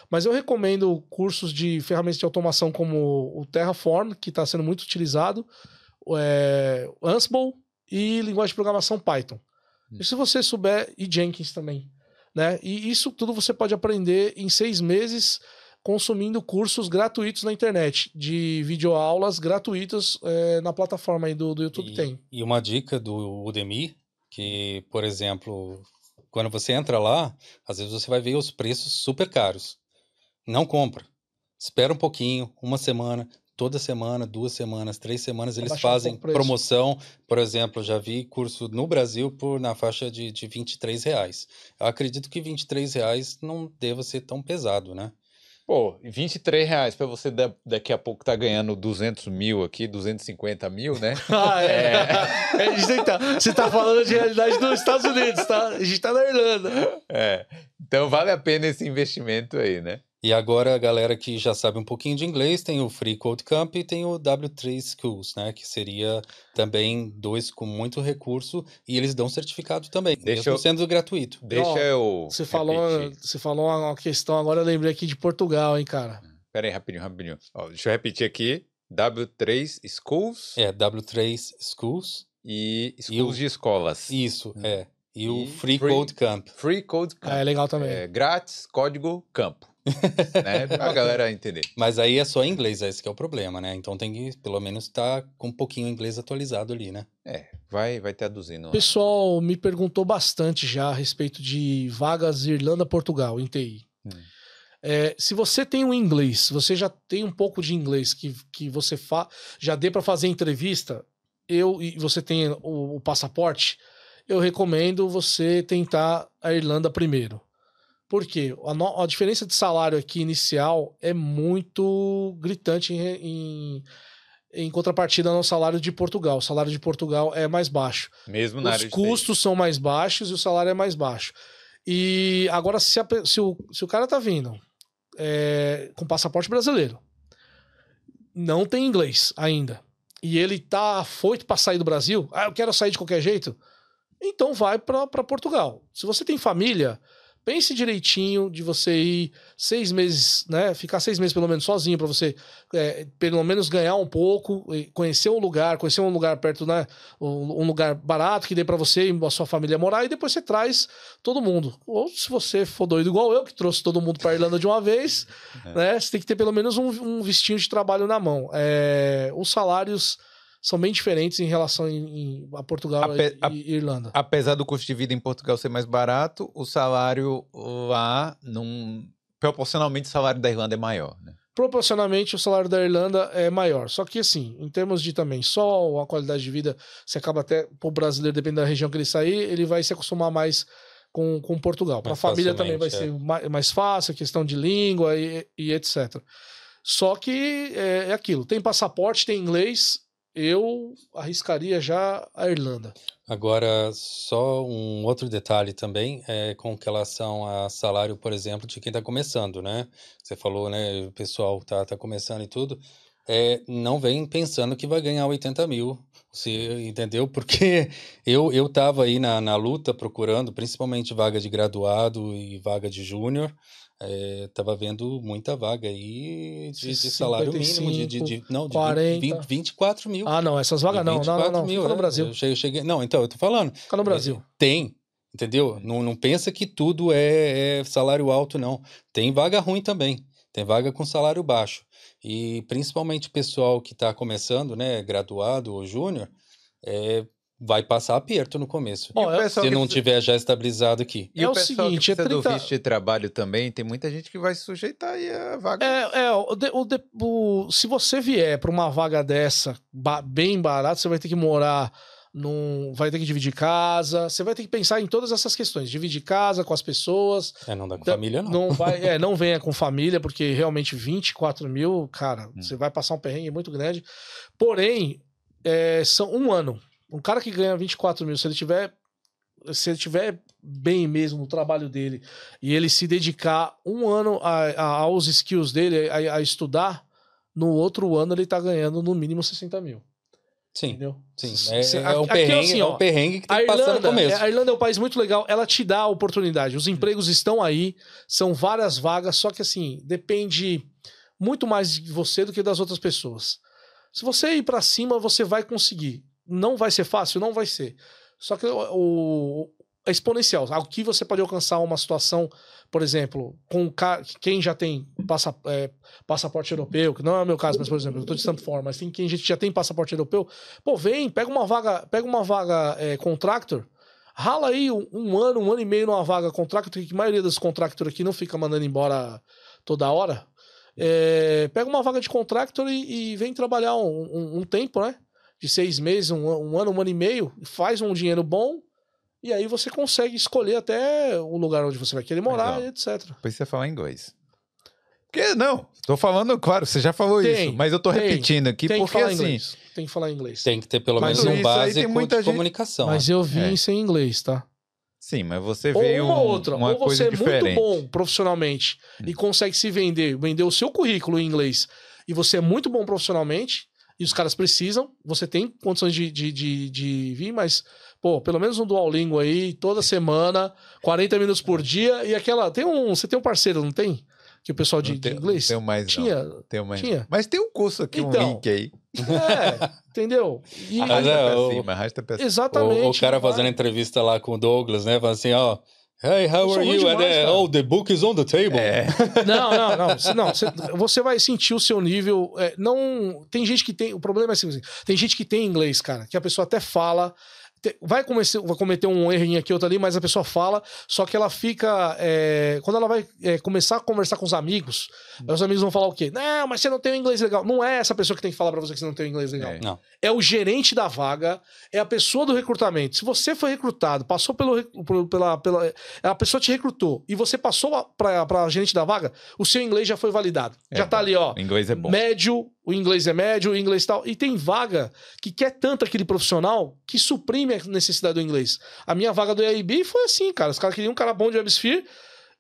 Mas eu recomendo cursos de ferramentas de automação como o Terraform, que está sendo muito utilizado, é, Ansible e linguagem de programação Python. Hum. E se você souber, e Jenkins também. Né? E isso tudo você pode aprender em seis meses consumindo cursos gratuitos na internet, de videoaulas gratuitas é, na plataforma do, do YouTube E, tem. e uma dica do Udemy, que, por exemplo, quando você entra lá, às vezes você vai ver os preços super caros. Não compra. Espera um pouquinho, uma semana, toda semana, duas semanas, três semanas, eles Abaixar um fazem promoção. Por exemplo, já vi curso no Brasil por na faixa de, de 23 reais. Eu acredito que 23 reais não deva ser tão pesado, né? Pô, 23 reais pra você da- daqui a pouco tá ganhando 200 mil aqui, 250 mil, né? Ah, é. É, gente tá- você tá falando de realidade dos Estados Unidos, tá? A gente tá na Irlanda. É. Então vale a pena esse investimento aí, né? E agora a galera que já sabe um pouquinho de inglês tem o Free Code Camp e tem o W3 Schools, né? Que seria também dois com muito recurso e eles dão certificado também, Deixa mesmo eu- sendo gratuito. Deixa eu. Você falou, repetir. você falou uma questão, agora eu lembrei aqui de Portugal, hein, cara. Pera aí, rapidinho, rapidinho. Ó, deixa eu repetir aqui. W3 Schools É, W3 Schools, e E Schools o- de escolas. isso, é. E o E Free, Free- Code Camp. Free Code Camp. Ah, é legal também. É, grátis, código campo. né? Pra galera entender. Mas aí é só em inglês, esse que é o problema, né? Então tem que pelo menos estar com um pouquinho inglês atualizado ali, né? É, vai, vai traduzindo. O pessoal me perguntou bastante já a respeito de vagas Irlanda-Portugal em TI. Hum. É, se você tem um inglês, você já tem um pouco de inglês que, que você fa já dê para fazer entrevista, eu e você tem o, o passaporte, eu recomendo você tentar a Irlanda primeiro. Por quê? A, no- a diferença de salário aqui inicial é muito gritante em, em, em contrapartida ao salário de Portugal. O salário de Portugal é mais baixo. Mesmo na Os custos são mais baixos e o salário é mais baixo. E agora, se, a se o, se o cara tá vindo é, com passaporte brasileiro, não tem inglês ainda, e ele tá afoito pra sair do Brasil, ah, eu quero sair de qualquer jeito, então vai pra Portugal. Se você tem família, pense direitinho de você ir seis meses, né? Ficar seis meses pelo menos sozinho pra você é, pelo menos ganhar um pouco, conhecer um lugar, conhecer um lugar perto, né? Um, lugar barato que dê pra você e a sua família morar e depois você traz todo mundo. Ou se você for doido igual eu, que trouxe todo mundo pra Irlanda de uma vez, né? Você tem que ter pelo menos um, um vestinho de trabalho na mão. É, os salários são bem diferentes em relação em, em- a Portugal Ape- e, a- e Irlanda. Apesar do custo de vida em Portugal ser mais barato, o salário lá, num... proporcionalmente, o salário da Irlanda é maior, né? proporcionalmente o salário da Irlanda é maior. Só que assim, em termos de também só a qualidade de vida, você acaba até, pro brbrasileiro, dependendo da região que ele sair, ele vai se acostumar mais com, com Portugal. Para a família também vai facilmente, ser mais, mais fácil, questão de língua e, e etc. Só que é, é aquilo, tem passaporte, tem inglês, eu arriscaria já a Irlanda. Agora, só um outro detalhe também é com relação a salário, por exemplo, de quem está começando, né? Você falou, né? O pessoal tá, tá começando e tudo. É, não vem pensando que vai ganhar 80 mil, você entendeu? Porque eu, eu tava aí na, na luta procurando, principalmente vaga de graduado e vaga de júnior. É, tava vendo muita vaga aí de, de salário mínimo, de, de, de- não, de 40. 20, 24 mil. Ah, não, essas vagas não, não, não, 24 não, mil, fica no é. Brasil. Eu cheguei, eu cheguei- Não, então, eu tô falando. Fica no Brasil. Tem, entendeu? Não, não pensa que tudo é, é salário alto, não. Tem vaga ruim também. Tem vaga com salário baixo. E principalmente o pessoal que está começando, né, graduado ou júnior, é, vai passar aperto no começo. Pessoal Se não precisa- tiver já estabilizado aqui. E É o o seguinte, que é precisa do 30 visto de trabalho também, tem muita gente que vai se sujeitar aí a vaga. É, é o de- o de- o- se você vier para uma vaga dessa ba- bem barata, você vai ter que morar num. Vai ter que dividir casa, você vai ter que pensar em todas essas questões. Dividir casa com as pessoas. É, não dá com Então, família, não. Não, vai, é, não venha com família, porque realmente 24 mil, cara, Hum. você vai passar um perrengue muito grande. Porém, é, são um ano. Um cara que ganha 24 mil, se ele tiver. Se ele tiver bem mesmo no trabalho dele e ele se dedicar um ano a- a- aos skills dele, a, a estudar, no outro ano ele tá ganhando no mínimo 60 mil. Sim, Entendeu? sim. É, é um aqui perrengue, assim, é ó, um perrengue que que passar no Irlanda, começo. é- a Irlanda é um país muito legal, ela te dá a oportunidade. Os empregos estão aí, são várias vagas, só que assim, depende muito mais de você do que das outras pessoas. Se você ir pra cima, você vai conseguir. Não vai ser fácil? Não vai ser. Só que o, o- é exponencial. Aqui você pode alcançar uma situação, por exemplo, com quem já tem passa- é, passaporte europeu, que não é o meu caso, mas por exemplo, eu tô de Stanford, mas tem quem já tem passaporte europeu, pô, vem, pega uma vaga, pega uma vaga é, contractor, rala aí um, um ano, um ano e meio numa vaga contractor, que a maioria dos contractor aqui não fica mandando embora toda hora. É, pega uma vaga de contractor e, e vem trabalhar um, um- um tempo, né? De seis meses, um, um ano, um ano e meio, faz um dinheiro bom, e aí você consegue escolher até o lugar onde você vai querer morar, Legal. etc. Depois você falar inglês. Porque, não, tô falando, claro, você já falou Tem, isso, mas eu tô tem, repetindo aqui, tem que porque falar assim, inglês. Tem que falar inglês. Tem que ter pelo Mas menos um básico muita de gente- comunicação. Mas eu vim É. sem inglês, tá? sim, mas você Ou veio uma um- outra. uma ou coisa você é diferente. muito bom profissionalmente e consegue se vender, vender o seu currículo em inglês, e você é muito bom profissionalmente, e os caras precisam, você tem condições de, de, de, de vir, mas, pô, pelo menos um Duolingo aí, toda semana, 40 minutos por dia, e aquela. Tem um. Você tem um parceiro, não tem? Que o pessoal de, Não de inglês? Não tenho mais, Tinha. não. Tenho mais. Tinha. Mas tem um curso aqui, um Então. link aí. É, entendeu? E- Mas Arrasta é, pra o- cima, arrasta pra cima. exatamente. O, o cara fazendo entrevista lá com o Douglas, né? Falando assim, ó. Hey, how are you? And, demais, uh, cara. oh, the book is on the table. É, Não, não, não. Você, não, você, você vai sentir o seu nível. é, não Tem gente que tem. O problema é assim, tem gente que tem inglês, cara, que a pessoa até fala, vai, começar, vai cometer um errinho aqui, outro ali, mas a pessoa fala, só que ela fica. é, quando ela vai é, começar a conversar com os amigos, aí os amigos vão falar o quê? Não, mas você não tem um inglês legal. Não é essa pessoa que tem que falar pra você que você não tem um inglês legal. É. Não. É o gerente da vaga, é a pessoa do recrutamento. Se você foi recrutado, passou pelo. Pela, pela, a pessoa te recrutou e você passou a- pra, pra gerente da vaga, o seu inglês já foi validado. É já tá ali, ó. O inglês é bom. Médio, o inglês é médio, o inglês tal. E tem vaga que quer tanto aquele profissional que suprime a necessidade do inglês. A minha vaga do EIB foi assim, cara. Os caras queriam um cara bom de WebSphere.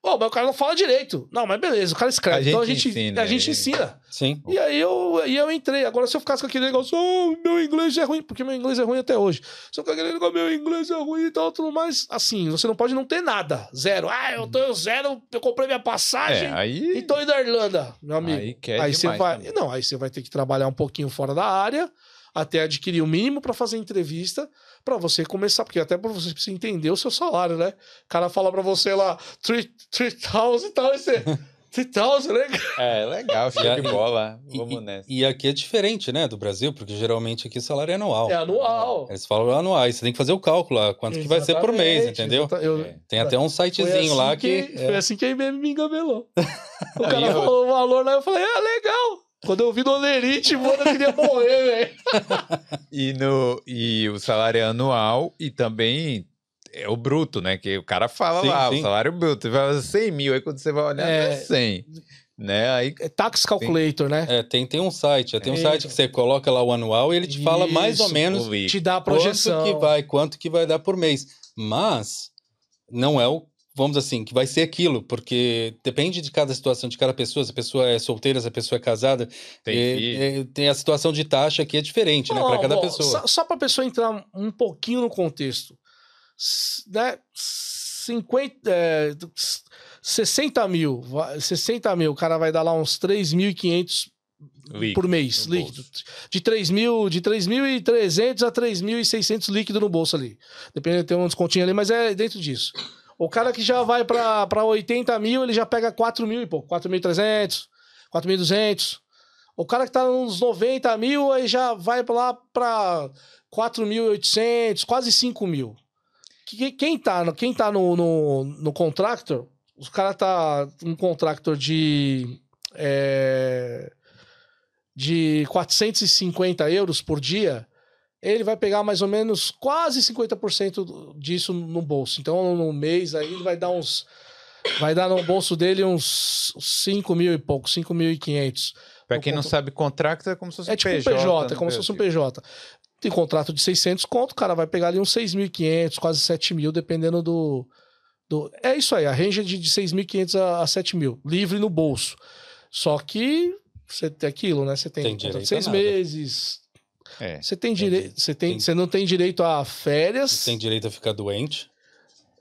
Ô, mas o cara não fala direito. Não, mas beleza, o cara escreve. A então a gente ensina, a gente é. ensina. Sim. E aí eu, e eu entrei. Agora, se eu ficasse com aquele negócio, oh, meu inglês é ruim, porque meu inglês é ruim até hoje. Se eu ficar com aquele negócio, meu inglês é ruim e tal, tudo mais. Assim, você não pode não ter nada. Zero. Ah, eu tô zero, eu comprei minha passagem É, aí. e tô indo da Irlanda, meu amigo. Aí quer Aí você demais vai. também. Não, aí você vai ter que trabalhar um pouquinho fora da área até adquirir o mínimo pra fazer entrevista pra você começar, porque até pra você precisa entender o seu salário, né? O cara fala pra você lá 3,000 e tal, e você 3,000, né? É, legal, show E a- de bola. E, Vamos nessa. e aqui é diferente, né, do Brasil, porque geralmente aqui o salário é anual. É anual. Eles falam anuais, você tem que fazer o cálculo lá, quanto que vai ser por mês, Exatamente, entendeu? eu- É. Tem até um Foi sitezinho assim lá que. Foi é. assim que a IBM me engabelou. O cara eu- falou o valor lá, eu falei, ah, legal. Quando eu vi no Olerite, mano, eu queria morrer, velho. E, no, e o salário é anual e também é o bruto, né? Que o cara fala Sim, lá, sim. o salário bruto. Ele fala 100 mil, aí quando você vai olhar, É. é 100. Né? Aí É tax calculator, né? É, tem, tem um site, tem um É. site que você coloca lá o anual e ele te fala mais ou Isso, menos. Te dá a projeção. quanto que vai, quanto que vai dar por mês. Mas não é o, vamos assim, que vai ser aquilo, porque depende de cada situação, de cada pessoa. Se a pessoa é solteira, se a pessoa é casada, Tem é- é- tem a situação de taxa que é diferente, né, para cada pessoa. Só, só pra pessoa entrar um pouquinho no contexto. Né? 50, é, 60 mil. vai- 60 mil, o cara vai dar lá uns 3.500 Líquido por mês, líquido. De 3 mil, de 3.300 a 3.600 líquido no bolso ali. Depende, tem um descontinho ali, mas é dentro disso. O cara que já vai pra 80 mil, ele já pega 4 mil e pouco, 4.300, 4.200. O cara que tá nos 90 mil, aí já vai lá pra 4.800, quase 5 mil. Que- Quem tá, no- quem tá no, no, no contractor, o cara tá um contractor de. é, de 450 euros por dia, ele vai pegar mais ou menos quase 50% disso no bolso. Então, no mês aí, ele vai dar uns. Vai dar no bolso dele uns 5 mil e pouco, 5.500. Pra quem não contra- sabe, contrato é como se fosse É um tipo um PJ. PJ, é como se fosse um. PJ. Tem contrato de 600 conto, o cara vai pegar ali uns 6.500, quase 7 mil, dependendo do, do... É isso aí, a range é de, de 6.500 a, a 7 mil, livre no bolso. Só que você tem aquilo, né? Você tem, Tem contrato de seis meses, É. você tem direito... Você, tem, tem- você não tem direito a férias, Tem direito a ficar doente.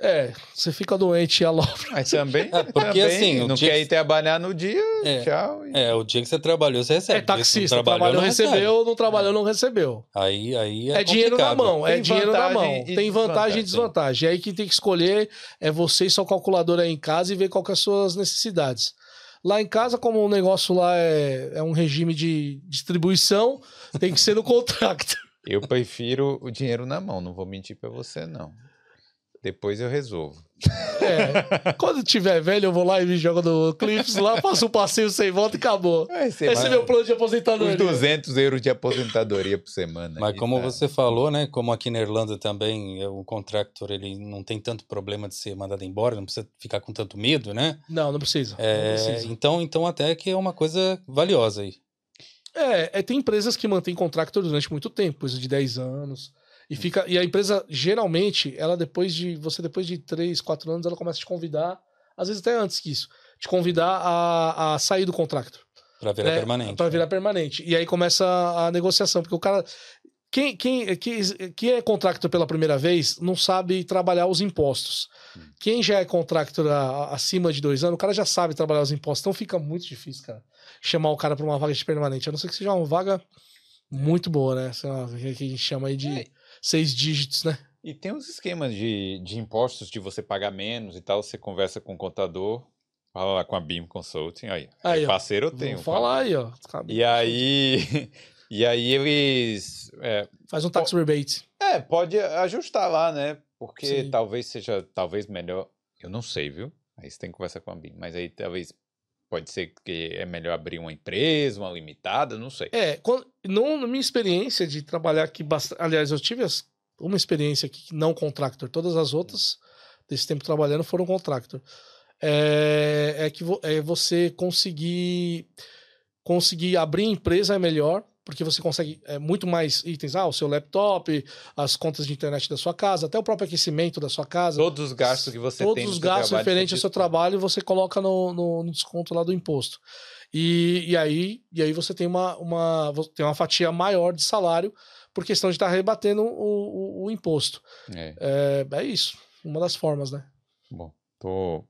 é, você fica doente e alopra. Mas também, É, porque também, assim, não quer que- ir trabalhar no dia, É. tchau. e- É, o dia que você trabalhou, você recebe. É taxista, não trabalhou, não recebe. recebeu, não trabalhou, não recebeu. Aí, aí é, É, dinheiro na mão, é Tem dinheiro na vantagem mão. e Tem vantagem e desvantagem. E aí quem tem que escolher é você e sua calculadora aí em casa e ver qual que é as suas necessidades. Lá em casa, como o negócio lá é, é um regime de distribuição, tem que ser no contrato. Eu prefiro o dinheiro na mão, não vou mentir pra você, não. Depois eu resolvo. É. Quando tiver velho, eu vou lá e me jogo no Clips lá, faço um passeio sem volta e acabou. Esse é meu plano de uns aposentadoria. 200 euros de aposentadoria por semana. Mas como tá. você falou, né? Como aqui na Irlanda também, é, o contractor ele não tem tanto problema de ser mandado embora, não precisa ficar com tanto medo, né? Não, não precisa. É, não precisa. então, então até que é uma coisa valiosa aí. É, é, tem empresas que mantêm contractor durante muito tempo, coisa de 10 anos. E, fica, e a empresa, geralmente, ela depois de. Você depois de 3, 4 anos, ela começa a te convidar, às vezes até antes que isso, te convidar a, a sair do contractor. Pra virar né, permanente. Pra virar permanente. E aí começa a, a negociação, porque o cara. Quem, quem, quem, quem é contractor pela primeira vez não sabe trabalhar os impostos. Quem já é contractor a- acima de dois anos, o cara já sabe trabalhar os impostos. Então fica muito difícil, cara, chamar o cara pra uma vaga de permanente. A não ser que seja uma vaga muito boa, né? Sei lá, que a gente chama aí de É. seis dígitos, né? E tem uns esquemas de, de impostos de você pagar menos e tal. Você conversa com o contador, fala lá com a BIM Consulting. Aí, Aí, aí ó. parceiro eu tenho. Falar aí, ó. E aí, e aí eles. é, Faz um tax rebate. é, É, pode ajustar lá, né? Porque Sim. talvez seja, talvez melhor. Eu não sei, viu? Aí você tem que conversar com a BIM. Mas aí talvez pode ser que é melhor abrir uma empresa, uma limitada, não sei. É, quando, não, na minha experiência de trabalhar aqui, bast- aliás, eu tive as- uma experiência aqui que não contractor, todas as outras desse tempo trabalhando foram contractor. É, é que vo- é você conseguir conseguir abrir empresa é melhor, porque você consegue é, muito mais itens, ah, o seu laptop, as contas de internet da sua casa, até o próprio aquecimento da sua casa. Todos os gastos que você Todos tem. no os gastos referentes ao seu trabalho você coloca no, no- no desconto lá do imposto. E, e, aí, e aí você tem uma, uma, tem uma fatia maior de salário por questão de estar rebatendo o, o, o imposto. É, É, é isso. Uma das formas, né? bom, tô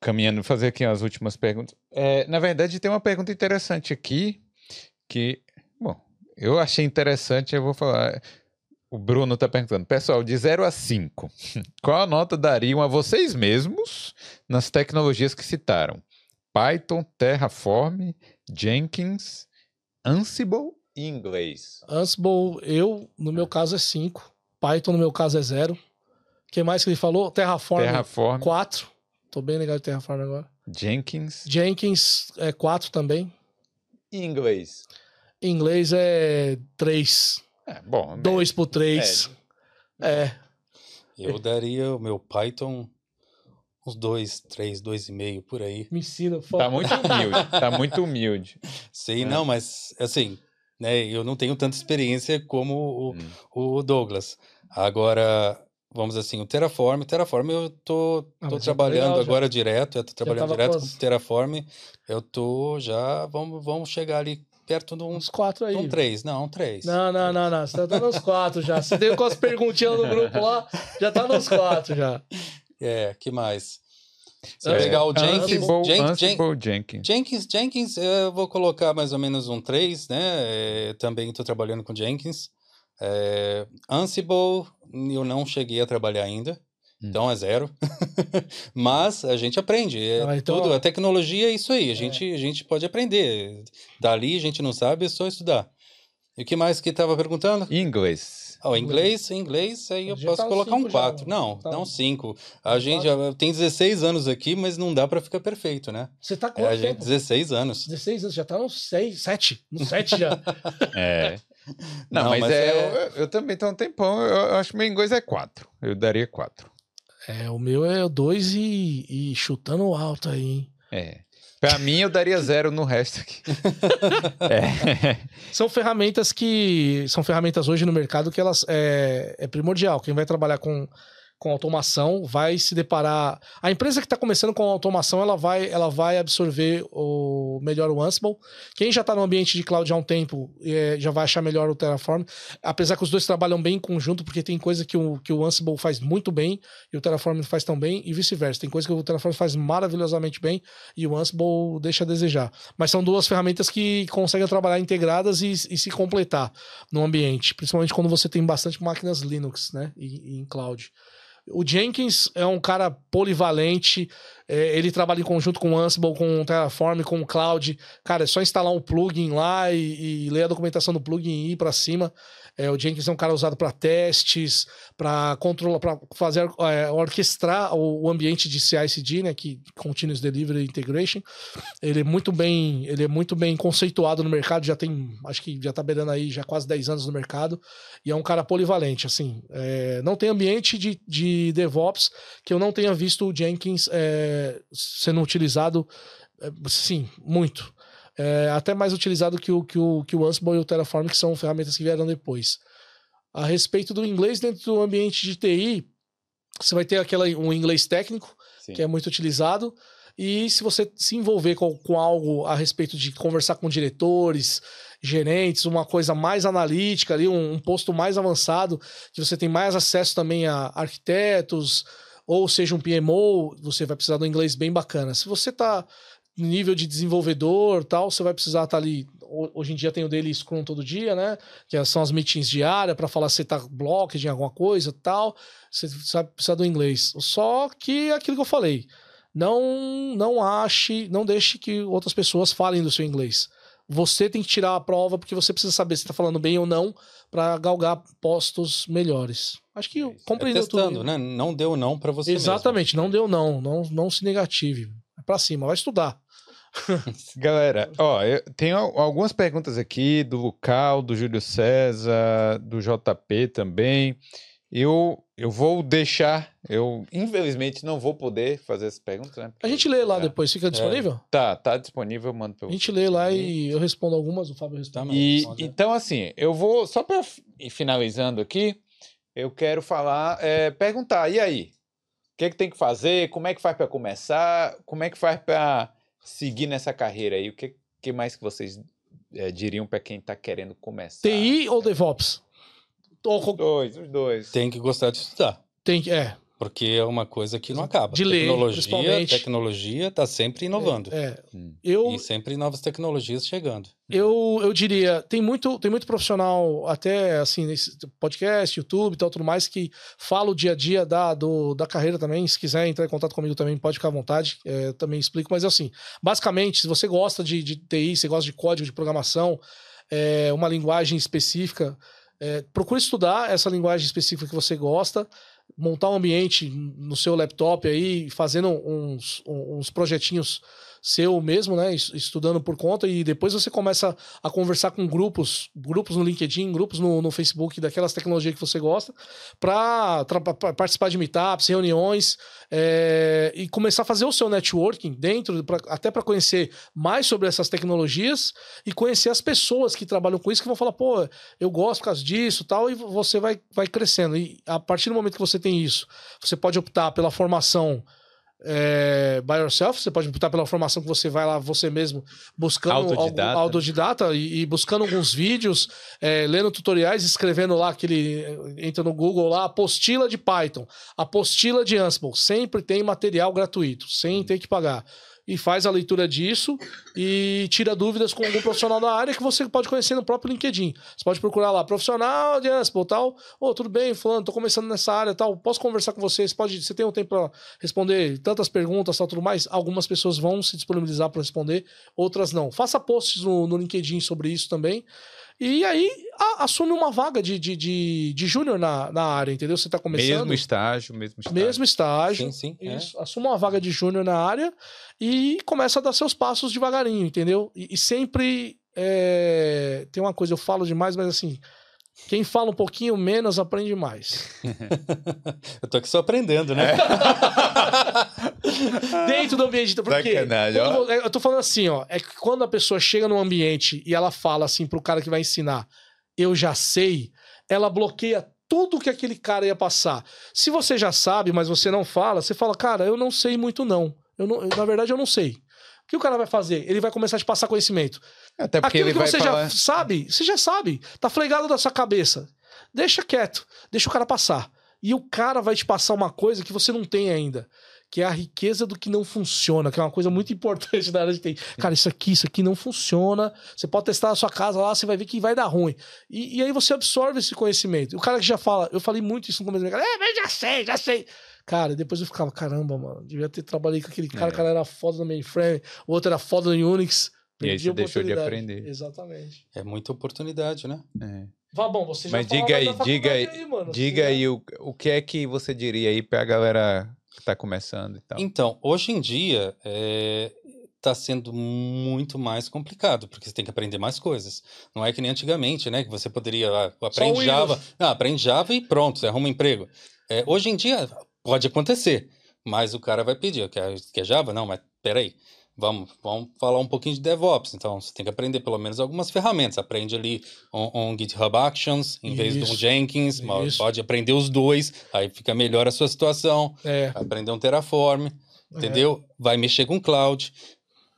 caminhando fazer aqui as últimas perguntas. É, na verdade, tem uma pergunta interessante aqui que, bom, eu achei interessante, eu vou falar. O Bruno está perguntando, pessoal, de 0 a 5, qual a nota dariam a vocês mesmos nas tecnologias que citaram? Python, Terraform, Jenkins, Ansible e inglês. Ansible, eu, no meu caso, é 5. Python, no meu caso, é 0. O que mais que ele falou? Terraform, Terraform, 4. Tô bem legal de Terraform agora. Jenkins Jenkins é 4 também. e inglês. Inglês é 3. É, bom, 2 por 3. É. Eu daria o meu Python uns dois, três, dois e meio por aí. Me ensina, por Tá muito humilde, tá muito humilde. Sei, É. não, mas assim, né? Eu não tenho tanta experiência como o, Hum. o Douglas. Agora, vamos assim, o Terraform, Terraform eu tô, Ah, tô já tá trabalhando legal já. agora direto, eu tô trabalhando direto com o Terraform. Eu tô já, vamos, vamos chegar ali perto de um, Uns 4 aí. um 3, não, um 3. Não, não, não, não. Você tá nos 4 já. Você deu com as perguntinhas no grupo lá, já tá nos 4 já. É, que mais? Se É, pegar o Jenkins, Ansible, Jen- Ansible, Jenkins. Jenkins, Jenkins, eu vou colocar mais ou menos um 3, né? É, também estou trabalhando com Jenkins. É, Ansible, eu não cheguei a trabalhar ainda, Hum. então é zero. Mas a gente aprende. É Ah, então- tudo, a tecnologia é isso aí, a gente, a gente pode aprender. Dali a gente não sabe, é só estudar. E o que mais que estava perguntando? Inglês. Ah, o inglês, inglês, aí eu posso tá colocar um cinco já, 4. Não, tá não um- 5. A um gente já tem 16 anos aqui, mas não dá para ficar perfeito, né? Você tá É, quanto a gente, tempo? 16 anos. 16 anos, já tá nos 6, 7. Nos 7 já. É. Não, Não, mas, mas é, é- Eu, eu também tô um tempão. Eu, eu acho que meu inglês é 4. Eu daria 4. É, o meu é 2 e, e chutando alto aí, hein? É. Pra mim, eu daria zero no resto aqui. é. São ferramentas que. São ferramentas hoje no mercado que elas é, é primordial. Quem vai trabalhar com, com automação vai se deparar. A empresa que está começando com automação, ela vai, ela vai absorver o melhor o Ansible. Quem já está no ambiente de cloud há um tempo é, já vai achar melhor o Terraform. Apesar que os dois trabalham bem em conjunto, porque tem coisa que o, que o Ansible faz muito bem e o Terraform faz tão bem, e vice-versa. Tem coisa que o Terraform faz maravilhosamente bem e o Ansible deixa a desejar. Mas são duas ferramentas que conseguem trabalhar integradas e, e se completar no ambiente, principalmente quando você tem bastante máquinas Linux, né, em cloud. O Jenkins é um cara polivalente, é, ele trabalha em conjunto com o Ansible, com o Terraform, com o Cloud. Cara, é só instalar um plugin lá e, e ler a documentação do plugin e ir para cima. É, o Jenkins é um cara usado para testes, para controlar, para fazer é, orquestrar o, o ambiente de CI/CD, né, que Continuous Delivery Integration. Ele é muito bem, ele é muito bem conceituado no mercado, já tem, acho que já tá beirando aí já quase 10 anos no mercado, e é um cara polivalente, assim. É, não tem ambiente de, de DevOps que eu não tenha visto o Jenkins é, sendo utilizado, é, sim, muito. É, até mais utilizado que o, que, o, que o Ansible e o Terraform, que são ferramentas que vieram depois. A respeito do inglês dentro do ambiente de TI, você vai ter aquela, um inglês técnico, Sim. que é muito utilizado. E se você se envolver com, com algo a respeito de conversar com diretores, gerentes, uma coisa mais analítica ali, um, um posto mais avançado, que você tem mais acesso também a arquitetos, ou seja um PMO, você vai precisar do inglês bem bacana. Se você está no nível de desenvolvedor tal, você vai precisar estar ali. ho- Hoje em dia tem o daily Scrum todo dia, né? Que são as meetings diárias para falar se tá blocked em alguma coisa tal. Você vai precisar do inglês. Só que é aquilo que eu falei. Não, não ache, não deixe que outras pessoas falem do seu inglês. você tem que tirar a prova porque você precisa saber se está falando bem ou não para galgar postos melhores. Acho que É isso. É compreendeu testando, tudo. né? Não deu não para você mesmo. Exatamente, não deu não, não, não se negative. É pra cima, vai estudar. Galera, ó, eu tenho al- algumas perguntas aqui do Lucal, do Júlio César, do JP também. Eu, eu vou deixar, eu infelizmente não vou poder fazer essas perguntas, né? A gente lê lá Tá. depois, fica disponível? Tá, tá disponível, eu mando pra A gente lê lá e eu respondo algumas, o Fábio Tá, responde. mas- E, então, assim, eu vou, só para ir finalizando aqui, eu quero falar, é, perguntar, e aí? O que, é que tem que fazer? Como é que faz para começar? Como é que faz para seguir nessa carreira aí? O que, que mais que vocês é, diriam para quem está querendo começar? TI ou DevOps? Os dois, os dois. Tem que gostar de estudar. Tem que. É. Porque é uma coisa que não acaba. De tecnologia, tecnologia está sempre inovando. é. Hum. Eu, E sempre novas tecnologias chegando. Eu, eu diria, tem muito, tem muito profissional, até assim, nesse podcast, YouTube e tal, tudo mais, que fala o dia a dia da, do, da carreira também. Se quiser entrar em contato comigo também, pode ficar à vontade. é, também explico. Mas assim, basicamente, se você gosta de, de TI, você gosta de código de programação, é, uma linguagem específica, é, procure estudar essa linguagem específica que você gosta, montar um ambiente no seu laptop aí, fazendo uns, uns projetinhos seu mesmo, né, es- estudando por conta e depois você começa a conversar com grupos, grupos no LinkedIn, grupos no, no Facebook daquelas tecnologias que você gosta, para participar de meetups, reuniões é, e começar a fazer o seu networking dentro, pra- até para conhecer mais sobre essas tecnologias e conhecer as pessoas que trabalham com isso que vão falar, pô, eu gosto por causa disso tal, e você vai, vai crescendo. E a partir do momento que você tem isso, você pode optar pela formação é, by yourself, você pode optar pela formação que você vai lá você mesmo buscando Autodidata. algum- autodidata e, e buscando alguns vídeos, é, lendo tutoriais, escrevendo lá aquele entra no Google lá apostila de Python, apostila de Ansible, sempre tem material gratuito, sem ter que pagar. E faz a leitura disso e tira dúvidas com algum profissional da área que você pode conhecer no próprio LinkedIn. Você pode procurar lá, profissional de Ansible tal. Ô, tudo bem, fulano, tô começando nessa área tal. Posso conversar com você? Você, pode, você tem um tempo para responder tantas perguntas tal, tudo mais? Algumas pessoas vão se disponibilizar para responder, outras não. Faça posts no, no LinkedIn sobre isso também. E aí a- assume uma vaga de, de, de, de júnior na, na área, entendeu? Você tá começando. Mesmo estágio, mesmo estágio. Mesmo estágio. Sim, sim. é. Isso, assuma uma vaga de júnior na área e começa a dar seus passos devagarinho, entendeu? E, e sempre é, tem uma coisa, eu falo demais, mas assim, quem fala um pouquinho menos aprende mais. Eu tô aqui só aprendendo, né? Dentro do ambiente. Porque Sacanagem, ó. quando- eu tô falando assim, ó, é que quando a pessoa chega num ambiente e ela fala assim pro cara que vai ensinar, eu já sei, ela bloqueia tudo que aquele cara ia passar. Se você já sabe, mas você não fala, você fala, cara, eu não sei muito não. Eu não na verdade, eu não sei. O que o cara vai fazer? Ele vai começar a te passar conhecimento. Até porque Aquilo ele que vai você falar... já sabe, você já sabe. Tá flegado da sua cabeça. Deixa quieto. Deixa o cara passar. E o cara vai te passar uma coisa que você não tem ainda. Que é a riqueza do que não funciona, que é uma coisa muito importante na área de TI. Cara, isso aqui, isso aqui não funciona. Você pode testar na sua casa lá, você vai ver que vai dar ruim. E, e aí você absorve esse conhecimento. O cara que já fala, eu falei muito isso no começo da carreira, é, mas já sei, já sei. Cara, e depois eu ficava, caramba, mano, devia ter trabalhado com aquele cara, É. o cara era foda no mainframe, o outro era foda no Unix. E aí você deixou de aprender. Exatamente. É muita oportunidade, né? É. Vá bom, você já Mas falou diga aí, diga aí, mano. diga Você- aí o, o que é que você diria aí pra galera que tá começando e tal. Então, hoje em dia, está sendo muito mais complicado, porque você tem que aprender mais coisas. Não é que nem antigamente, né? Que você poderia, ah, aprende. Java, não, aprende Java e pronto, você arruma um emprego. É, hoje em dia, pode acontecer, mas o cara vai pedir, quer, quer Java? Não, mas peraí. Vamos, vamos falar um pouquinho de DevOps. Então, você tem que aprender pelo menos algumas ferramentas. Aprende ali um, um GitHub Actions em vez de um. Jenkins. Isso. Pode aprender os dois, aí fica melhor a sua situação É, aprender um Terraform, entendeu? Vai mexer com cloud.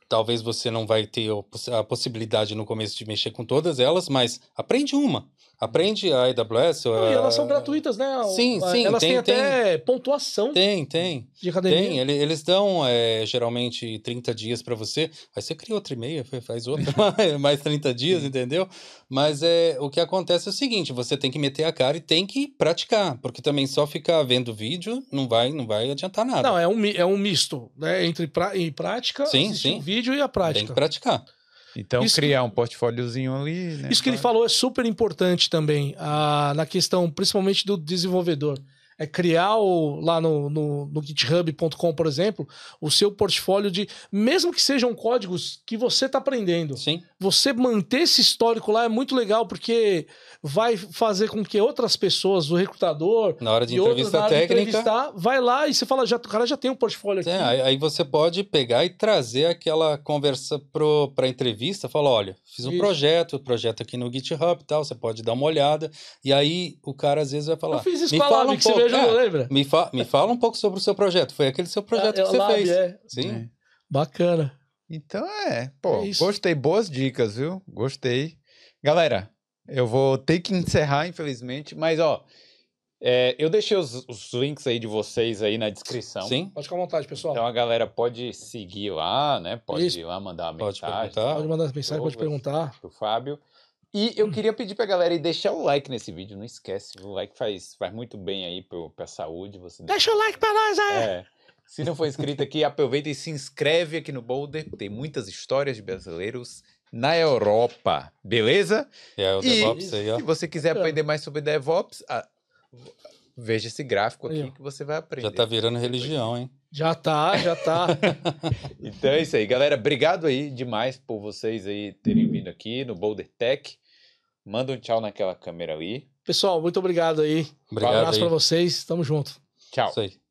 Talvez você não vai ter a possibilidade no começo de mexer com todas elas, mas aprende uma. Aprende a AWS. Não, e elas são gratuitas, né? Sim, sim, Elas tem- têm até pontuação Tem, tem. de academia. Tem, ele- eles dão é, geralmente 30 dias para você. Aí você cria outra e-mail, fa- faz outra, mais- mais 30 dias, entendeu? Mas é, o que acontece é o seguinte: você tem que meter a cara e tem que praticar, porque também só ficar vendo vídeo não vai, não vai adiantar nada. Não, é um, é um misto, né? Entre pra, e prática, Sim, sim. o vídeo e a tem que prática. praticar. Então, Isso que- criar um portfóliozinho ali, né? Isso que ele falou é super importante também, ah, na questão principalmente do desenvolvedor. É criar o, lá no, no, no github.com, por exemplo, o seu portfólio de. Mesmo que sejam códigos que você está aprendendo. Sim, Você manter esse histórico lá é muito legal, porque vai fazer com que outras pessoas, o recrutador, na hora de entrevista na hora de técnica. entrevistar, vai lá e você fala, já, o cara já tem um portfólio aqui. É, aí, aí você pode pegar e trazer aquela conversa para a entrevista, falar, olha, fiz um Isso. projeto, projeto aqui no GitHub e tal, você pode dar uma olhada. E aí o cara às vezes vai falar, Eu fiz isso me fala um que você pouco, é, lembra? me, fa me fala um pouco sobre o seu projeto. Foi aquele seu projeto É, que você Lab, fez. é. Sim. É. Bacana. Então é, pô, É gostei, boas dicas, viu? Gostei. Galera, eu vou ter que encerrar, infelizmente, mas ó, é, eu deixei os, os links aí de vocês aí na descrição. Sim, Pode ficar à vontade, pessoal. Então a galera pode seguir lá, né? Pode Isso. ir lá mandar uma pode mensagem perguntar. Pode mandar mensagem, pode perguntar. pro Fábio. E eu queria pedir pra galera aí deixar o like nesse vídeo, não esquece, o like faz, faz muito bem aí pro, pra saúde. Você Deixa o like pra nós aí. É. Se não for inscrito aqui, aproveita e se inscreve aqui no Boulder. Tem muitas histórias de brasileiros na Europa, beleza? É o E- DevOps aí, ó. Se você quiser aprender mais sobre DevOps, ah, veja esse gráfico Aí, aqui ó. que você vai aprender. Já tá virando religião, hein? Já tá, já tá. Então é isso aí, galera. Obrigado aí demais por vocês aí terem vindo aqui no Boulder Tech. Manda um tchau naquela câmera ali. Pessoal, muito obrigado aí. Um Obrigado abraço aí. pra vocês. Tamo junto. Tchau. Isso aí.